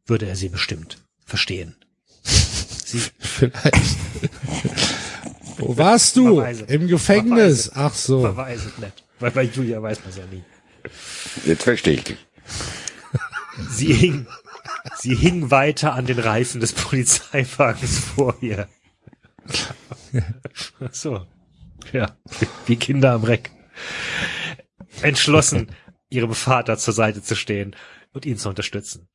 würde er sie bestimmt verstehen. Sie, Vielleicht. Wo warst du? Verweise. Im Gefängnis. Verweise. Ach so. verweiset nicht. Weil bei Julia weiß man es ja nie. Jetzt verstehe ich dich. Sie hing, sie hing weiter an den Reifen des Polizeiwagens vor ihr. So. Ja, wie Kinder am Reck. Entschlossen, ihrem Vater zur Seite zu stehen und ihn zu unterstützen.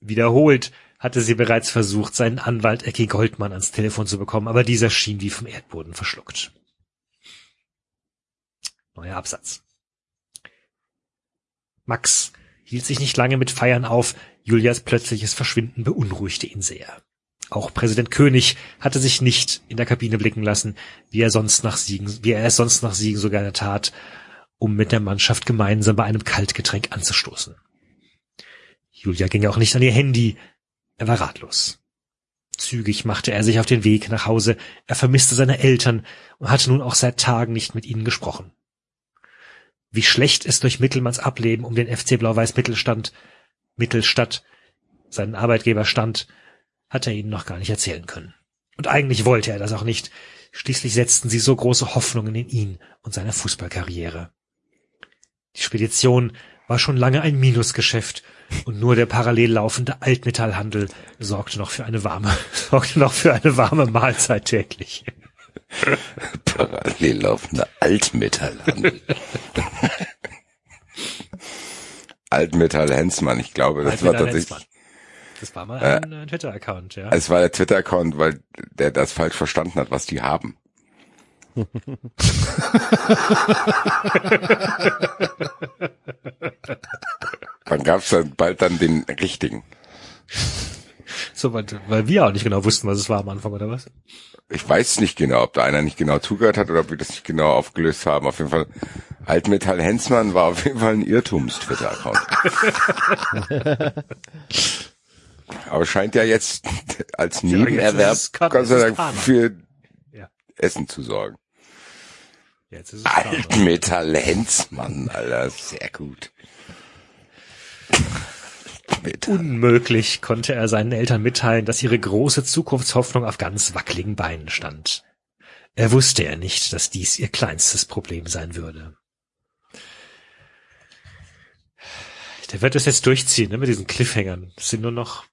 Wiederholt hatte sie bereits versucht, seinen Anwalt Ecki Goldmann ans Telefon zu bekommen, aber dieser schien wie vom Erdboden verschluckt. Neuer Absatz. Max hielt sich nicht lange mit Feiern auf, Julias plötzliches Verschwinden beunruhigte ihn sehr. Auch Präsident König hatte sich nicht in der Kabine blicken lassen, wie er sonst nach Siegen, wie er es sonst nach Siegen so gerne tat, um mit der Mannschaft gemeinsam bei einem Kaltgetränk anzustoßen. Julia ging auch nicht an ihr Handy, er war ratlos. Zügig machte er sich auf den Weg nach Hause, er vermisste seine Eltern und hatte nun auch seit Tagen nicht mit ihnen gesprochen. Wie schlecht es durch Mittelmanns Ableben um den FC Blau-Weiß Mittelstand, Mittelstadt, seinen Arbeitgeber stand, hat er ihnen noch gar nicht erzählen können. Und eigentlich wollte er das auch nicht. Schließlich setzten sie so große Hoffnungen in ihn und seine Fußballkarriere. Die Spedition war schon lange ein Minusgeschäft und nur der parallel laufende Altmetallhandel sorgte noch für eine warme, sorgte noch für eine warme Mahlzeit täglich. Parallel laufender Altmetallhandel. Altmetall Hensmann, ich glaube, das war tatsächlich. Hensmann. Das war mal ein, äh, Twitter-Account, ja. Es war der Twitter-Account, weil der das falsch verstanden hat, was die haben. Dann gab's dann bald dann den richtigen. So, weil, weil wir auch nicht genau wussten, was es war am Anfang, oder was? Ich weiß nicht genau, ob da einer nicht genau zugehört hat oder ob wir das nicht genau aufgelöst haben. Auf jeden Fall, Altmetall Hensmann war auf jeden Fall ein Irrtums-Twitter-Account. Aber scheint ja jetzt als Nebenerwerb, es Gott sei es Dank, für. Essen zu sorgen. Jetzt ist es klar. Altmetall Hensmann, Alter, sehr gut. Unmöglich konnte er seinen Eltern mitteilen, dass ihre große Zukunftshoffnung auf ganz wackeligen Beinen stand. Er wusste ja nicht, dass dies ihr kleinstes Problem sein würde. Der wird es jetzt durchziehen, ne, mit diesen Cliffhangern. Es sind nur noch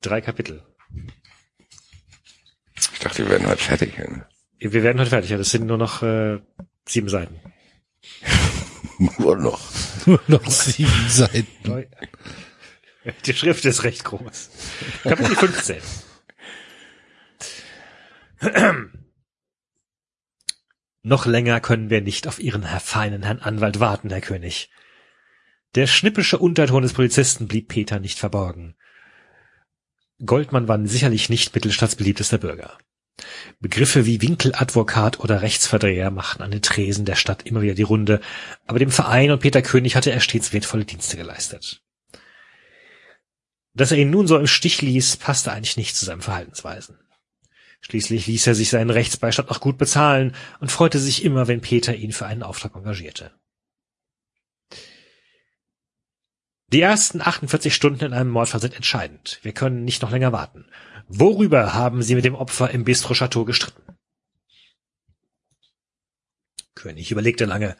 drei Kapitel. Ich dachte, wir werden heute fertig. ne? Wir werden heute fertig, ja. Das sind nur noch äh, sieben Seiten. Nur noch. Nur noch sieben Seiten. Die Schrift ist recht groß. Kapitel 15. Noch länger können wir nicht auf Ihren feinen Herrn Anwalt warten, Herr König. Der schnippische Unterton des Polizisten blieb Peter nicht verborgen. Goldmann war sicherlich nicht Mittelstadts beliebtester Bürger. Begriffe wie Winkeladvokat oder Rechtsverdreher machten an den Tresen der Stadt immer wieder die Runde, aber dem Verein und Peter König hatte er stets wertvolle Dienste geleistet. Dass er ihn nun so im Stich ließ, passte eigentlich nicht zu seinen Verhaltensweisen. Schließlich ließ er sich seinen Rechtsbeistand auch gut bezahlen und freute sich immer, wenn Peter ihn für einen Auftrag engagierte. Die ersten 48 Stunden in einem Mordfall sind entscheidend. Wir können nicht noch länger warten. Worüber haben Sie mit dem Opfer im Bistro Chateau gestritten? König überlegte lange.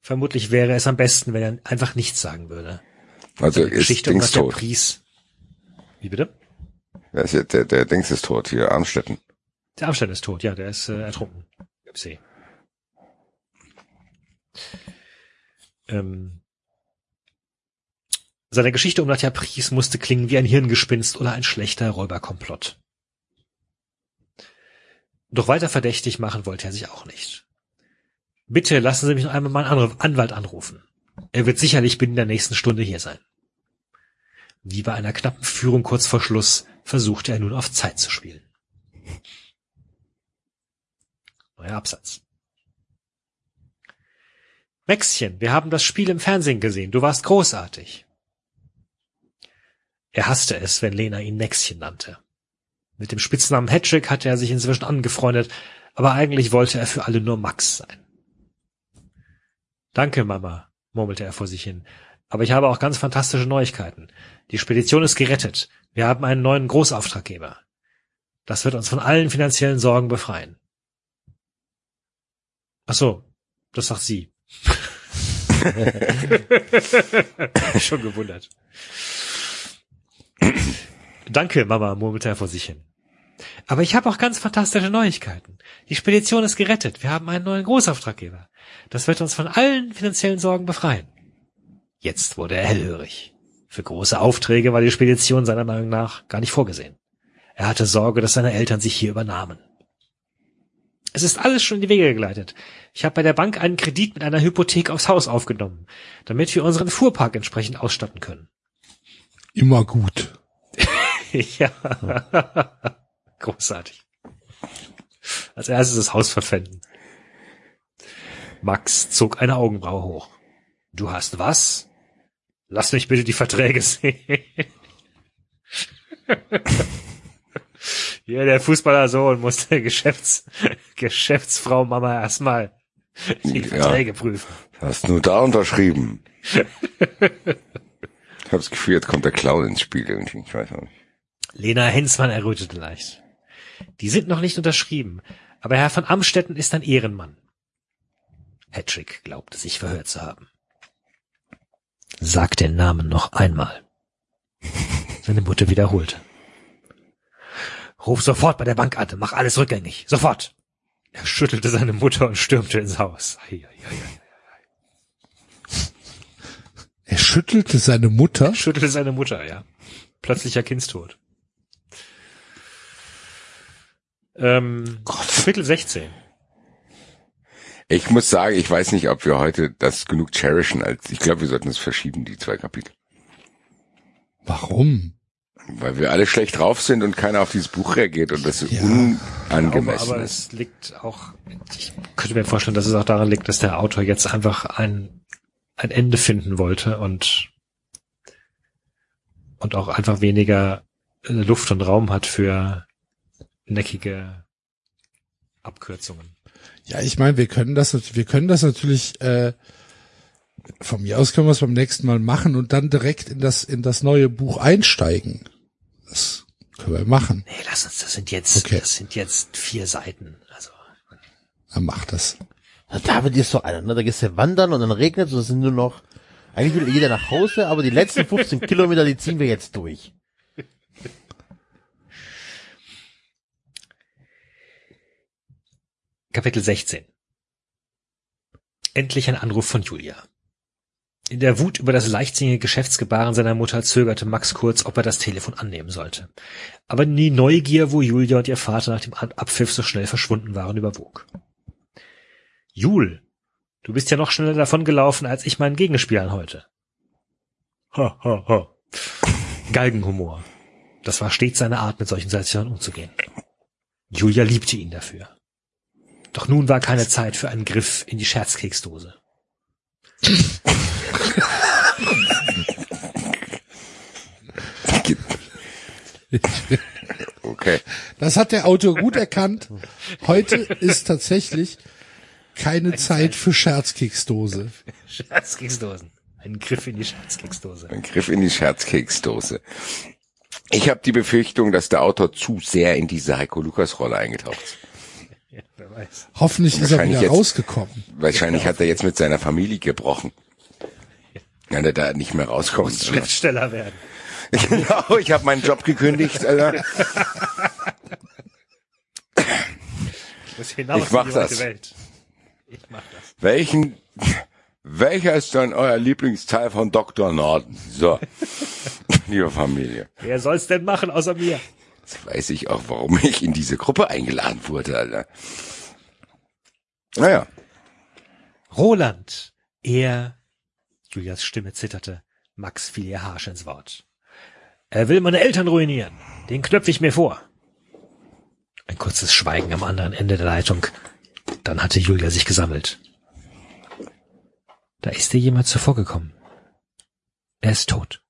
Vermutlich wäre es am besten, wenn er einfach nichts sagen würde. Also ist Geschichte Dings tot. Pries. Wie bitte? Der, ist der, der Dings ist tot, hier, Armstetten. Der Amstein ist tot, ja, der ist äh, ertrunken. Im See. Ähm, seine Geschichte um Nadja Pries musste klingen wie ein Hirngespinst oder ein schlechter Räuberkomplott. Doch weiter verdächtig machen wollte er sich auch nicht. Bitte lassen Sie mich noch einmal meinen Anwalt anrufen. Er wird sicherlich binnen der nächsten Stunde hier sein. Wie bei einer knappen Führung kurz vor Schluss versuchte er nun auf Zeit zu spielen. Neuer Absatz. Maxchen, wir haben das Spiel im Fernsehen gesehen. Du warst großartig. Er hasste es, wenn Lena ihn Maxchen nannte. Mit dem Spitznamen Hedrick hatte er sich inzwischen angefreundet, aber eigentlich wollte er für alle nur Max sein. Danke, Mama, murmelte er vor sich hin. Aber ich habe auch ganz fantastische Neuigkeiten. Die Spedition ist gerettet. Wir haben einen neuen Großauftraggeber. Das wird uns von allen finanziellen Sorgen befreien. Ach so, das sagt sie. Schon gewundert. Danke, Mama, murmelte er vor sich hin. Aber ich habe auch ganz fantastische Neuigkeiten. Die Spedition ist gerettet. Wir haben einen neuen Großauftraggeber. Das wird uns von allen finanziellen Sorgen befreien. Jetzt wurde er hellhörig. Für große Aufträge war die Spedition seiner Meinung nach gar nicht vorgesehen. Er hatte Sorge, dass seine Eltern sich hier übernahmen. Es ist alles schon in die Wege geleitet. Ich habe bei der Bank einen Kredit mit einer Hypothek aufs Haus aufgenommen, damit wir unseren Fuhrpark entsprechend ausstatten können. Immer gut. ja. Großartig. Als erstes das Haus verpfänden. Max zog eine Augenbraue hoch. Du hast was? Lass mich bitte die Verträge sehen. Hier der Fußballersohn muss der Geschäfts Geschäftsfrau Mama erstmal die Ja. Verträge prüfen. Hast nur da unterschrieben. ich habe das Gefühl, jetzt kommt der Clown ins Spiel irgendwie. Ich weiß auch nicht. Lena Hensmann errötete leicht. Die sind noch nicht unterschrieben, aber Herr von Amstetten ist ein Ehrenmann. Hedrick glaubte sich verhört zu haben. Sag den Namen noch einmal. Seine Mutter wiederholte. Ruf sofort bei der Bank an, mach alles rückgängig, sofort. Er schüttelte seine Mutter und stürmte ins Haus. Ei, ei, ei. Er schüttelte seine Mutter. Schüttelte seine Mutter, ja. Plötzlicher Kindstod. Ähm, Kapitel 16. Ich muss sagen, ich weiß nicht, ob wir heute das genug cherishen als, ich glaube, wir sollten es verschieben, die zwei Kapitel. Warum? Weil wir alle schlecht drauf sind und keiner auf dieses Buch reagiert und das Ja. unangemessen aber ist. es liegt auch, ich könnte mir vorstellen, dass es auch daran liegt, dass der Autor jetzt einfach ein, ein Ende finden wollte und, und auch einfach weniger äh, Luft und Raum hat für neckige Abkürzungen. Ja, ich meine, wir können das, wir können das natürlich, äh, von mir aus können wir es beim nächsten Mal machen und dann direkt in das, in das neue Buch einsteigen. Das können wir machen. Nee, lass uns, das sind jetzt, Okay. das sind jetzt vier Seiten. Also, Dann macht das. David ist so einer, ne? Da gehst du wandern und dann regnet es und es sind nur noch, eigentlich will jeder nach Hause, aber die letzten 15 Kilometer, die ziehen wir jetzt durch. Kapitel 16. Endlich ein Anruf von Julia. In der Wut über das leichtsinnige Geschäftsgebaren seiner Mutter zögerte Max kurz, ob er das Telefon annehmen sollte. Aber die Neugier, wo Julia und ihr Vater nach dem Ab- Abpfiff so schnell verschwunden waren, überwog. Jul, du bist ja noch schneller davongelaufen als ich meinen Gegenspielern heute. Ha, ha, ha. Galgenhumor. Das war stets seine Art, mit solchen Situationen umzugehen. Julia liebte ihn dafür. Doch nun war keine Zeit für einen Griff in die Scherzkeksdose. Okay. Das hat der Autor gut erkannt. Heute ist tatsächlich keine Zeit für Scherzkeksdose. Scherzkeksdosen. Ein Griff in die Scherzkeksdose. Ein Griff in die Scherzkeksdose. Ich habe die Befürchtung, dass der Autor zu sehr in diese Heiko Lukas Rolle eingetaucht ist. Ja, wer weiß. Hoffentlich ist er wieder jetzt- rausgekommen. Wahrscheinlich hat er jetzt mit seiner Familie gebrochen. Wenn er da nicht mehr rauskommt. Schriftsteller werden. genau, ich habe meinen Job gekündigt, Alter. Ich mach das. Welt. Ich mach das. Welchen, welcher ist dann euer Lieblingsteil von Dr. Norden? So, liebe Familie. Wer soll's denn machen außer mir? Jetzt weiß ich auch, warum ich in diese Gruppe eingeladen wurde, Alter. Naja, Roland. Er. Julias Stimme zitterte. Max fiel ihr harsch ins Wort. Er will meine Eltern ruinieren. Den knöpfe ich mir vor. Ein kurzes Schweigen am anderen Ende der Leitung. Dann hatte Julia sich gesammelt. Da ist dir jemand zuvor gekommen. Er ist tot.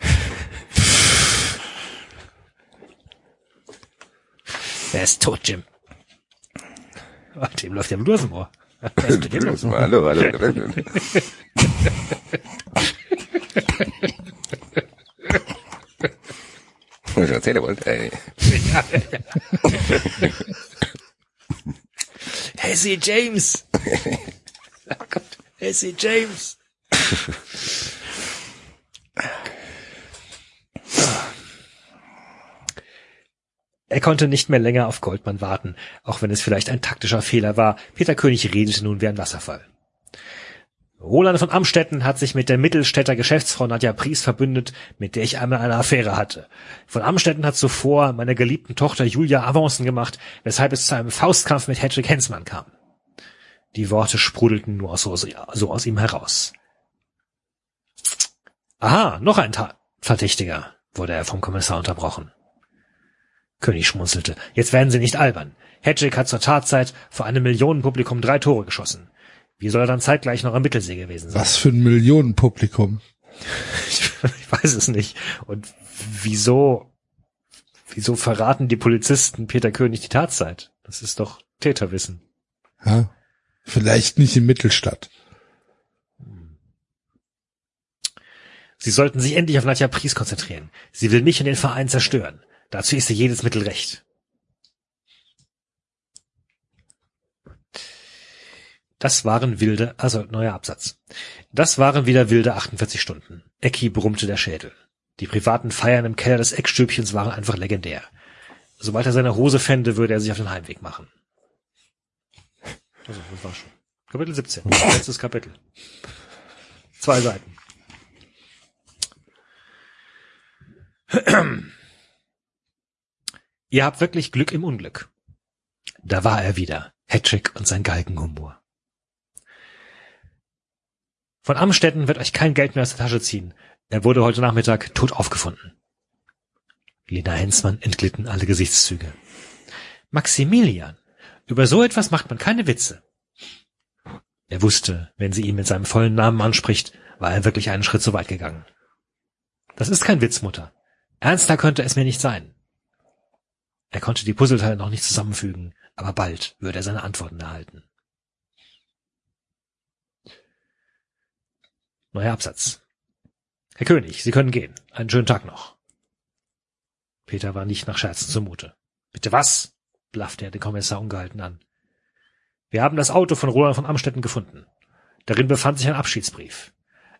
er ist tot, Jim. Oh, dem läuft ja Blut aus dem Ohr. Hallo, hallo. hallo. Was ich erzählen wollte, ey. Hesse James. oh Gott, Hesse James. Er konnte nicht mehr länger auf Goldmann warten, auch wenn es vielleicht ein taktischer Fehler war. Peter König redete nun wie ein Wasserfall. Roland von Amstetten hat sich mit der Mittelstädter Geschäftsfrau Nadja Pries verbündet, mit der ich einmal eine Affäre hatte. Von Amstetten hat zuvor meiner geliebten Tochter Julia Avancen gemacht, weshalb es zu einem Faustkampf mit Hedrick Hensmann kam. Die Worte sprudelten nur so, so aus ihm heraus. Aha, noch ein Ta Verdächtiger, wurde er vom Kommissar unterbrochen. König schmunzelte. Jetzt werden Sie nicht albern. Hedrick hat zur Tatzeit vor einem Millionenpublikum drei Tore geschossen. Wie soll er dann zeitgleich noch am Mittelsee gewesen sein? Was für ein Millionenpublikum. Ich, ich weiß es nicht. Und wieso, wieso verraten die Polizisten Peter König die Tatzeit? Das ist doch Täterwissen. Ja? Vielleicht nicht in Mittelstadt. Sie sollten sich endlich auf Nadja Pries konzentrieren. Sie will mich und den Verein zerstören. Dazu ist ihr jedes Mittel recht. Das waren wilde, also neuer Absatz. Das waren wieder wilde 48 Stunden. Ecki brummte der Schädel. Die privaten Feiern im Keller des Eckstübchens waren einfach legendär. Sobald er seine Hose fände, würde er sich auf den Heimweg machen. Also, das war schon. Kapitel 17. Letztes Kapitel. Zwei Seiten. Ihr habt wirklich Glück im Unglück. Da war er wieder, Hedrick und sein Galgenhumor. Von Amstetten wird euch kein Geld mehr aus der Tasche ziehen. Er wurde heute Nachmittag tot aufgefunden. Lena Hensmann entglitten alle Gesichtszüge. Maximilian, über so etwas macht man keine Witze. Er wusste, wenn sie ihn mit seinem vollen Namen anspricht, war er wirklich einen Schritt zu weit gegangen. Das ist kein Witz, Mutter. Ernster könnte es mir nicht sein. Er konnte die Puzzleteile noch nicht zusammenfügen, aber bald würde er seine Antworten erhalten. Neuer Absatz. Herr König, Sie können gehen. Einen schönen Tag noch. Peter war nicht nach Scherzen zumute. Bitte was? blaffte er den Kommissar ungehalten an. Wir haben das Auto von Roland von Amstetten gefunden. Darin befand sich ein Abschiedsbrief.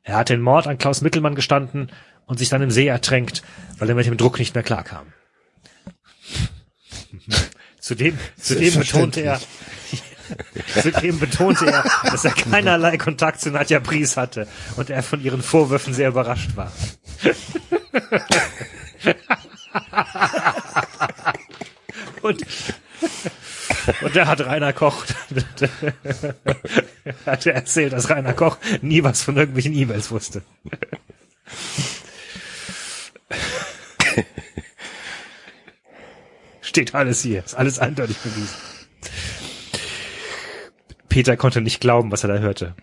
Er hat den Mord an Klaus Mittelmann gestanden und sich dann im See ertränkt, weil er mit dem Druck nicht mehr klarkam. Zudem, zudem betonte er, zudem betonte er, dass er keinerlei Kontakt zu Nadja Pries hatte und er von ihren Vorwürfen sehr überrascht war. und, und da hat Rainer Koch, hat er erzählt, dass Rainer Koch nie was von irgendwelchen E-Mails wusste. Steht alles hier, ist alles eindeutig bewiesen. Peter konnte nicht glauben, was er da hörte.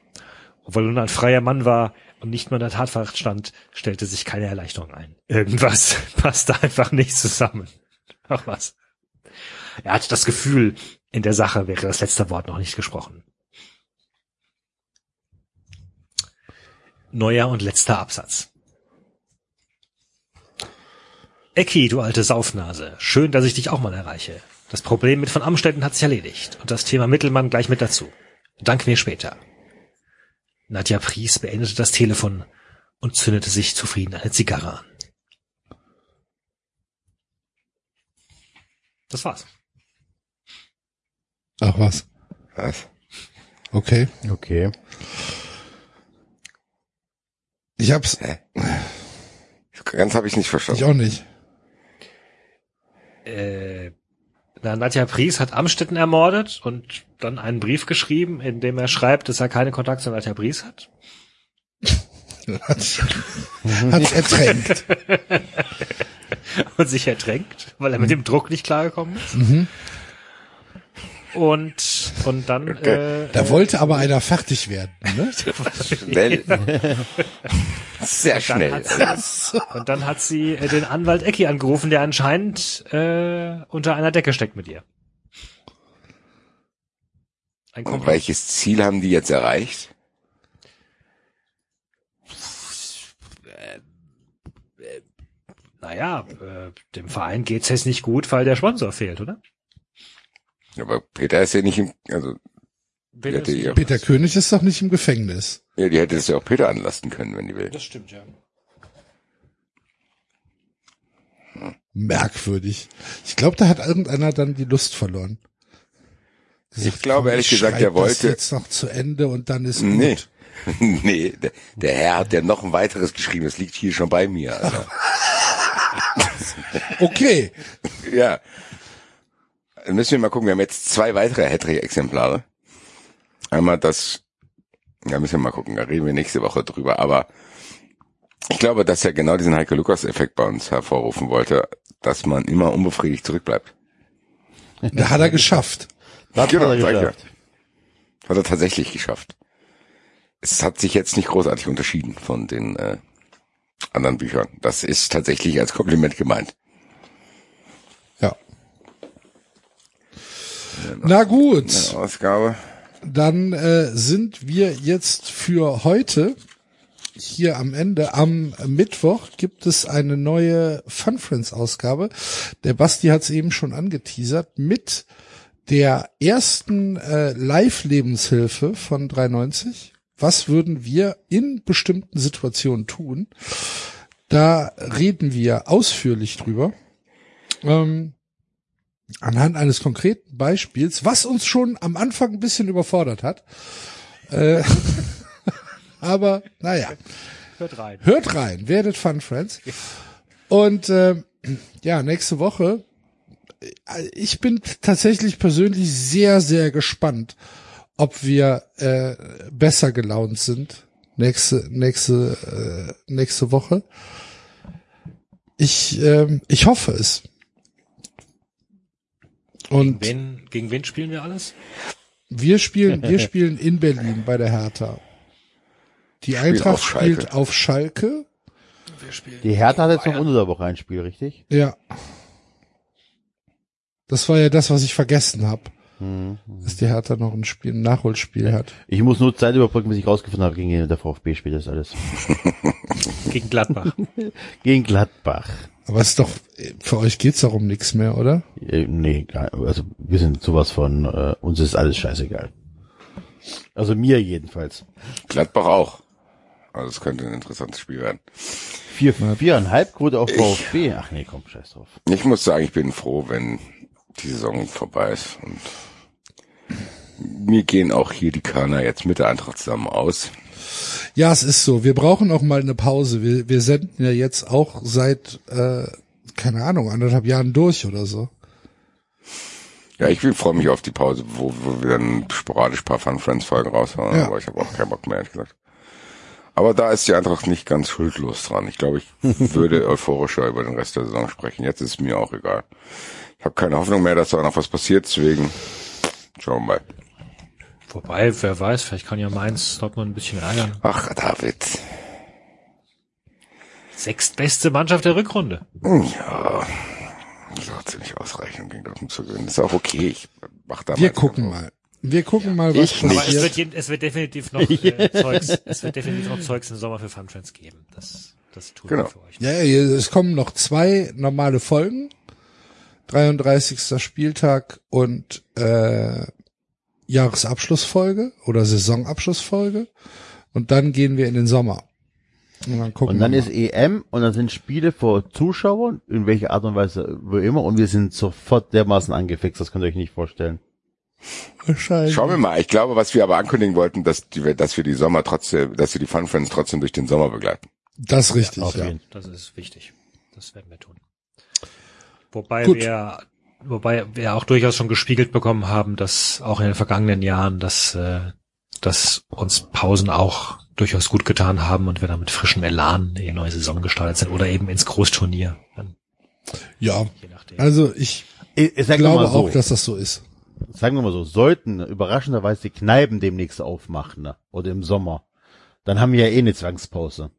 Obwohl er nun ein freier Mann war und nicht mehr in der Tatverdacht stand, stellte sich keine Erleichterung ein. Irgendwas passte einfach nicht zusammen. Ach was. Er hatte das Gefühl, in der Sache wäre das letzte Wort noch nicht gesprochen. Neuer und letzter Absatz. Ecki, du alte Saufnase. Schön, dass ich dich auch mal erreiche. Das Problem mit von Amstetten hat sich erledigt und das Thema Mittelmann gleich mit dazu. Dank mir später. Nadja Pries beendete das Telefon und zündete sich zufrieden eine Zigarre an. Das war's. Ach was. Was? Okay. Okay. Ich hab's. Ganz habe ich nicht Ich verstanden. auch nicht. Äh, na, Nadja Pries hat Amstetten ermordet und dann einen Brief geschrieben, in dem er schreibt, dass er keine Kontakt zu Nadja Pries hat. Hat's, hat's ertränkt. und sich ertränkt, weil er mit dem Druck nicht klargekommen ist. Und, und dann, äh, Da wollte aber einer fertig werden, ne? Schnell. Sehr schnell. sie, und dann hat sie äh, den Anwalt Ecki angerufen, der anscheinend äh, unter einer Decke steckt mit ihr. Ein Und welches Ziel haben die jetzt erreicht? Naja, äh, dem Verein geht's jetzt nicht gut, weil der Sponsor fehlt, oder? Aber Peter ist ja nicht im, also, hätte, ja, Peter König ist doch nicht im Gefängnis. ja, die hätte es ja auch Peter anlasten können, wenn die will. Das stimmt, ja. Merkwürdig. Ich glaube, da hat irgendeiner dann die Lust verloren. Ich glaube, komm, ehrlich ich gesagt, er das wollte- jetzt noch zu Ende und dann ist Nee. gut. nee, der, der Herr hat ja noch ein weiteres geschrieben, das liegt hier schon bei mir. Also. Okay. ja. Dann müssen wir mal gucken, wir haben jetzt zwei weitere Hattrick-Exemplare. Einmal das, ja, müssen wir mal gucken, da reden wir nächste Woche drüber, aber ich glaube, dass er genau diesen Heike Lukas-Effekt bei uns hervorrufen wollte, dass man immer unbefriedigt zurückbleibt. Da hat er geschafft. Das Genau, hat er danke. geschafft. Hat er tatsächlich geschafft. Es hat sich jetzt nicht großartig unterschieden von den äh, anderen Büchern. Das ist tatsächlich als Kompliment gemeint. Na gut, Ausgabe. dann äh, sind wir jetzt für heute hier am Ende. Am Mittwoch gibt es eine neue Fun Friends Ausgabe. Der Basti hat es eben schon angeteasert mit der ersten äh, Live-Lebenshilfe von 390. Was würden wir in bestimmten Situationen tun? Da reden wir ausführlich drüber. Ähm, anhand eines konkreten Beispiels, was uns schon am Anfang ein bisschen überfordert hat. Äh, aber naja, Hört rein. hört rein, werdet Fun Friends. Und ähm, ja, nächste Woche. äh, Ich bin tatsächlich persönlich sehr, sehr gespannt, ob wir äh, besser gelaunt sind nächste nächste äh, nächste Woche. Ich ähm, ich hoffe es. Und Wen, gegen wen spielen wir alles? wir spielen, wir spielen in Berlin bei der Hertha. Die Eintracht auf spielt auf Schalke. Wir spielen. Die Hertha hat jetzt noch unter der Woche ein Spiel, richtig? Ja. Das war ja das, was ich vergessen habe, Mhm. dass die Hertha noch ein Spiel, ein Nachholspiel hat. Ich muss nur Zeit überbrücken, bis ich rausgefunden habe, gegen wen der VfB spielt das alles. Gegen Gladbach. Gegen Gladbach. Aber es ist doch, für euch geht's darum nichts mehr, oder? Äh, nee, also wir sind sowas von, äh, uns ist alles scheißegal. Also mir jedenfalls. Gladbach auch. Also es könnte ein interessantes Spiel werden. Vier, viereinhalb Quote auf VfB. Ach nee, komm, scheiß drauf. Ich muss sagen, ich bin froh, wenn die Saison vorbei ist. Und mir gehen auch hier die Körner jetzt mit der Eintracht zusammen aus. Ja, es ist so. Wir brauchen auch mal eine Pause. Wir, wir senden ja jetzt auch seit, äh, keine Ahnung, anderthalb Jahren durch oder so. Ja, ich freue mich auf die Pause, wo, wo wir dann sporadisch paar Fun Friends Folgen raushauen, Ja. aber ich habe auch keinen Bock mehr, ehrlich gesagt. Aber da ist die Eintracht nicht ganz schuldlos dran. Ich glaube, ich würde euphorischer über den Rest der Saison sprechen. Jetzt ist es mir auch egal. Ich habe keine Hoffnung mehr, dass da noch was passiert, deswegen schauen wir mal. Wobei, wer weiß, vielleicht kann ja Mainz Dortmund ein bisschen ärgern. Ach, David. Sechstbeste Mannschaft der Rückrunde. Ja, das ist auch ziemlich ausreichend, um gegen Dortmund zu gewinnen. Das ist auch okay. Ich mach da Wir mal- gucken mal. Wir gucken mal, was Ich nicht. Aber es wird, passiert. es wird definitiv noch äh, Zeugs, es wird definitiv noch Zeugs im Sommer für Funfriends geben. Das, das tun Genau. wir für euch. Ja, ja, es kommen noch zwei normale Folgen. 33. Spieltag und äh, Jahresabschlussfolge oder Saisonabschlussfolge. Und dann gehen wir in den Sommer. Und dann gucken Und dann wir ist EM und dann sind Spiele vor Zuschauern, in welcher Art und Weise wo immer, und wir sind sofort dermaßen angefixt, das könnt ihr euch nicht vorstellen. Wahrscheinlich. Schauen wir mal. Ich glaube, was wir aber ankündigen wollten, dass, die, dass wir die Sommer trotzdem, dass wir die Fun Friends trotzdem durch den Sommer begleiten. Das ist richtig, ja. jeden Das ist wichtig. Das werden wir tun. Wobei Gut. wir, wobei wir auch durchaus schon gespiegelt bekommen haben, dass auch in den vergangenen Jahren, dass, äh, dass uns Pausen auch durchaus gut getan haben und wir dann mit frischem Elan in die neue Saison gestartet sind oder eben ins Großturnier. Dann, Ja. Also ich Ich, ich glaube so, auch, dass das so ist. sagen wir mal so, sollten überraschenderweise die Kneipen demnächst aufmachen, ne? oder im Sommer, dann haben wir ja eh eine Zwangspause.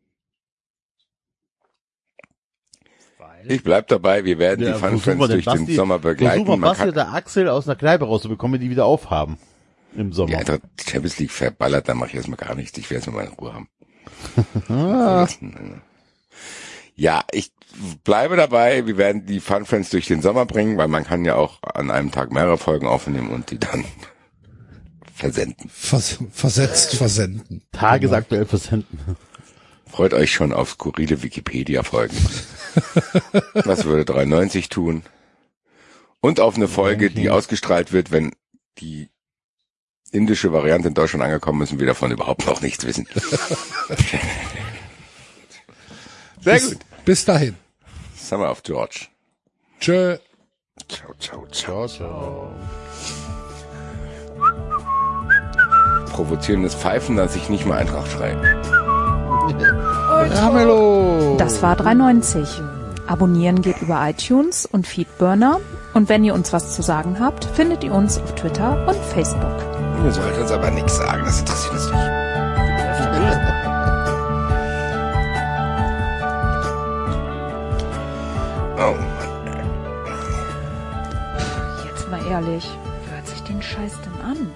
Weil, Ich bleib dabei, wir werden Ja, die Fun Friends wir den durch den Basti- Sommer begleiten. Versuchen wir Basti oder Axel aus einer Kneipe rauszubekommen, die wieder aufhaben. Im Sommer. die Eintracht Champions League verballert, dann mache ich erstmal gar nichts. Ich will erstmal meine Ruhe haben. Ah, Ja, ich bleibe dabei. Wir werden die Fun Friends durch den Sommer bringen, weil man kann ja auch an einem Tag mehrere Folgen aufnehmen und die dann versenden. Vers versetzt versenden. tagesaktuell versenden. Freut euch schon auf skurrile Wikipedia-Folgen. Was würde 93 tun? Und auf eine Folge, die ausgestrahlt wird, wenn die indische Variante in Deutschland angekommen ist und wir davon überhaupt noch nichts wissen. Sehr bis, gut. bis dahin. Summer of George. Tschö. Ciao, ciao, ciao. Ciao. Provozierendes Pfeifen, dass ich nicht mal Eintracht schreie. Ramelow. Das war 3,90. Abonnieren geht über iTunes und Feedburner. Und wenn ihr uns was zu sagen habt, findet ihr uns auf Twitter und Facebook. Ihr sollt uns aber nichts sagen, das interessiert uns nicht. Oh Mann. Jetzt mal ehrlich, wer hört sich den Scheiß denn an?